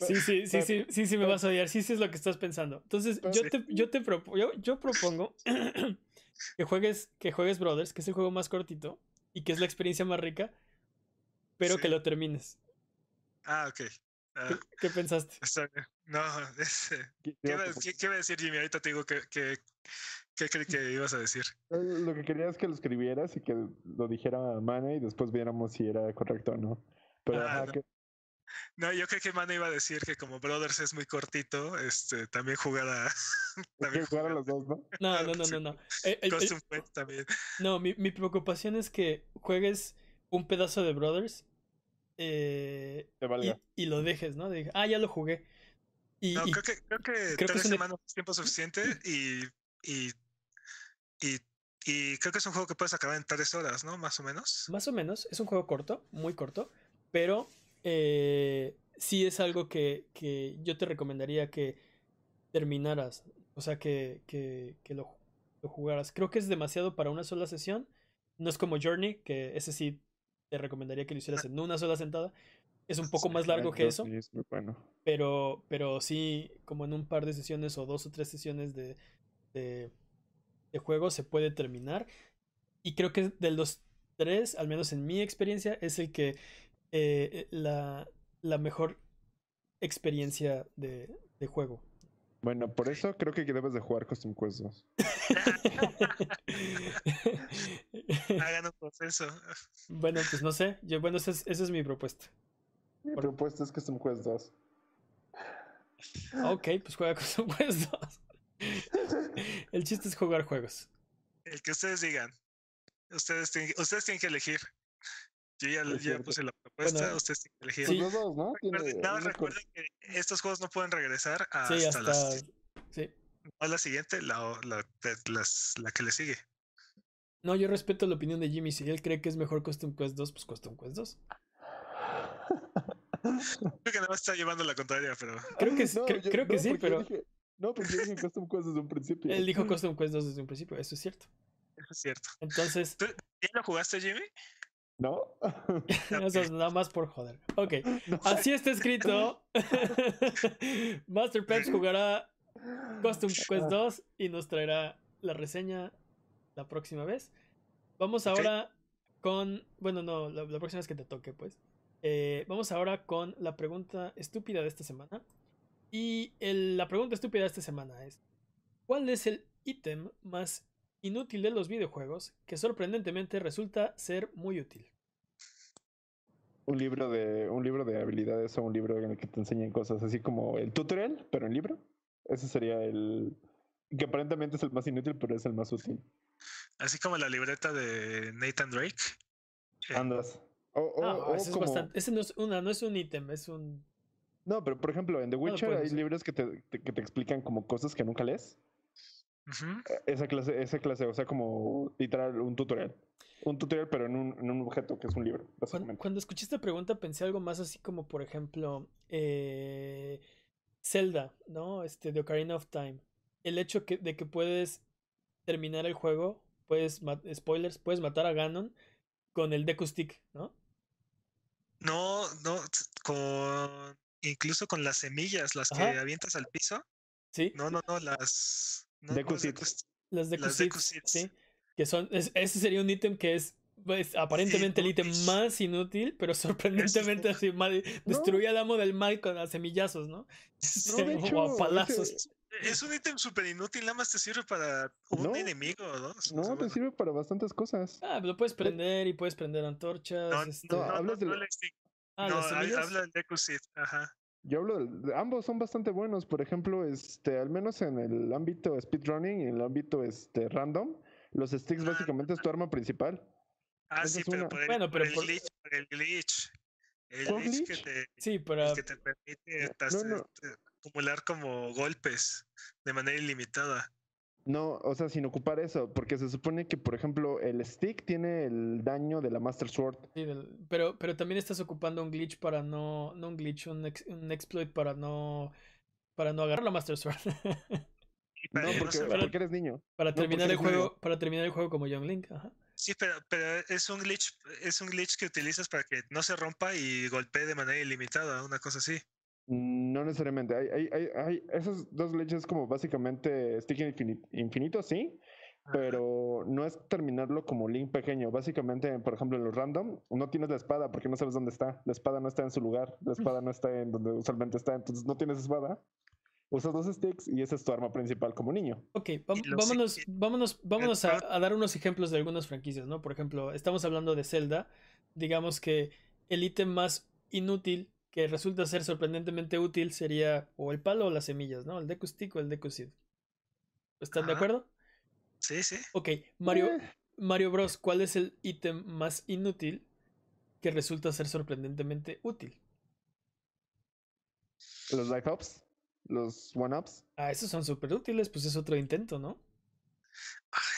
A: Sí, sí, sí, sí, sí, sí, me vas a odiar. Sí, sí es lo que estás pensando. Entonces, yo te, yo te yo, yo propongo que juegues, que juegues Brothers, que es el juego más cortito y que es la experiencia más rica pero que lo termines.
C: Ah, ok.
A: Ah, ¿Qué, pensaste?
C: No, ¿qué, iba, a decir Jimmy? Ahorita te digo que, que, ¿Qué creí que ibas a decir?
B: Lo que quería es que lo escribieras y que lo dijera Mane y después viéramos si era correcto o no. Pero, ah,
C: no. no. yo creo que Mane iba a decir que como Brothers es muy cortito, este, también jugara.
B: también jugar a los dos, ¿no?
A: No, no, no, no. no. Eh,
C: también.
A: No, mi, mi preocupación es que juegues un pedazo de Brothers eh, y, lo dejes, ¿no? ah, ya lo jugué.
C: Y, no, creo que, creo que creo tres semanas es tiempo suficiente y, y, y, creo que es un juego que puedes acabar en tres horas, ¿no? Más o menos.
A: Más o menos, es un juego corto, muy corto, pero eh, sí es algo que, que, yo te recomendaría que terminaras, o sea, que, que, que lo, lo jugaras. Creo que es demasiado para una sola sesión. No es como Journey, que ese sí te recomendaría que lo hicieras en una sola sentada. Es un poco más largo que eso. Pero, pero sí, como en un par de sesiones o dos o tres sesiones de, de, juego se puede terminar. Y creo que de los 3, al menos en mi experiencia, es el que eh, la, la mejor experiencia de, de juego.
B: Bueno, por eso creo que debes de jugar Custom Quest 2.
C: Hagan un proceso.
A: bueno, pues no sé. Yo, bueno, esa es, esa es mi propuesta.
B: Mi propuesta es Custom Quest 2.
A: Ok, pues juega Custom Quest 2. El chiste es jugar juegos.
C: El que ustedes digan. Ustedes tienen, ustedes tienen que elegir. Yo ya, ya puse la propuesta,
A: Bueno,
C: ustedes tienen que elegir.
B: Pues
A: Sí.
B: los dos, ¿no?
C: Recuerden- nada más recuerden que estos juegos no pueden regresar hasta,
A: Sí, hasta.
C: las,
A: Sí.
C: no la siguiente, la, la, las- la que le sigue.
A: No, yo respeto la opinión de Jimmy. Si él cree que es mejor Custom Quest 2, pues Custom Quest 2.
C: Creo que nada más está llevando la contraria, pero
A: Creo que, sí-
B: No,
A: cre-
B: yo-
A: creo que
B: no,
A: sí,
B: porque yo
A: pero
B: dije- no, porque yo dije Custom Quest desde un principio.
A: él dijo Custom Quest 2 desde un principio. Eso es cierto.
C: eso es cierto.
A: Entonces,
C: ¿Ya lo jugaste, Jimmy?
B: ¿No?
A: eso es nada más por joder. Ok,
B: No.
A: así está escrito. Master Peps jugará Custom Quest 2 y nos traerá la reseña la próxima vez. Vamos ahora con. Bueno, no, la, la próxima vez que te toque, pues. Eh, vamos ahora con la pregunta estúpida de esta semana. Y el- la pregunta estúpida de esta semana es: ¿Cuál es el ítem más inútil de los videojuegos que sorprendentemente resulta ser muy útil?
B: un libro de un libro de habilidades o un libro en el que te enseñan cosas así como el tutorial, pero en libro. Ese sería el que aparentemente es el más inútil, pero es el más útil.
C: Así como la libreta de Nathan Drake. Eh,
B: Andas. O, o-
A: No,
B: o
A: ese, es
B: como-
A: bastante, ese no es una, no es un ítem, es un.
B: No, pero por ejemplo, en The Witcher hay libros que te, te- que te explican como cosas que nunca lees. Eh, Esa clase, esa clase, o sea, como literal un tutorial. Un tutorial, pero en un, en un objeto que es un libro,
A: Cuando,
B: básicamente.
A: cuando escuché esta pregunta pensé algo más así como, por ejemplo, eh, Zelda, ¿no? Este, de Ocarina of Time. El hecho que, de que puedes terminar el juego, puedes, spoilers, puedes matar a Ganon con el Deku Stick, ¿no?
C: No, no, con incluso con las semillas, las que avientas al piso.
A: Sí,
C: No, no, no, las. No,
B: Deku
C: no es Deku
B: Seeds.
C: Seeds.
A: las Seeds. sí. Que son, es- ese sería un ítem que es pues, aparentemente el ítem más inútil, pero sorprendentemente así mal, destruye al amo del mal con a semillazos, ¿no?
B: No, de
A: o a palazos.
B: ese-
C: Es un ítem súper inútil, nada más te sirve para un
B: No,
C: enemigo, ¿no? O sea,
B: No, te
C: bueno.
B: sirve para bastantes cosas.
A: Ah, lo puedes prender y puedes prender antorchas.
C: No,
A: este-
B: no, hablas de
C: no
B: la-
A: ah,
C: no, habla Deku Seed, ajá.
B: Yo hablo de, ambos son bastante buenos. Por ejemplo, este, al menos en el ámbito speedrunning y en el ámbito este, random, los sticks
C: Ah.
B: básicamente es tu arma principal.
C: Ah,
B: Esa
C: sí, pero
B: una.
C: por el,
A: Bueno,
C: por
A: pero
C: el
A: por-
C: glitch, por el glitch. El
B: ¿Cuál
C: glitch, que
B: glitch?
C: te,
A: Sí, para.
C: el que te permite tas-
B: no, no.
C: este, acumular como golpes de manera ilimitada.
B: No, o sea, sin ocupar eso, porque se supone que, por ejemplo, el stick tiene el daño de la Master Sword.
A: sí, pero, pero también estás ocupando un glitch para no. No un glitch, un, ex- un exploit para no. Para no agarrar la Master Sword.
B: No,
C: que no
B: porque,
A: para-
B: porque eres niño.
A: para terminar el juego. Para terminar el juego como Young Link. Ajá.
C: Sí, pero, pero es un glitch, es un glitch que utilizas para que no se rompa y golpee de manera ilimitada, una cosa así.
B: No necesariamente. Hay, hay, hay, hay esos dos glitches como básicamente stick infini- infinito, sí, pero no es terminarlo como link pequeño. Básicamente, por ejemplo, en los random, no tienes la espada porque no sabes dónde está. La espada no está en su lugar. La espada no está en donde usualmente está. Entonces no tienes espada. Usas dos sticks y esa es tu arma principal como niño.
A: Ok, vámonos, vámonos, vámonos a, a dar unos ejemplos de algunas franquicias, ¿no? Por ejemplo, estamos hablando de Zelda. Digamos que el ítem más inútil que resulta ser sorprendentemente útil sería o el palo o las semillas, ¿no? El Deku Stick o el Deku Seed. ¿Están de acuerdo?
C: Sí, sí.
A: Ok, Mario,
B: Eh,
A: Mario Bros. ¿Cuál es el ítem más inútil que resulta ser sorprendentemente útil?
B: los life ups, los one ups.
A: Ah, esos son súper útiles, pues es otro intento, ¿no?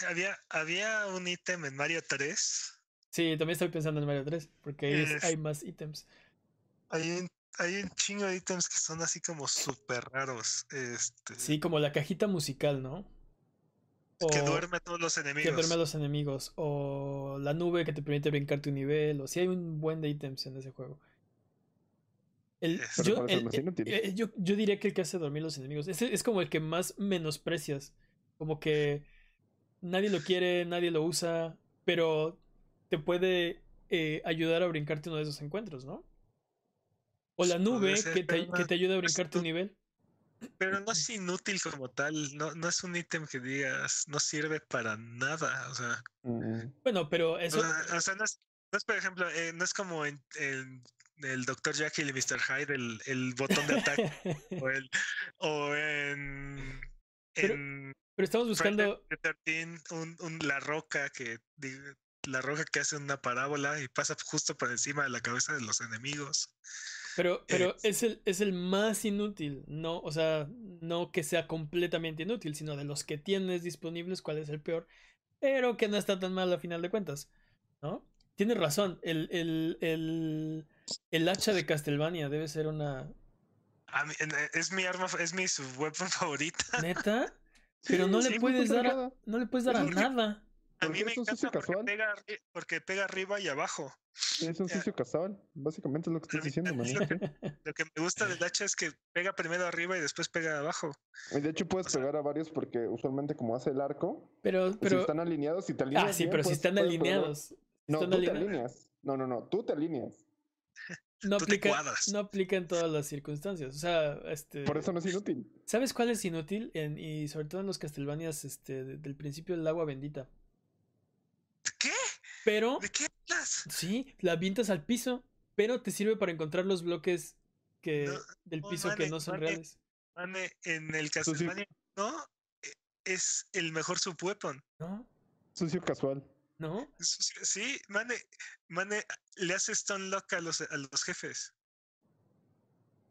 C: Había, había un ítem en Mario 3.
A: Sí, también estoy pensando en Mario 3, porque ahí Es- hay más ítems.
C: Hay un, hay un chingo de ítems que son así como súper raros. Este,
A: Sí, como la cajita musical, ¿no?
C: que
A: O
C: duerme a todos los
A: que
C: enemigos.
A: duerme a los enemigos. O la nube que te permite brincar tu nivel. O si hay un buen de ítems en ese juego. El,
C: Pero
A: yo,
B: ¿cuál es
A: eh, yo, yo diría que el que hace dormir los enemigos. Ese es como el que más menosprecias. Como que nadie lo quiere, nadie lo usa. Pero te puede eh, ayudar a brincarte uno de esos encuentros, ¿no? O la nube
C: ser,
A: que te,
C: pero
A: que
C: no-
A: te ayuda a
C: no
A: brincarte un
C: inú-
A: nivel.
C: Pero no es inútil como tal, no, no es un ítem que digas, no sirve para nada, o sea,
B: Mm,
A: Bueno, pero
C: o
A: eso.
C: sea, o sea, no, es, no es, por ejemplo, eh, no es como en, en el Dr. Jekyll y Mr. Hyde, el, el botón de ataque, o, el, o en,
A: Pero-
C: en
A: pero estamos buscando.
C: the 13, un, un- la roca que la roca que hace una parábola y pasa justo por encima de la cabeza de los enemigos.
A: Pero, pero
C: Eh,
A: es el, es el más inútil, no, o sea, no que sea completamente inútil, sino de los que tienes disponibles, cuál es el peor, pero que no está tan mal a final de cuentas, ¿no? Tienes razón, el, el, el, el hacha de Castlevania debe ser una
C: A mí- en- eh, es mi arma, es mi weapon favorita.
A: neta, pero no
B: sí,
A: le
B: es
A: puedes dar a, no le puedes dar a nada.
C: A
B: porque
C: mí me
B: es un
C: encanta
B: sucio
C: porque
B: casual.
C: pega, porque pega arriba y abajo.
B: Es un
C: Ya.
B: sucio casual. Básicamente es lo que estás diciendo, man.
C: lo que, lo que me gusta del hacha es que pega primero arriba y después pega abajo.
B: Y de hecho puedes
C: o sea-
B: pegar a varios porque usualmente como hace el arco,
A: Pero,
B: si
A: pero,
B: están alineados y te alineas.
A: ah, sí,
B: bien,
A: pero si están alineados,
B: No,
A: están
B: tú te
A: aline-
B: alineas. No, no, no, tú te alineas.
A: no aplica, no aplica en todas las circunstancias, o sea, este...
B: Por eso no es inútil.
A: ¿Sabes cuál es inútil? En- y sobre todo en los Castlevanias este, de- del principio del agua bendita.
C: ¿Qué?
A: Pero,
C: ¿De qué hablas?
A: sí, la avientas al piso, pero te sirve para encontrar los bloques que,
C: No,
A: del
C: no,
A: piso que
C: mane,
A: no son
C: mane.
A: reales.
C: Mane, en el. Castlevania, ¿no? Eh, Es el mejor subweapon.
A: ¿No?
B: Sucio casual.
A: ¿No?
C: Sí, Mane, Mane le hace stun lock a los, a los jefes.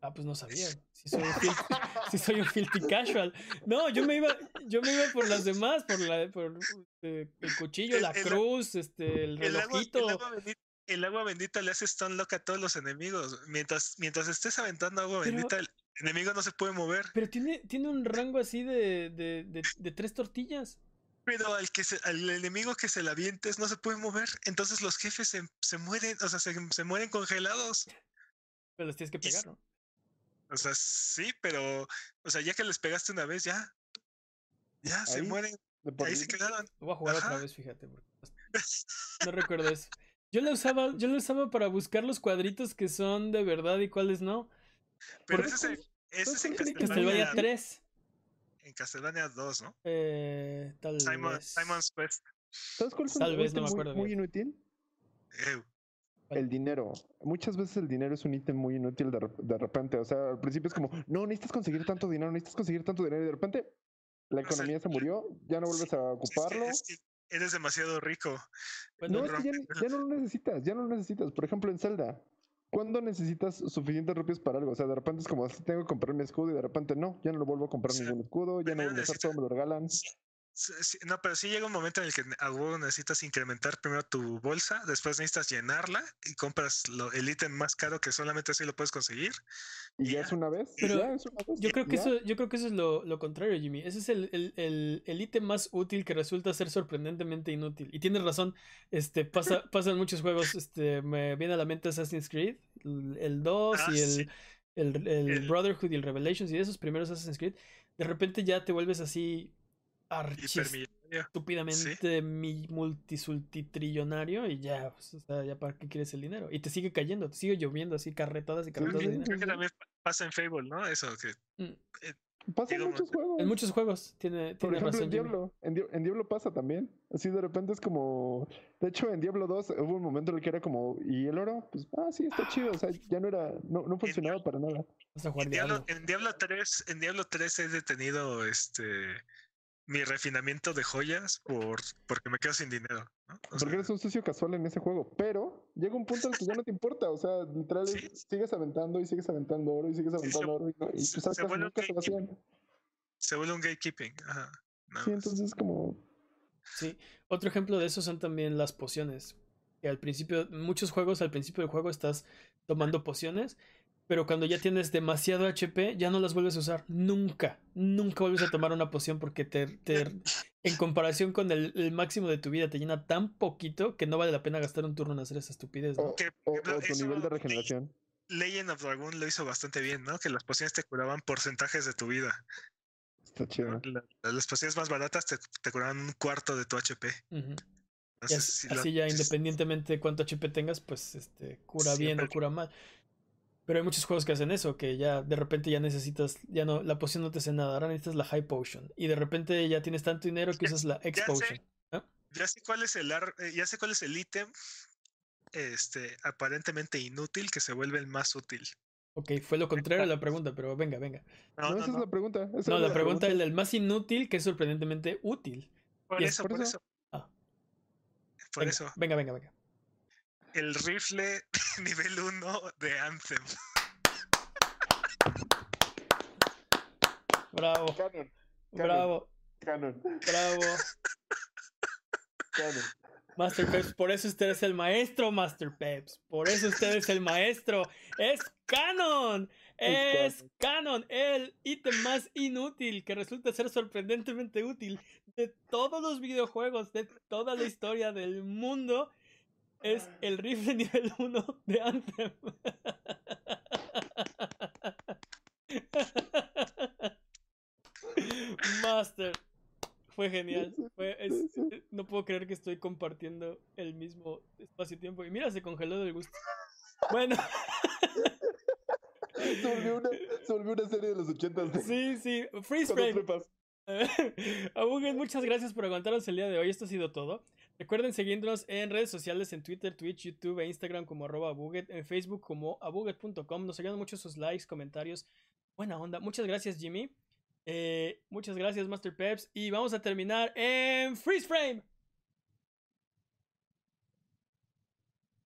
A: Ah, pues no sabía. Si soy un filthy, sí soy un filthy casual. No, yo me iba, yo me iba por las demás, por la, por eh, el cuchillo,
C: El-
A: la
C: el-
A: cruz, este, el relojito.
C: el, agua bendita, el agua bendita le hace stun lock a todos los enemigos. Mientras, mientras estés aventando agua
A: Pero-
C: bendita, el enemigo no se puede mover.
A: Pero tiene, tiene un rango así de, de, de, de tres tortillas.
C: Pero al que se- al enemigo que se la avientes no se puede mover. Entonces los jefes se, se mueren, o sea, se, se mueren congelados.
A: Pero las tienes que pegar, ¿no?
C: O sea, sí, pero, o sea, ya que les pegaste una vez, ya. Ya, se mueren. Ahí se quedaron.
A: Lo voy a jugar otra vez, fíjate. porque no recuerdo eso. Yo lo usaba, yo lo usaba para buscar los cuadritos que son de verdad y cuáles no.
C: Pero
B: ¿Por
C: ese es, en- ese es en
B: ¿Cuál es el
A: Castlevania
C: Castlevania,
A: 3.
C: en Castlevania 2, ¿no?
A: Eh, tal
C: Simon,
A: vez.
C: Simon's Quest.
B: ¿Sabes cuál es un
A: Tal vez, no me
B: muy,
A: acuerdo
B: muy
A: bien.
B: inútil?
C: Eh,
A: ¿Cuál?
B: El dinero. Muchas veces el dinero es un ítem muy inútil de, de repente. O sea, al principio es como, no, necesitas conseguir tanto dinero, necesitas conseguir tanto dinero. Y de repente la
C: O sea,
B: economía se murió, ya no vuelves a
C: es que-
B: ocuparlo.
C: es que eres demasiado rico.
A: Bueno,
B: No, es que ya, no lo necesitas, ya no lo necesitas. Por ejemplo, en Zelda, ¿cuándo necesitas suficientes rupias para algo? O sea, de repente es como, tengo que comprar mi escudo y de repente no, ya no lo vuelvo a comprar
C: O sea,
B: ningún escudo, ya no vuelvo a usar, todo me lo regalan.
C: No, pero sí llega un momento en el que a huevo necesitas incrementar primero tu bolsa, después necesitas llenarla y compras lo- el ítem más caro que solamente así lo puedes conseguir.
B: Y ya
C: Ya.
B: es una vez,
A: Pero
B: ya es una vez.
A: Yo creo que
B: ya.
A: eso, yo creo que eso es lo, lo contrario, Jimmy. Ese es el, el, el, el ítem más útil que resulta ser sorprendentemente inútil. Y tienes razón, este, pasa, pasa en muchos juegos, este, me viene a la mente Assassin's Creed, el, el 2
C: Ah,
A: y el,
C: sí.
A: el, el
C: El-
A: Brotherhood y el Revelations y esos primeros Assassin's Creed, de repente ya te vuelves así estúpidamente mi multisultitrillonario y ya, pues, o sea, ya para qué quieres el dinero. Y te sigue cayendo, te sigue lloviendo así carretadas y carretadas de
B: sí,
A: dinero.
C: Creo que también pa- pasa en Fable, ¿no? Eso, que
A: Mm,
B: Pasa en muchos juegos.
A: En muchos juegos, tiene,
B: Por
A: tiene
B: ejemplo,
A: razón
B: en. Diablo, en, Di- en Diablo pasa también. Así de repente es como. De hecho, en Diablo 2 hubo un momento en el que era como. ¿Y el oro? Pues, ah, sí, está chido. O sea, ya no era. No, no funcionaba para nada.
A: Vas a jugar
C: en Diablo,
A: Diablo.
C: en Diablo 3, en Diablo 3 he detenido este mi refinamiento de joyas por porque me quedo sin dinero. ¿no? O
B: Porque
C: sea,
B: eres un socio casual en ese juego. Pero llega un punto en el que ya no te importa. O sea, literal, es-
C: Sí.
B: sigues aventando y sigues aventando oro y sigues
C: se-
B: aventando oro. Y, no- y
C: se-
B: pues
C: se
B: sacas
C: vuelve
B: nunca
C: un
B: se vacían.
C: se vuelve un gatekeeping. Ajá. No,
B: Sí, entonces como.
A: Sí. Otro ejemplo de eso son también las pociones. Que al principio, muchos juegos, al principio del juego estás tomando pociones, pero cuando ya tienes demasiado HP, ya no las vuelves a usar. Nunca, nunca vuelves a tomar una poción porque te, te- en comparación con el, el máximo de tu vida, te llena tan poquito que no vale la pena gastar un turno en hacer esa estupidez, ¿no?
B: O, o- o tu nivel de regeneración.
C: Legend of Dragon lo hizo bastante bien, ¿no? Que las pociones te curaban porcentajes de tu vida.
B: Está chido.
C: La- Las pociones más baratas te, te curaban un cuarto de tu HP.
A: Así, ya independientemente de cuánto HP tengas, pues este cura bien o cura mal. Pero hay muchos juegos que hacen eso, que ya de repente ya necesitas, ya no, la poción no te hace nada, ahora necesitas la High Potion. Y de repente ya tienes tanto dinero que usas la X Potion.
C: Ya sé cuál es el eh, ya sé cuál es el ítem este aparentemente inútil que se vuelve el más útil.
A: Ok, fue lo contrario a la pregunta, pero venga, venga.
B: No, esa es la pregunta.
A: no, la, pregunta, es el más inútil que es sorprendentemente útil.
C: Por eso, por, eso. Ah. Por
A: venga,
C: eso.
A: Venga, venga, venga.
C: El rifle nivel 1 de Anthem.
A: Bravo. Bravo.
B: Canon.
A: Bravo. Master Peps, por eso usted es el maestro, Master Peps. Por eso usted es el maestro. Es canon. Es canon. El ítem más inútil que resulta ser sorprendentemente útil de todos los videojuegos, de toda la historia del mundo. Es el rifle nivel 1 de Anthem. Master fue genial. Eh, no puedo creer que estoy compartiendo el mismo espacio-tiempo. Y mira, se congeló del gusto. Bueno.
B: se, volvió una, serie de los ochentas.
A: Sí, sí. Freeze frame. Abuget, muchas gracias por aguantarnos el día de hoy. Esto ha sido todo. Recuerden seguirnos en redes sociales, en Twitter, Twitch, YouTube e Instagram como arroba en Facebook como abuget.com. Nos ayudan mucho sus likes, comentarios. Buena onda. Muchas gracias, Jimmy. Eh, muchas gracias, Master Peps. Y vamos a terminar en Freeze Frame.